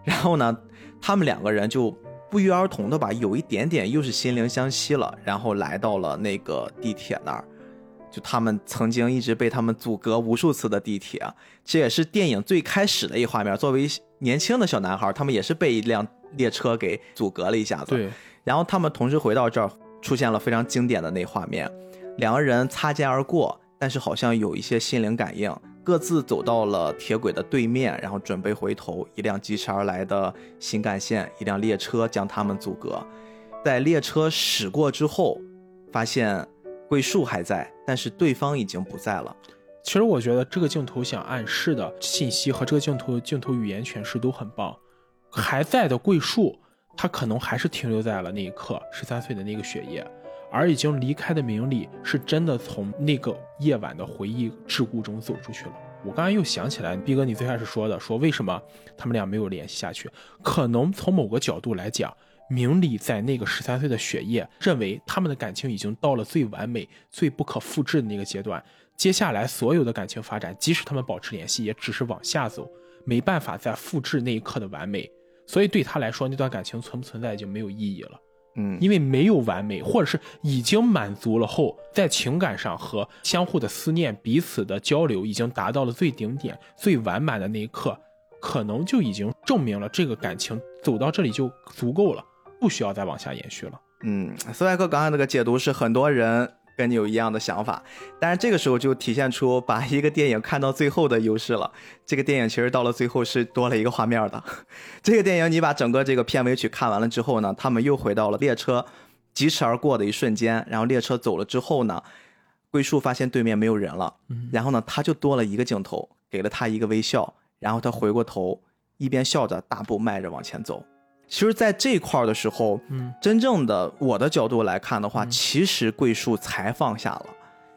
然后呢，他们两个人就不约而同的吧，有一点点又是心灵相惜了，然后来到了那个地铁那儿。就他们曾经一直被他们阻隔无数次的地铁，这也是电影最开始的一画面。作为年轻的小男孩，他们也是被一辆列车给阻隔了一下子。对，然后他们同时回到这儿，出现了非常经典的那画面，两个人擦肩而过，但是好像有一些心灵感应，各自走到了铁轨的对面，然后准备回头。一辆疾驰而来的新干线，一辆列车将他们阻隔。在列车驶过之后，发现桂树还在，但是对方已经不在了。其实我觉得这个镜头想暗示的信息和这个镜头镜头语言诠释都很棒。还在的桂树，他可能还是停留在了那一刻十三岁的那个雪夜，而已经离开的明里是真的从那个夜晚的回忆桎梏中走出去了。我刚才又想起来，毕哥你最开始说的，说为什么他们俩没有联系下去？可能从某个角度来讲，明理在那个十三岁的雪夜，认为他们的感情已经到了最完美、最不可复制的那个阶段。接下来所有的感情发展，即使他们保持联系，也只是往下走，没办法再复制那一刻的完美。所以对他来说，那段感情存不存在已经没有意义了。嗯，因为没有完美，或者是已经满足了后，在情感上和相互的思念、彼此的交流已经达到了最顶点、最完满的那一刻，可能就已经证明了这个感情走到这里就足够了，不需要再往下延续了。嗯，斯外克刚才那个解读是很多人跟你有一样的想法，但是这个时候就体现出把一个电影看到最后的优势了。这个电影其实到了最后是多了一个画面的。[laughs] 这个电影你把整个这个片尾曲看完了之后呢，他们又回到了列车疾驰而过的一瞬间，然后列车走了之后呢，桂树发现对面没有人了，然后呢他就多了一个镜头，给了他一个微笑，然后他回过头，一边笑着大步迈着往前走。其实，在这块儿的时候，嗯，真正的我的角度来看的话，其实桂树才放下了，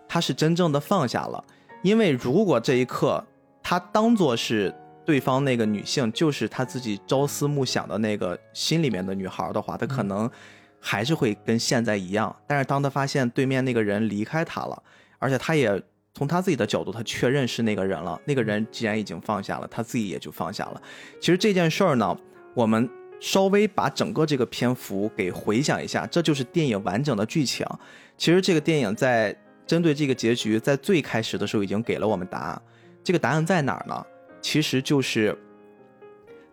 他是真正的放下了。因为如果这一刻他当做是对方那个女性就是他自己朝思暮想的那个心里面的女孩的话，他可能还是会跟现在一样。但是当他发现对面那个人离开他了，而且他也从他自己的角度，他确认是那个人了。那个人既然已经放下了，他自己也就放下了。其实这件事儿呢，我们。稍微把整个这个篇幅给回想一下，这就是电影完整的剧情。其实这个电影在针对这个结局，在最开始的时候已经给了我们答案。这个答案在哪儿呢？其实就是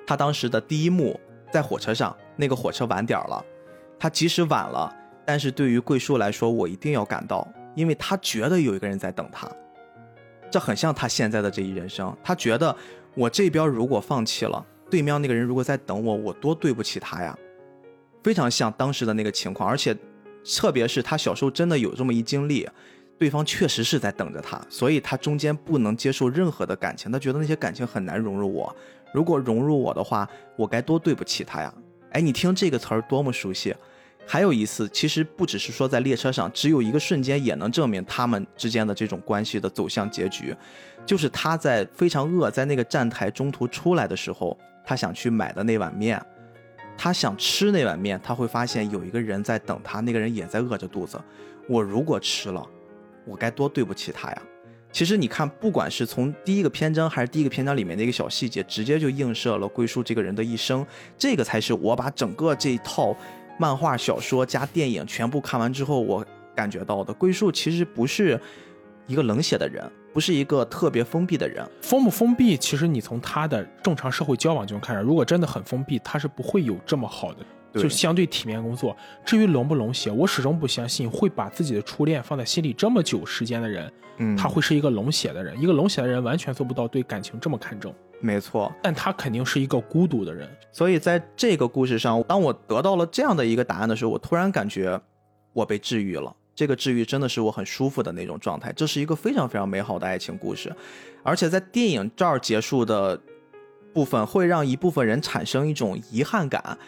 他当时的第一幕，在火车上，那个火车晚点了。他即使晚了，但是对于桂树来说，我一定要赶到，因为他觉得有一个人在等他。这很像他现在的这一人生，他觉得我这边如果放弃了。对面那个人如果在等我，我多对不起他呀，非常像当时的那个情况，而且特别是他小时候真的有这么一经历，对方确实是在等着他，所以他中间不能接受任何的感情，他觉得那些感情很难融入我，如果融入我的话，我该多对不起他呀。哎，你听这个词儿多么熟悉。还有一次，其实不只是说在列车上，只有一个瞬间也能证明他们之间的这种关系的走向结局，就是他在非常饿，在那个站台中途出来的时候。他想去买的那碗面，他想吃那碗面，他会发现有一个人在等他，那个人也在饿着肚子。我如果吃了，我该多对不起他呀！其实你看，不管是从第一个篇章还是第一个篇章里面的一个小细节，直接就映射了桂树这个人的一生。这个才是我把整个这一套漫画、小说加电影全部看完之后，我感觉到的。桂树其实不是一个冷血的人，不是一个特别封闭的人。封不封闭，其实你从他的正常社会交往就能看出，如果真的很封闭，他是不会有这么好的。就相对体面工作。至于冷不冷血，我始终不相信会把自己的初恋放在心里这么久时间的人，嗯，他会是一个冷血的人。一个冷血的人完全做不到对感情这么看重，没错。但他肯定是一个孤独的人。所以在这个故事上，当我得到了这样的一个答案的时候，我突然感觉我被治愈了。这个治愈真的是我很舒服的那种状态。这是一个非常非常美好的爱情故事，而且在电影这儿结束的部分，会让一部分人产生一种遗憾感。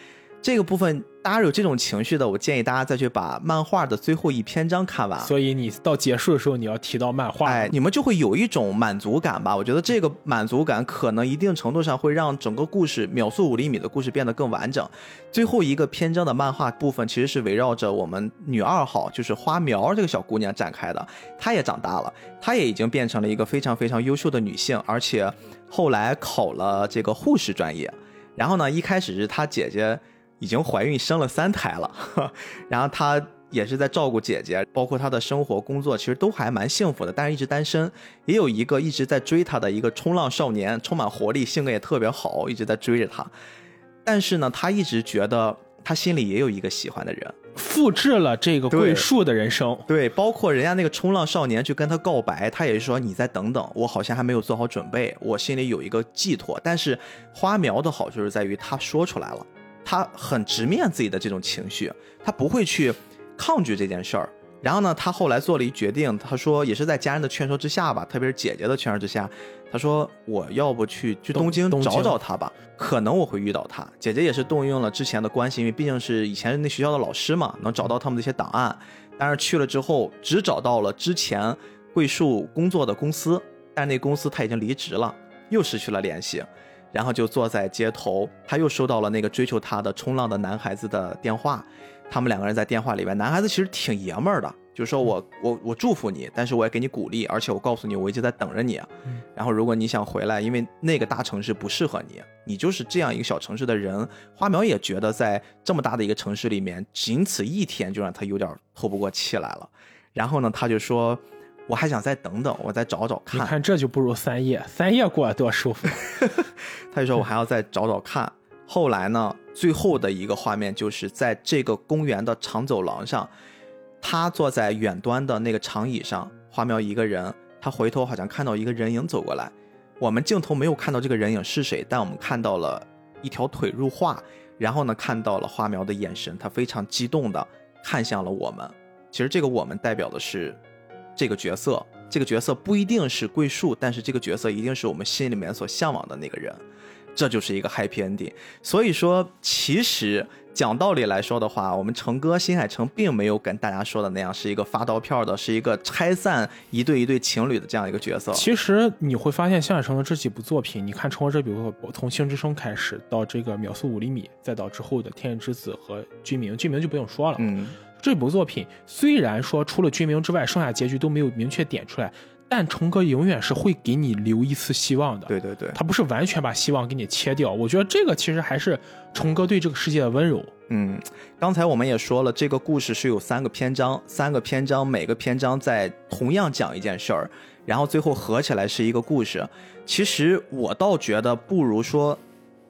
这个部分大家有这种情绪的，我建议大家再去把漫画的最后一篇章看完。所以你到结束的时候，你要提到漫画。哎，你们就会有一种满足感吧？我觉得这个满足感可能一定程度上会让整个故事秒速五厘米的故事变得更完整。最后一个篇章的漫画部分其实是围绕着我们女二号，就是花苗这个小姑娘展开的。她也长大了，她也已经变成了一个非常非常优秀的女性，而且后来考了这个护士专业。然后呢，一开始是她姐姐。已经怀孕生了三胎了，[laughs] 然后她也是在照顾姐姐，包括她的生活工作其实都还蛮幸福的，但是一直单身。也有一个一直在追她的一个冲浪少年，充满活力，性格也特别好，一直在追着她。但是呢，她一直觉得她心里也有一个喜欢的人，复制了这个桂树的人生。对，包括人家那个冲浪少年去跟她告白，她也是说你再等等，我好像还没有做好准备，我心里有一个寄托。但是花苗的好就是在于她说出来了。他很直面自己的这种情绪，他不会去抗拒这件事儿。然后呢，他后来做了一决定，他说也是在家人的劝说之下吧，特别是姐姐的劝说之下，他说我要不去去东京找找他吧，可能我会遇到他。姐姐也是动用了之前的关系，因为毕竟是以前那学校的老师嘛，能找到他们的一些档案。但是去了之后，只找到了之前桂树工作的公司，但那公司他已经离职了，又失去了联系。然后就坐在街头，他又收到了那个追求他的冲浪的男孩子的电话。他们两个人在电话里边，男孩子其实挺爷们儿的，就是说我我我祝福你，但是我也给你鼓励，而且我告诉你，我一直在等着你。然后如果你想回来，因为那个大城市不适合你，你就是这样一个小城市的人。花苗也觉得在这么大的一个城市里面，仅此一天就让他有点透不过气来了。然后呢，他就说。我还想再等等，我再找找看。你看这就不如三夜，三夜过得多舒服。[laughs] 他就说我还要再找找看。后来呢，最后的一个画面就是在这个公园的长走廊上，他坐在远端的那个长椅上，花苗一个人，他回头好像看到一个人影走过来。我们镜头没有看到这个人影是谁，但我们看到了一条腿入画，然后呢看到了花苗的眼神，他非常激动的看向了我们。其实这个我们代表的是。这个角色，这个角色不一定是桂树，但是这个角色一定是我们心里面所向往的那个人，这就是一个 happy ending。所以说，其实讲道理来说的话，我们成哥新海诚并没有跟大家说的那样，是一个发刀片的，是一个拆散一对一对情侣的这样一个角色。其实你会发现，新海诚的这几部作品，你看，从这比如说从《星之声》开始，到这个《秒速五厘米》，再到之后的《天气之子》和《居民》，《居民》就不用说了，嗯。这部作品虽然说除了居民之外，剩下结局都没有明确点出来，但虫哥永远是会给你留一丝希望的。对对对，他不是完全把希望给你切掉。我觉得这个其实还是虫哥对这个世界的温柔。嗯，刚才我们也说了，这个故事是有三个篇章，三个篇章每个篇章在同样讲一件事儿，然后最后合起来是一个故事。其实我倒觉得不如说，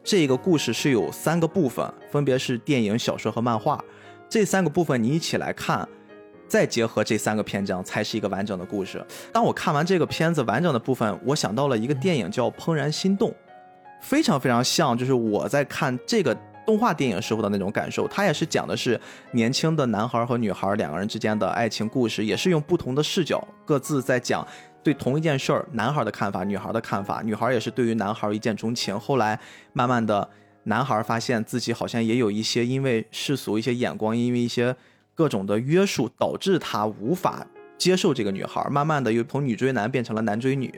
这个故事是有三个部分，分别是电影、小说和漫画。这三个部分你一起来看，再结合这三个篇章，才是一个完整的故事。当我看完这个片子完整的部分，我想到了一个电影叫《怦然心动》，非常非常像，就是我在看这个动画电影时候的那种感受。它也是讲的是年轻的男孩和女孩两个人之间的爱情故事，也是用不同的视角，各自在讲对同一件事儿，男孩的看法，女孩的看法。女孩也是对于男孩一见钟情，后来慢慢的。男孩发现自己好像也有一些因为世俗一些眼光，因为一些各种的约束，导致他无法接受这个女孩。慢慢的又从女追男变成了男追女。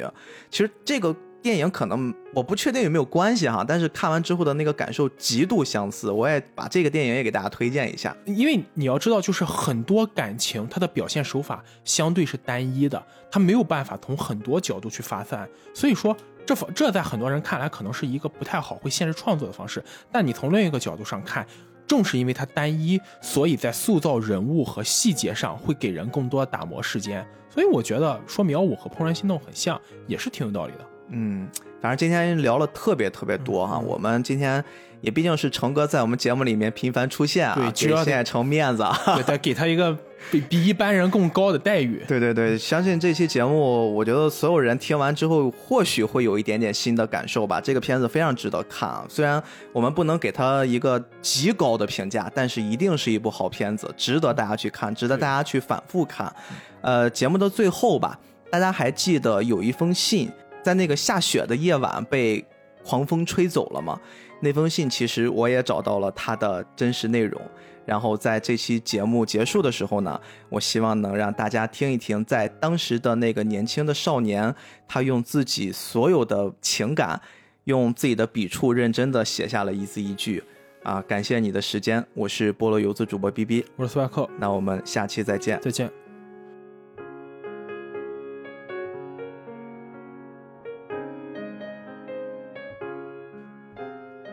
其实这个。电影可能我不确定有没有关系哈，但是看完之后的那个感受极度相似，我也把这个电影也给大家推荐一下。因为你要知道，就是很多感情它的表现手法相对是单一的，它没有办法从很多角度去发散，所以说这这在很多人看来可能是一个不太好会限制创作的方式。但你从另一个角度上看，正是因为它单一，所以在塑造人物和细节上会给人更多打磨时间。所以我觉得说苗五和《怦然心动》很像，也是挺有道理的。嗯，反正今天聊了特别特别多哈，我们今天也毕竟是成哥在我们节目里面频繁出现啊，对，给现在成面子，对，再给他一个比比一般人更高的待遇。对对对，相信这期节目，我觉得所有人听完之后，或许会有一点点新的感受吧。这个片子非常值得看啊，虽然我们不能给他一个极高的评价，但是一定是一部好片子，值得大家去看，值得大家去反复看。呃，节目的最后吧，大家还记得有一封信。在那个下雪的夜晚被狂风吹走了吗？那封信其实我也找到了它的真实内容。然后在这期节目结束的时候呢，我希望能让大家听一听，在当时的那个年轻的少年，他用自己所有的情感，用自己的笔触，认真的写下了一字一句。啊，感谢你的时间，我是菠萝游子主播 B B，我是苏亚克，那我们下期再见，再见。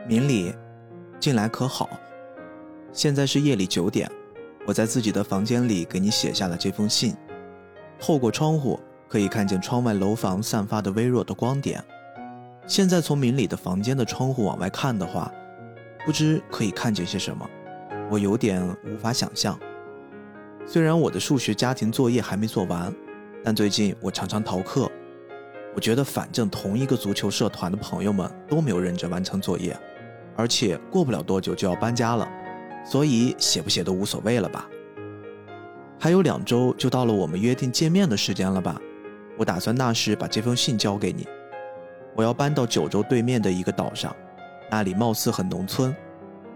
明理，近来可好？现在是夜里九点，我在自己的房间里给你写下了这封信。透过窗户可以看见窗外楼房散发的微弱的光点。现在从明里的房间的窗户往外看的话，不知可以看见些什么，我有点无法想象。虽然我的数学家庭作业还没做完，但最近我常常逃课。我觉得反正同一个足球社团的朋友们都没有认真完成作业。而且过不了多久就要搬家了，所以写不写都无所谓了吧。还有两周就到了我们约定见面的时间了吧？我打算那时把这封信交给你。我要搬到九州对面的一个岛上，那里貌似很农村，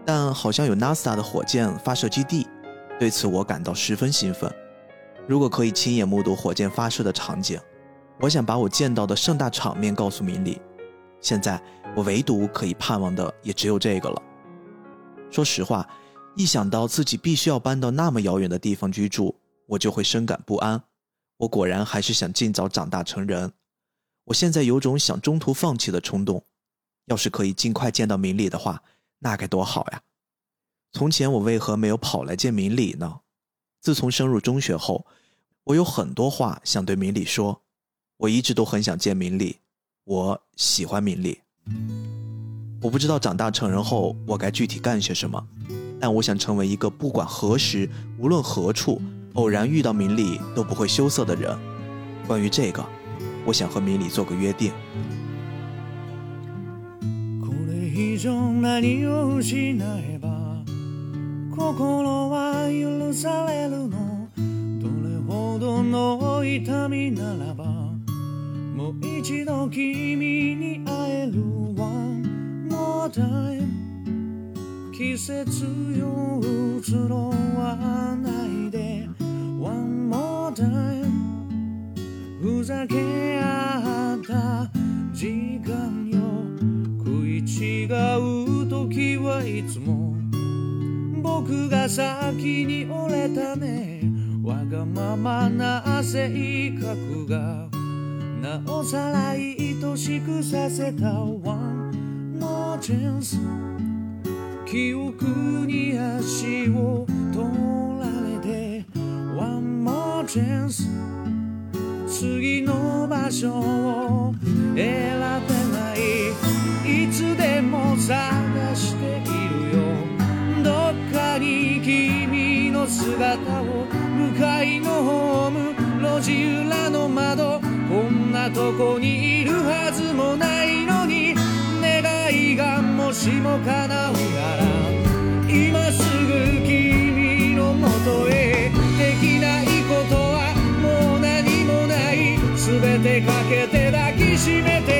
但好像有 NASA 的火箭发射基地，对此我感到十分兴奋。如果可以亲眼目睹火箭发射的场景，我想把我见到的盛大场面告诉明理。现在。我唯独可以盼望的也只有这个了。说实话，一想到自己必须要搬到那么遥远的地方居住，我就会深感不安。我果然还是想尽早长大成人。我现在有种想中途放弃的冲动。要是可以尽快见到明理的话，那该多好呀！从前我为何没有跑来见明理呢？自从升入中学后，我有很多话想对明理说。我一直都很想见明理，我喜欢明理。我不知道长大成人后我该具体干些什么，但我想成为一个不管何时、无论何处偶然遇到明理都不会羞涩的人。关于这个，我想和明理做个约定。もう一度君に会える One more time 季節よ移ろわないで。One more time ふざけ合った時間よ。食い違う時はいつも。僕が先に折れたね。わがままな性格が。なおさら愛しくさせた。One more chance 記憶に足を取られて One more chance 次の場所を選べない。いつでも探しているよ。どっかに君の姿を向かいのホーム。路地裏の窓。こんなとこにいるはずもないの。もしも叶うなら今すぐ君のもとへ。できないことはもう何もない。全てかけて抱きしめて。